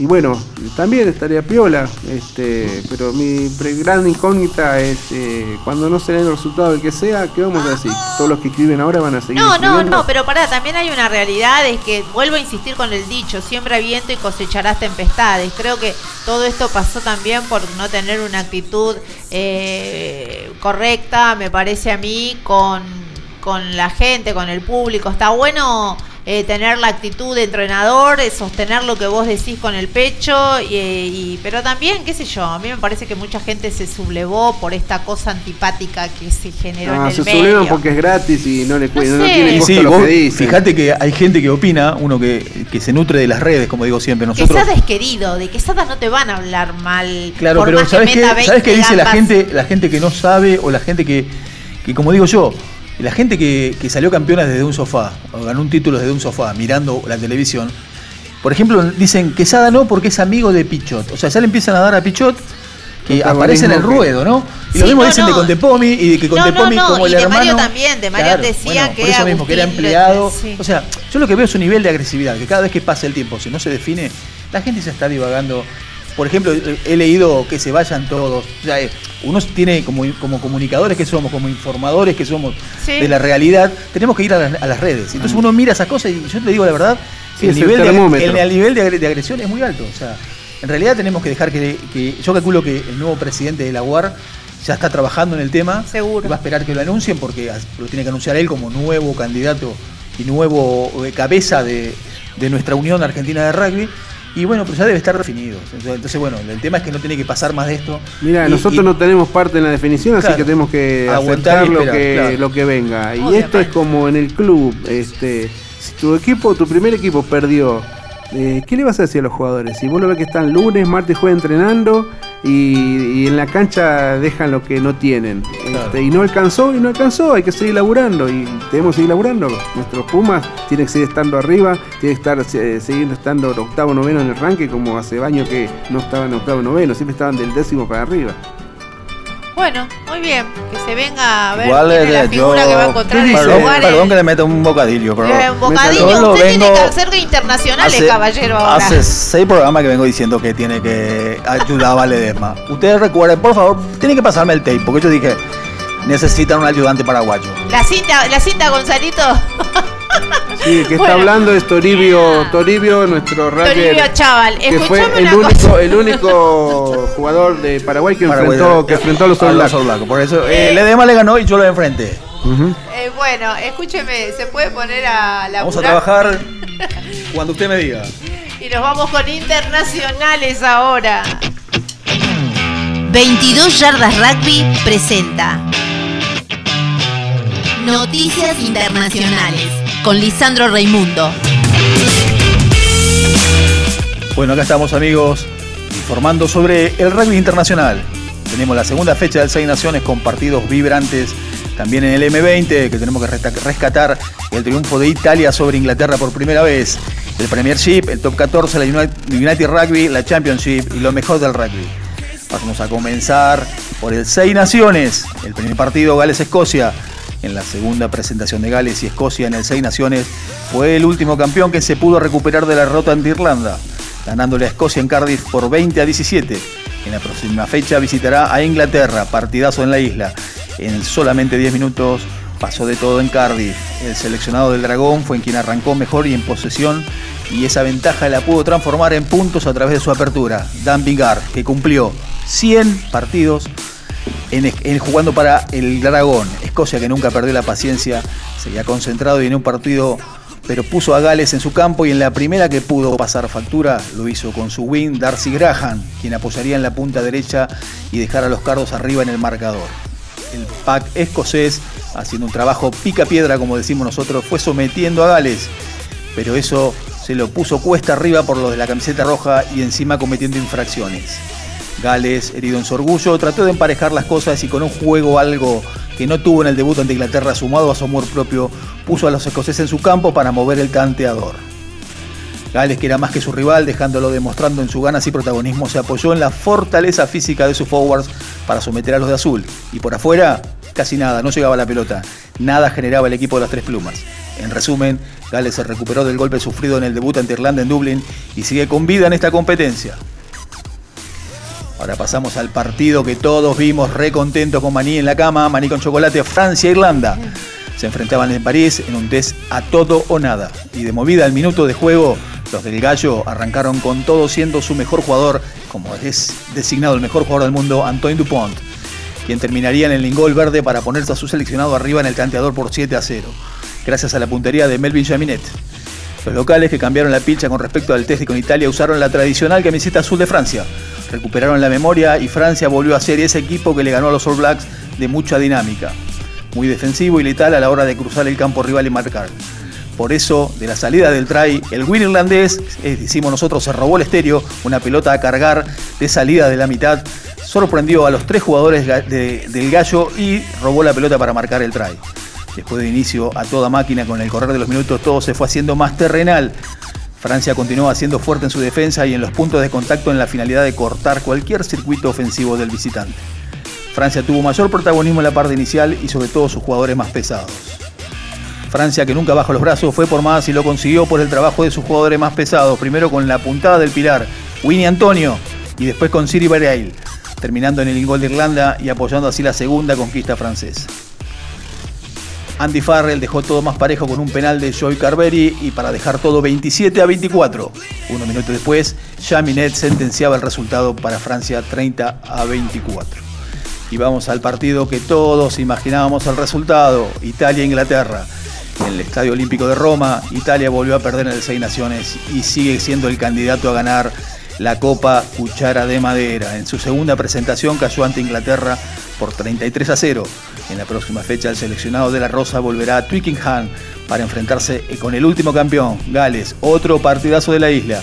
y bueno, también estaría piola, este, pero mi gran incógnita es eh, cuando no se den el resultado del que sea, ¿qué vamos a decir? Todos los que escriben ahora van a seguir No, no, no, pero pará, también hay una realidad, es que vuelvo a insistir con el dicho, siembra viento y cosecharás tempestades. Creo que todo esto pasó también por no tener una actitud eh, correcta, me parece a mí, con, con la gente, con el público. Está bueno eh, tener la actitud de entrenador, eh, sostener lo que vos decís con el pecho, y, y- pero también, qué sé yo, a mí me parece que mucha gente se sublevó por esta cosa antipática que se generó en Ah, el se medio. sublevan porque es gratis y no le cu- no, sé. tiene costo sí, lo vos que fíjate que hay gente que opina, uno que, que se nutre de las redes, como digo siempre. Nosotros, Quesada es querido, de Quesada no te van a hablar mal. Claro, por pero más que ¿sabes qué, meta 20 ¿sabes qué dice la gente, la gente que no sabe o la gente que, que como digo yo, la gente que, que salió campeona desde un sofá o ganó un título desde un sofá mirando la televisión? Por ejemplo, dicen Quesada no porque es amigo de Pichot. O sea, ya le empiezan a dar a Pichot que aparece en el que- ruedo, ¿no? Y Sí, lo mismo no, dicen no. de Contepomi y de que No, no, Contepomi no, como y el de hermano. Mario también, de Mario decía bueno, que por eso mismo, que era empleado. sí. O sea, yo lo que veo es un nivel de agresividad, que cada vez que pasa el tiempo, si no se define, la gente ya está divagando. Por ejemplo, he leído que se vayan todos. O sea, eh, uno tiene como, como comunicadores que somos, como informadores que somos Sí. de la realidad, tenemos que ir a las, a las redes. Entonces uno mira esas cosas y yo te digo la verdad, Sí, el, nivel de, termómetro. el- el nivel de, agre- de agresión es muy alto. O sea, en realidad tenemos que dejar que, que- yo calculo que el nuevo presidente de la UAR ya está trabajando en el tema. Seguro. Y va a esperar que lo anuncien porque as- lo tiene que anunciar él como nuevo candidato y nuevo eh, cabeza de, de nuestra Unión Argentina de Rugby. Y bueno, pero ya debe estar definido. Entonces, entonces, bueno, el tema es que no tiene que pasar más de esto. Mira, nosotros y- no tenemos parte en la definición, así que tenemos que Aguantar aceptar lo esperar, que, claro. lo que venga. Y Obviamente. esto es como en el club, este, si tu equipo, tu primer equipo perdió, eh, ¿qué le vas a decir a los jugadores? Si vos lo ves que están lunes, martes, jueves entrenando y, y en la cancha dejan lo que no tienen. Este, y no alcanzó, y no alcanzó, hay que seguir laburando y debemos seguir laburando. Nuestros Pumas tienen que seguir estando arriba, tienen que estar, eh, seguir estando octavo, noveno en el ranking, como hace años que no estaban octavo, noveno, siempre estaban del décimo para arriba. Bueno, muy bien, que se venga a ver Igual es la eh, figura que va a encontrar en perdón, lugar. perdón que le meta un bocadillo, pero Eh, un bocadillo, Yo lo usted tiene vengo- que hacer internacionales, hace, caballero, ahora. hace seis programas que vengo diciendo que tiene que ayudar a Valedesma. Ustedes recuerden, por favor, tienen que pasarme el tape, porque yo dije, necesitan un ayudante paraguayo. La cinta, la cinta Gonzalito, Sí, el que está Bueno. hablando es Toribio, Toribio, nuestro Toribio Chaval. que fue el único, cosa. el único jugador de Paraguay que Paraguay, enfrentó, eh, que enfrentó a los All Blacks. Por eso, eh, Ledesma le ganó y yo lo enfrenté. Ujú. Eh, bueno, escúcheme, se puede poner a la Vamos a trabajar cuando usted me diga. Y nos vamos con internacionales ahora. 22 Yardas Rugby presenta Noticias Internacionales con Lisandro Raimundo. Bueno, acá estamos amigos informando sobre el rugby internacional. Tenemos la segunda fecha del Seis Naciones con partidos vibrantes. También en el M20, que tenemos que rescatar el triunfo de Italia sobre Inglaterra por primera vez. El Premiership, el Top 14, la Uni- United Rugby, la Championship y lo mejor del rugby. Vamos a comenzar por el Seis Naciones. El primer partido Gales-Escocia. En la segunda presentación de Gales y Escocia en el Seis Naciones fue el último campeón que se pudo recuperar de la derrota ante Irlanda, ganándole a Escocia en Cardiff por 20 a 17. En la próxima fecha visitará a Inglaterra, partidazo en la isla. En solamente 10 minutos pasó de todo en Cardiff. El seleccionado del Dragón fue en quien arrancó mejor y en posesión y esa ventaja la pudo transformar en puntos a través de su apertura. Dan Bigard, que cumplió 100 partidos en, jugando para el Dragón. Escocia que nunca perdió la paciencia, seguía concentrado y en un partido, pero puso a Gales en su campo y en la primera que pudo pasar factura lo hizo con su wing Darcy Graham, quien apoyaría en la punta derecha y dejar a los cardos arriba en el marcador. El pack escocés, haciendo un trabajo pica piedra como decimos nosotros, fue sometiendo a Gales, pero eso se lo puso cuesta arriba por los de la camiseta roja y encima cometiendo infracciones. Gales, herido en su orgullo, trató de emparejar las cosas y con un juego algo que no tuvo en el debut ante Inglaterra, sumado a su amor propio, puso a los escoceses en su campo para mover el tanteador. Gales, que era más que su rival, dejándolo demostrando en su ganas y protagonismo, se apoyó en la fortaleza física de sus forwards para someter a los de azul. Y por afuera, casi nada, no llegaba la pelota. Nada generaba el equipo de las tres plumas. En resumen, Gales se recuperó del golpe sufrido en el debut ante Irlanda en Dublín y sigue con vida en esta competencia. Ahora pasamos al partido que todos vimos re contentos con maní en la cama, maní con chocolate, Francia-Irlanda. Se enfrentaban en París en un test a todo o nada. Y de movida al minuto de juego, los del Gallo arrancaron con todo siendo su mejor jugador, como es designado el mejor jugador del mundo, Antoine Dupont, quien terminaría en el lingol verde para ponerse a su seleccionado arriba en el tanteador por 7 a 0, gracias a la puntería de Melvin Jaminet. Los locales que cambiaron la pilcha con respecto al test con Italia usaron la tradicional camiseta azul de Francia. Recuperaron la memoria y Francia volvió a ser ese equipo que le ganó a los All Blacks de mucha dinámica. Muy defensivo y letal a la hora de cruzar el campo rival y marcar. Por eso, de la salida del try, el win irlandés, decimos nosotros, se robó el estéreo, una pelota a cargar de salida de la mitad, sorprendió a los tres jugadores del gallo y robó la pelota para marcar el try. Después de inicio a toda máquina con el correr de los minutos todo se fue haciendo más terrenal. Francia continuó siendo fuerte en su defensa y en los puntos de contacto en la finalidad de cortar cualquier circuito ofensivo del visitante. Francia tuvo mayor protagonismo en la parte inicial y sobre todo sus jugadores más pesados. Francia, que nunca bajó los brazos, fue por más y lo consiguió por el trabajo de sus jugadores más pesados, primero con la puntada del pilar, Winnie Antonio, y después con Siri Barail, terminando en el gol de Irlanda y apoyando así la segunda conquista francesa. Andy Farrell dejó todo más parejo con un penal de Joy Carberry y para dejar todo 27 a 24. Unos minutos después, Jaminet sentenciaba el resultado para Francia 30 a 24. Y vamos al partido que todos imaginábamos el resultado, Italia-Inglaterra. En el Estadio Olímpico de Roma, Italia volvió a perder en el Seis Naciones y sigue siendo el candidato a ganar la Copa Cuchara de Madera. En su segunda presentación cayó ante Inglaterra por 33 a 0. En la próxima fecha el seleccionado de la Rosa volverá a Twickenham para enfrentarse con el último campeón, Gales, otro partidazo de la isla.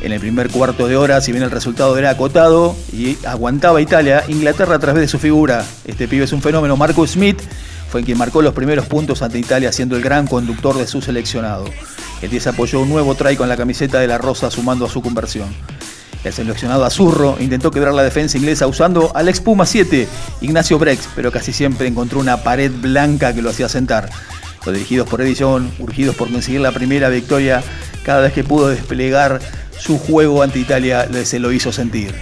En el primer cuarto de hora, si bien el resultado era acotado y aguantaba Italia, Inglaterra a través de su figura, este pibe es un fenómeno, Marcus Smith, fue quien marcó los primeros puntos ante Italia siendo el gran conductor de su seleccionado. El 10 apoyó un nuevo try con la camiseta de la Rosa sumando a su conversión. El seleccionado Azurro intentó quebrar la defensa inglesa usando al ex Puma 7, Ignacio Brex, pero casi siempre encontró una pared blanca que lo hacía sentar. Los dirigidos por Edición, urgidos por conseguir la primera victoria, cada vez que pudo desplegar su juego ante Italia se lo hizo sentir.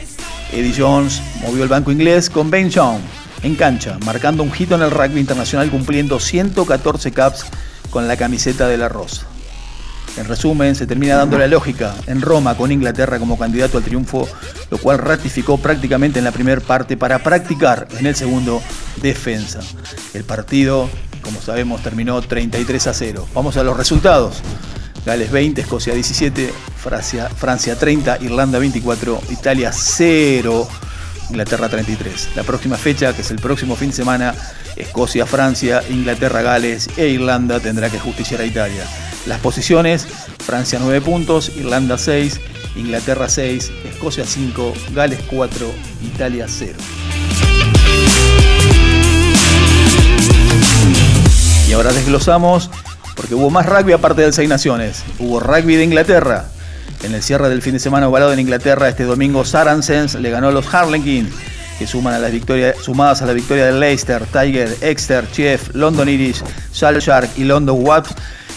Eddie Jones movió el banco inglés con Ben en cancha, marcando un hito en el rugby internacional cumpliendo 114 caps con la camiseta de la Rosa. En resumen, se termina dando la lógica en Roma con Inglaterra como candidato al triunfo, lo cual ratificó prácticamente en la primera parte para practicar en el segundo defensa. El partido, como sabemos, terminó 33 a 0. Vamos a los resultados. Gales 20, Escocia 17, Francia, Francia 30, Irlanda 24, Italia 0, Inglaterra 33. La próxima fecha, que es el próximo fin de semana, Escocia, Francia, Inglaterra, Gales e Irlanda tendrá que justiciar a Italia. Las posiciones, Francia 9 puntos, Irlanda 6, Inglaterra 6, Escocia 5, Gales 4, Italia 0. Y ahora desglosamos, porque hubo más rugby aparte del Seis Naciones. Hubo rugby de Inglaterra. En el cierre del fin de semana ovalado en Inglaterra, este domingo Saracens le ganó a los Harlequins, que suman a las victorias, sumadas a la victoria de Leicester, Tiger, Exeter, Chief, London Irish, Shark y London Wasps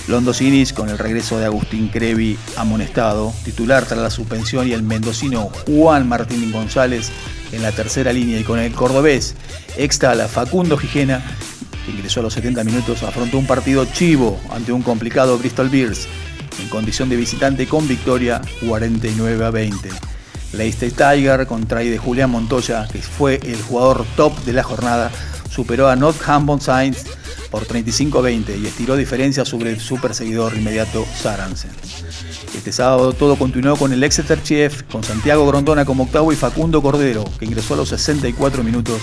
Londos Iris con el regreso de Agustín Crevi amonestado, titular tras la suspensión y el mendocino Juan Martín González en la tercera línea y con el cordobés extra la Facundo Gijena, que ingresó a los 70 minutos, afrontó un partido chivo ante un complicado Bristol Bears en condición de visitante con victoria 49 a 20. Leicester Tiger con try de Julián Montoya, que fue el jugador top de la jornada, superó a Northampton Saints por 35-20 y estiró diferencia sobre su perseguidor inmediato Saransen. Este sábado todo continuó con el Exeter Chief, con Santiago Grondona como octavo y Facundo Cordero, que ingresó a los 64 minutos.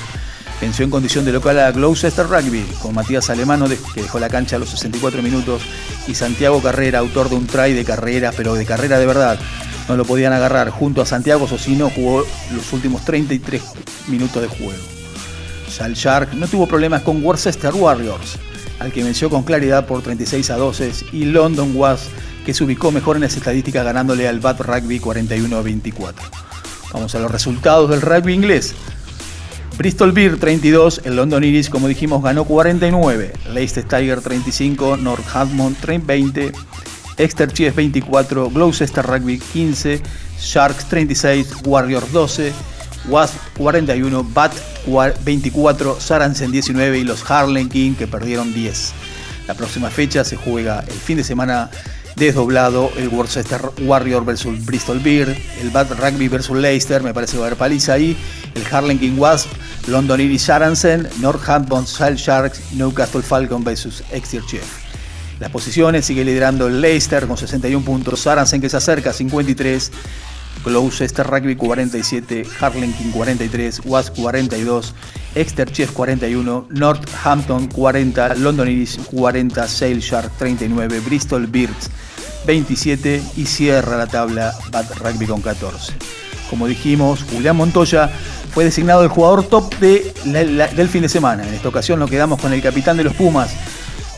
Venció en condición de local a Gloucester Rugby, con Matías Alemano, que dejó la cancha a los 64 minutos, y Santiago Carrera, autor de un try de carrera, pero de carrera de verdad. No lo podían agarrar. Junto a Santiago Socino jugó los últimos 33 minutos de juego. Sal Shark no tuvo problemas con Worcester Warriors, al que venció con claridad por 36 a 12, y London Was, que se ubicó mejor en las estadísticas ganándole al Bat Rugby 41 a 24. Vamos a los resultados del rugby inglés. Bristol Beer 32, el London Iris, como dijimos, ganó 49. Leicester Tiger 35, Northampton 20, Exeter Chiefs 24, Gloucester Rugby 15, Sharks 36, Warriors 12, Wasp 41, Bat 24, Saransen 19 y los Harlem que perdieron 10. La próxima fecha se juega el fin de semana desdoblado el Worcester Warrior versus Bristol Beer, el Bad Rugby versus Leicester, me parece que va a haber paliza ahí, el Harlem Wasp, London Iris Saransen, Northampton Salt Sharks, Newcastle Falcon versus Exeter Chief. Las posiciones sigue liderando Leicester con 61 puntos, Saransen que se acerca 53, Gloucester Rugby 47, Harlem King 43, Wasp 42, Exeter Chief 41, Northampton 40, London Iris 40, Sale Shark 39, Bristol Birds 27 y cierra la tabla Bad Rugby con 14. Como dijimos, Julián Montoya fue designado el jugador top del fin de semana. En esta ocasión nos quedamos con el capitán de los Pumas,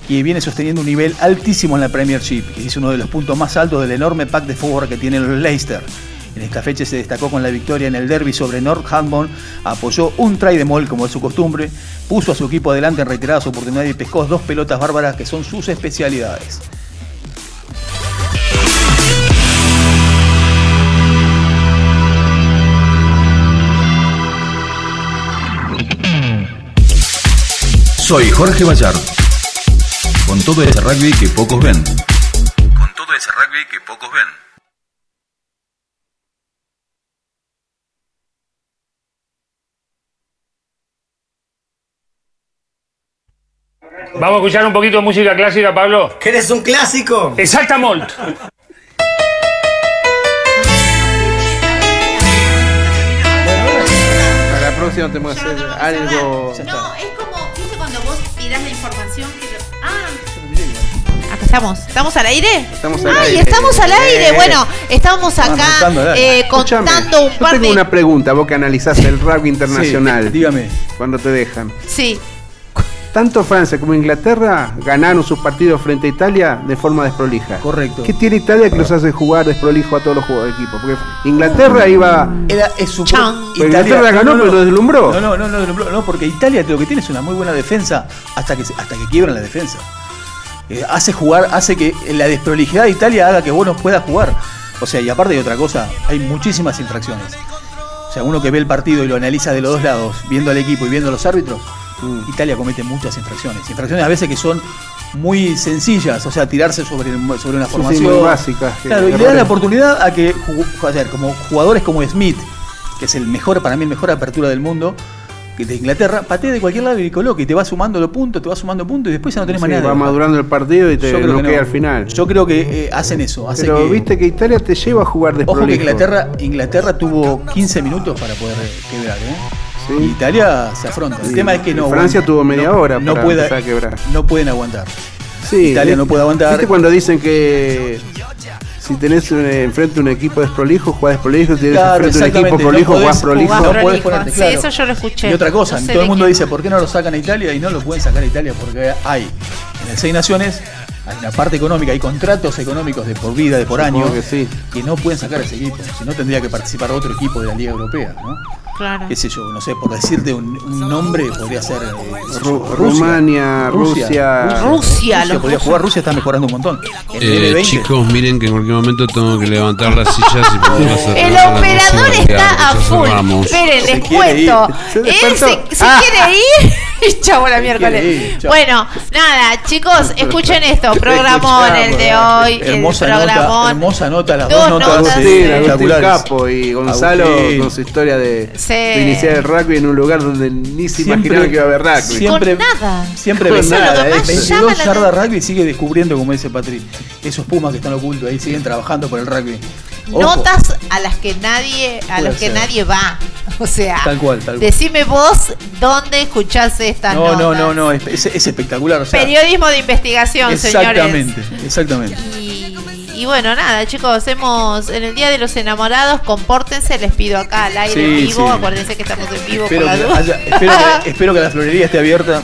que viene sosteniendo un nivel altísimo en la Premiership y es uno de los puntos más altos del enorme pack de forward que tienen los Leicester. En esta fecha se destacó con la victoria en el derby sobre Northampton, apoyó un try de mall como es su costumbre, puso a su equipo adelante en reiteradas oportunidades y pescó dos pelotas bárbaras que son sus especialidades. Soy Jorge Bayard. Con todo ese rugby que pocos ven. Con todo ese rugby que pocos ven. Vamos a escuchar un poquito de música clásica, Pablo. ¿Querés un clásico? Exactamente. Para la próxima tenemos que hacer algo. Estamos. ¿Estamos al aire? Estamos al Ay, aire. estamos al aire. Eh. Bueno, estamos acá eh, Escúchame, contando un yo par tengo de. una pregunta, vos que analizás el rugby internacional. dígame. Cuando te dejan. Sí. Tanto Francia como Inglaterra ganaron sus partidos frente a Italia de forma desprolija. Correcto. ¿Qué tiene Italia que los hace jugar desprolijo a todos los jugadores del equipo? Porque Inglaterra iba. Era, es su Pero Inglaterra ganó, pero lo deslumbró. No, no, no, no, deslumbró, no, porque Italia lo que tiene es una muy buena defensa hasta que, se- hasta que quiebran la defensa. Eh, hace jugar, hace que la desprolijidad de Italia haga que vos no puedas jugar. O sea, y aparte de otra cosa, hay muchísimas infracciones. O sea, uno que ve el partido y lo analiza de los dos lados, viendo al equipo y viendo a los árbitros, Mm. Italia comete muchas infracciones. Infracciones a veces que son muy sencillas, o sea, tirarse sobre, sobre una Sí, sí, formación. básicas, que- Claro, y le dan la oportunidad a que, como jugadores como Smith, que es el mejor, para mí, el mejor apertura del mundo, de Inglaterra, patee de cualquier lado y coloque, y te va sumando los puntos, te va sumando puntos y después ya no tenés Sí, manera va madurando el partido y te no. al final. Yo creo que eh, hacen eso. Hace Pero que, viste que Italia te lleva a jugar Ojo que. Inglaterra, Inglaterra tuvo 15 minutos para poder quebrar, ¿eh? Sí. Y Italia se afronta. El Sí. tema es que no. Francia tuvo media hora no para a quebrar. No pueden aguantar. Italia ¿viste- no puede aguantar. ¿Viste cuando dicen que si tenés un- enfrente un equipo desprolijo, jugás desprolijo, si tenés Claro, enfrente un equipo no prolijo, podés jugás prolijo? jugar No podés prolijo. ponerte, Sí, claro. eso yo lo escuché. Y otra cosa, No sé todo el mundo dice, ¿por qué no lo sacan a Italia? Y no lo pueden sacar a Italia porque hay en el Seis Naciones, hay una parte económica, hay contratos económicos de por vida, de por Supongo año, que sí. que no pueden sacar a ese equipo. Si no, tendría que participar otro equipo de la Liga Europea, ¿no? Claro. qué sé yo, no sé, por decirte un, un nombre, podría ser eh, qué sé Ru- yo, Rumania, Rusia. Rusia, los podría jugar, Rusia está mejorando un montón. Eh, N20, chicos, miren que en cualquier momento tengo que levantar las sillas y podemos cerrar El operador 12 y está a full. Esperen, les quiere cuento. ir. Se Él se, se Ah. quiere ir. Y chavo la miércoles. ir, chau. Bueno, nada, chicos, escuchen esto. Programón el de hoy. El hermosa nota, hermosa nota, las Dos dos notas eh, Agustín. Capo y Gonzalo Agustín. con su historia de, Sí. de iniciar el rugby en un lugar donde ni se imaginaban que iba a haber rugby. Siempre, Con nada. siempre Con nada, nada, eso. 22 Llama la yardas rugby sigue descubriendo, como dice Patrick, esos pumas que están ocultos ahí, siguen trabajando por el rugby. Ojo. Notas a las que nadie, a las que ser. nadie va. O sea, Tal cual, tal cual. decime vos dónde escuchás estas No, no, notas. no, no, es, es- es espectacular. O sea, Periodismo de investigación, señores. exactamente, exactamente. Y, y bueno, nada, chicos, hemos en el Día de los Enamorados, compórtense, les pido acá al aire Sí, en vivo, sí. acuérdense que estamos en vivo Espero por la que, haya- espero, que, espero que la florería esté abierta.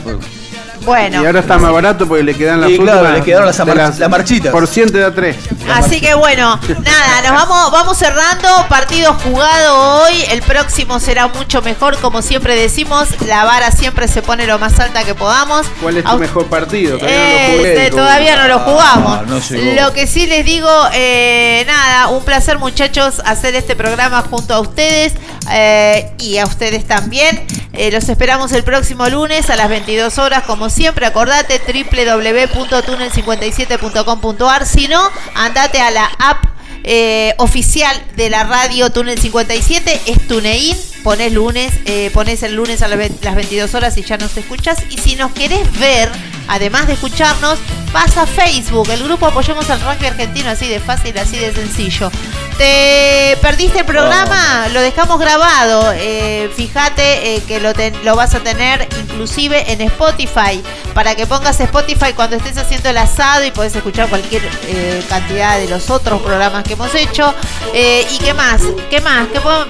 Bueno. Y ahora está más barato porque le quedan las Y claro, últimas le quedaron las amar- las marchitas. Por ciento de a tres. Así que bueno, nada, nos vamos, vamos cerrando. Partido jugado hoy. El próximo será mucho mejor. Como siempre decimos, la vara siempre se pone lo más alta que podamos. ¿Cuál es tu Au- mejor partido? Todavía no lo Eh, jugué, este, todavía no lo jugamos. Ah, no llegó. lo que sí les digo, eh, nada, un placer muchachos hacer este programa junto a ustedes eh, y a ustedes también. Eh, los esperamos el próximo lunes a las 22 horas, como siempre. Acordate www.tunnel57.com.ar. Si no, andate a la app eh, oficial de la radio Túnel 57 es TuneIn. Pones lunes, eh, pones el lunes a las 22 horas y ya nos escuchas. Y si nos querés ver, además de escucharnos, vas a Facebook, el grupo Apoyemos al Rugby Argentino, así de fácil, así de sencillo. ¿Te perdiste el programa? Lo dejamos grabado. Eh, fíjate eh, que lo, ten- lo vas a tener inclusive en Spotify. Para que pongas Spotify cuando estés haciendo el asado y podés escuchar cualquier eh, cantidad de los otros programas que hemos hecho. ¿Y qué más? ¿Qué más?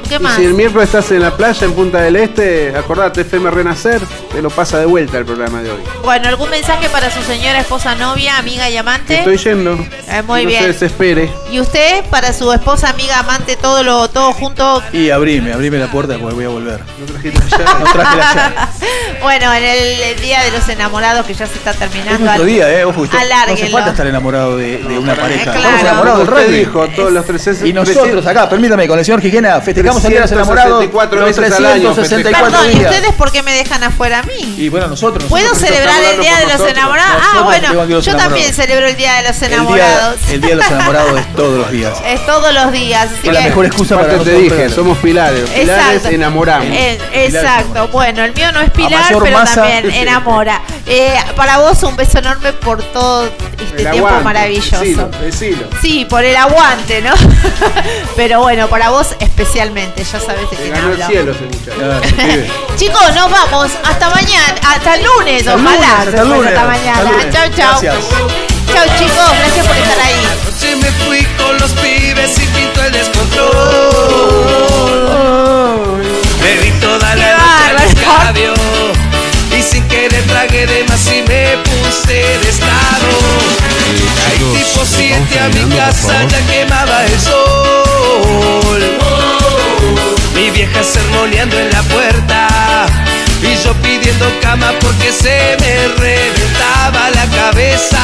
¿Qué, Y más? si el miércoles estás en la playa en Punta del Este, acordate FM Renacer, te lo pasa de vuelta el programa de hoy. Bueno, ¿algún mensaje para su señora, esposa, novia, amiga y amante? Estoy yendo. Eh, muy no bien. se desespere. ¿Y usted para su esposa, amiga, amante, todo lo todo junto? Y abrime, abrime la puerta porque voy a volver. No trajiste No traje la llave. bueno, en el Día de los Enamorados que ya se está Es terminando. nuestro al- día, ¿eh? Ojo, usted- no hace falta estar enamorado de, de una pareja. claro. Estamos enamorados del rugby. dijo, todos los 360 Y nosotros acá, permítame, con el señor Gijena, festejamos el día de los enamorados 364 los veces al año 364 Perdón, ¿y días. ustedes por qué me dejan afuera a mí? Y bueno, nosotros. ¿Puedo nosotros celebrar estamos el Día de los nosotros. Enamorados? Ah, bueno, yo también celebro el Día de los El día, Enamorados. el día de los enamorados es todos los días. Es todos los días. así Es la que- mejor excusa para Aparte te dije, somos pilares. Los Pilares Exacto. enamoramos. Eh, exacto. Bueno, el mío no es Pilar, pero masa- también enamora. Eh, para vos un beso enorme por todo este El tiempo aguante, maravilloso. decilo, decilo. Sí, por el aguante, ¿no? pero bueno, para vos especialmente, ya sabes de Te cielo muchacho. Chicos, nos vamos. Hasta mañana. Hasta el lunes, Hasta ojalá. lunes, hasta el lunes, hasta hasta mañana. chau. Gracias. Chau, chicos. Gracias por estar ahí. Anoche me fui con los pibes y pinto el descontrol. Bebí toda la noche al estadio y sin querer tragué de más y me puse de estado. Caí tipo 7 a mi casa ya quemaba el sol. Vieja sermoneando en la puerta y yo pidiendo cama porque se me reventaba la cabeza.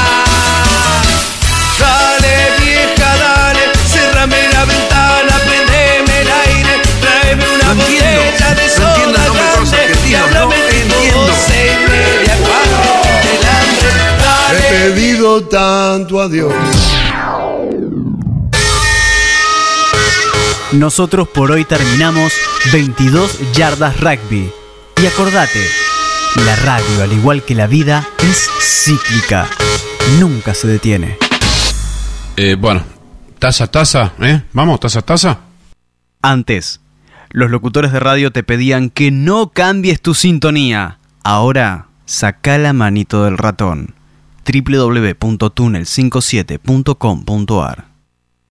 Dale vieja, dale, cerrame la ventana, prendeme el aire, tráeme una botella de soda grande y háblame tipo doce y media cuando el hambre. He pedido tanto a Dios. Nosotros por hoy terminamos 22 yardas rugby. Y acordate, la radio, al igual que la vida, es cíclica. Nunca se detiene. Eh, bueno, taza, taza, ¿eh? Vamos, taza, taza. Antes, los locutores de radio te pedían que no cambies tu sintonía. Ahora, saca la manito del ratón. www.tunnel57.com.ar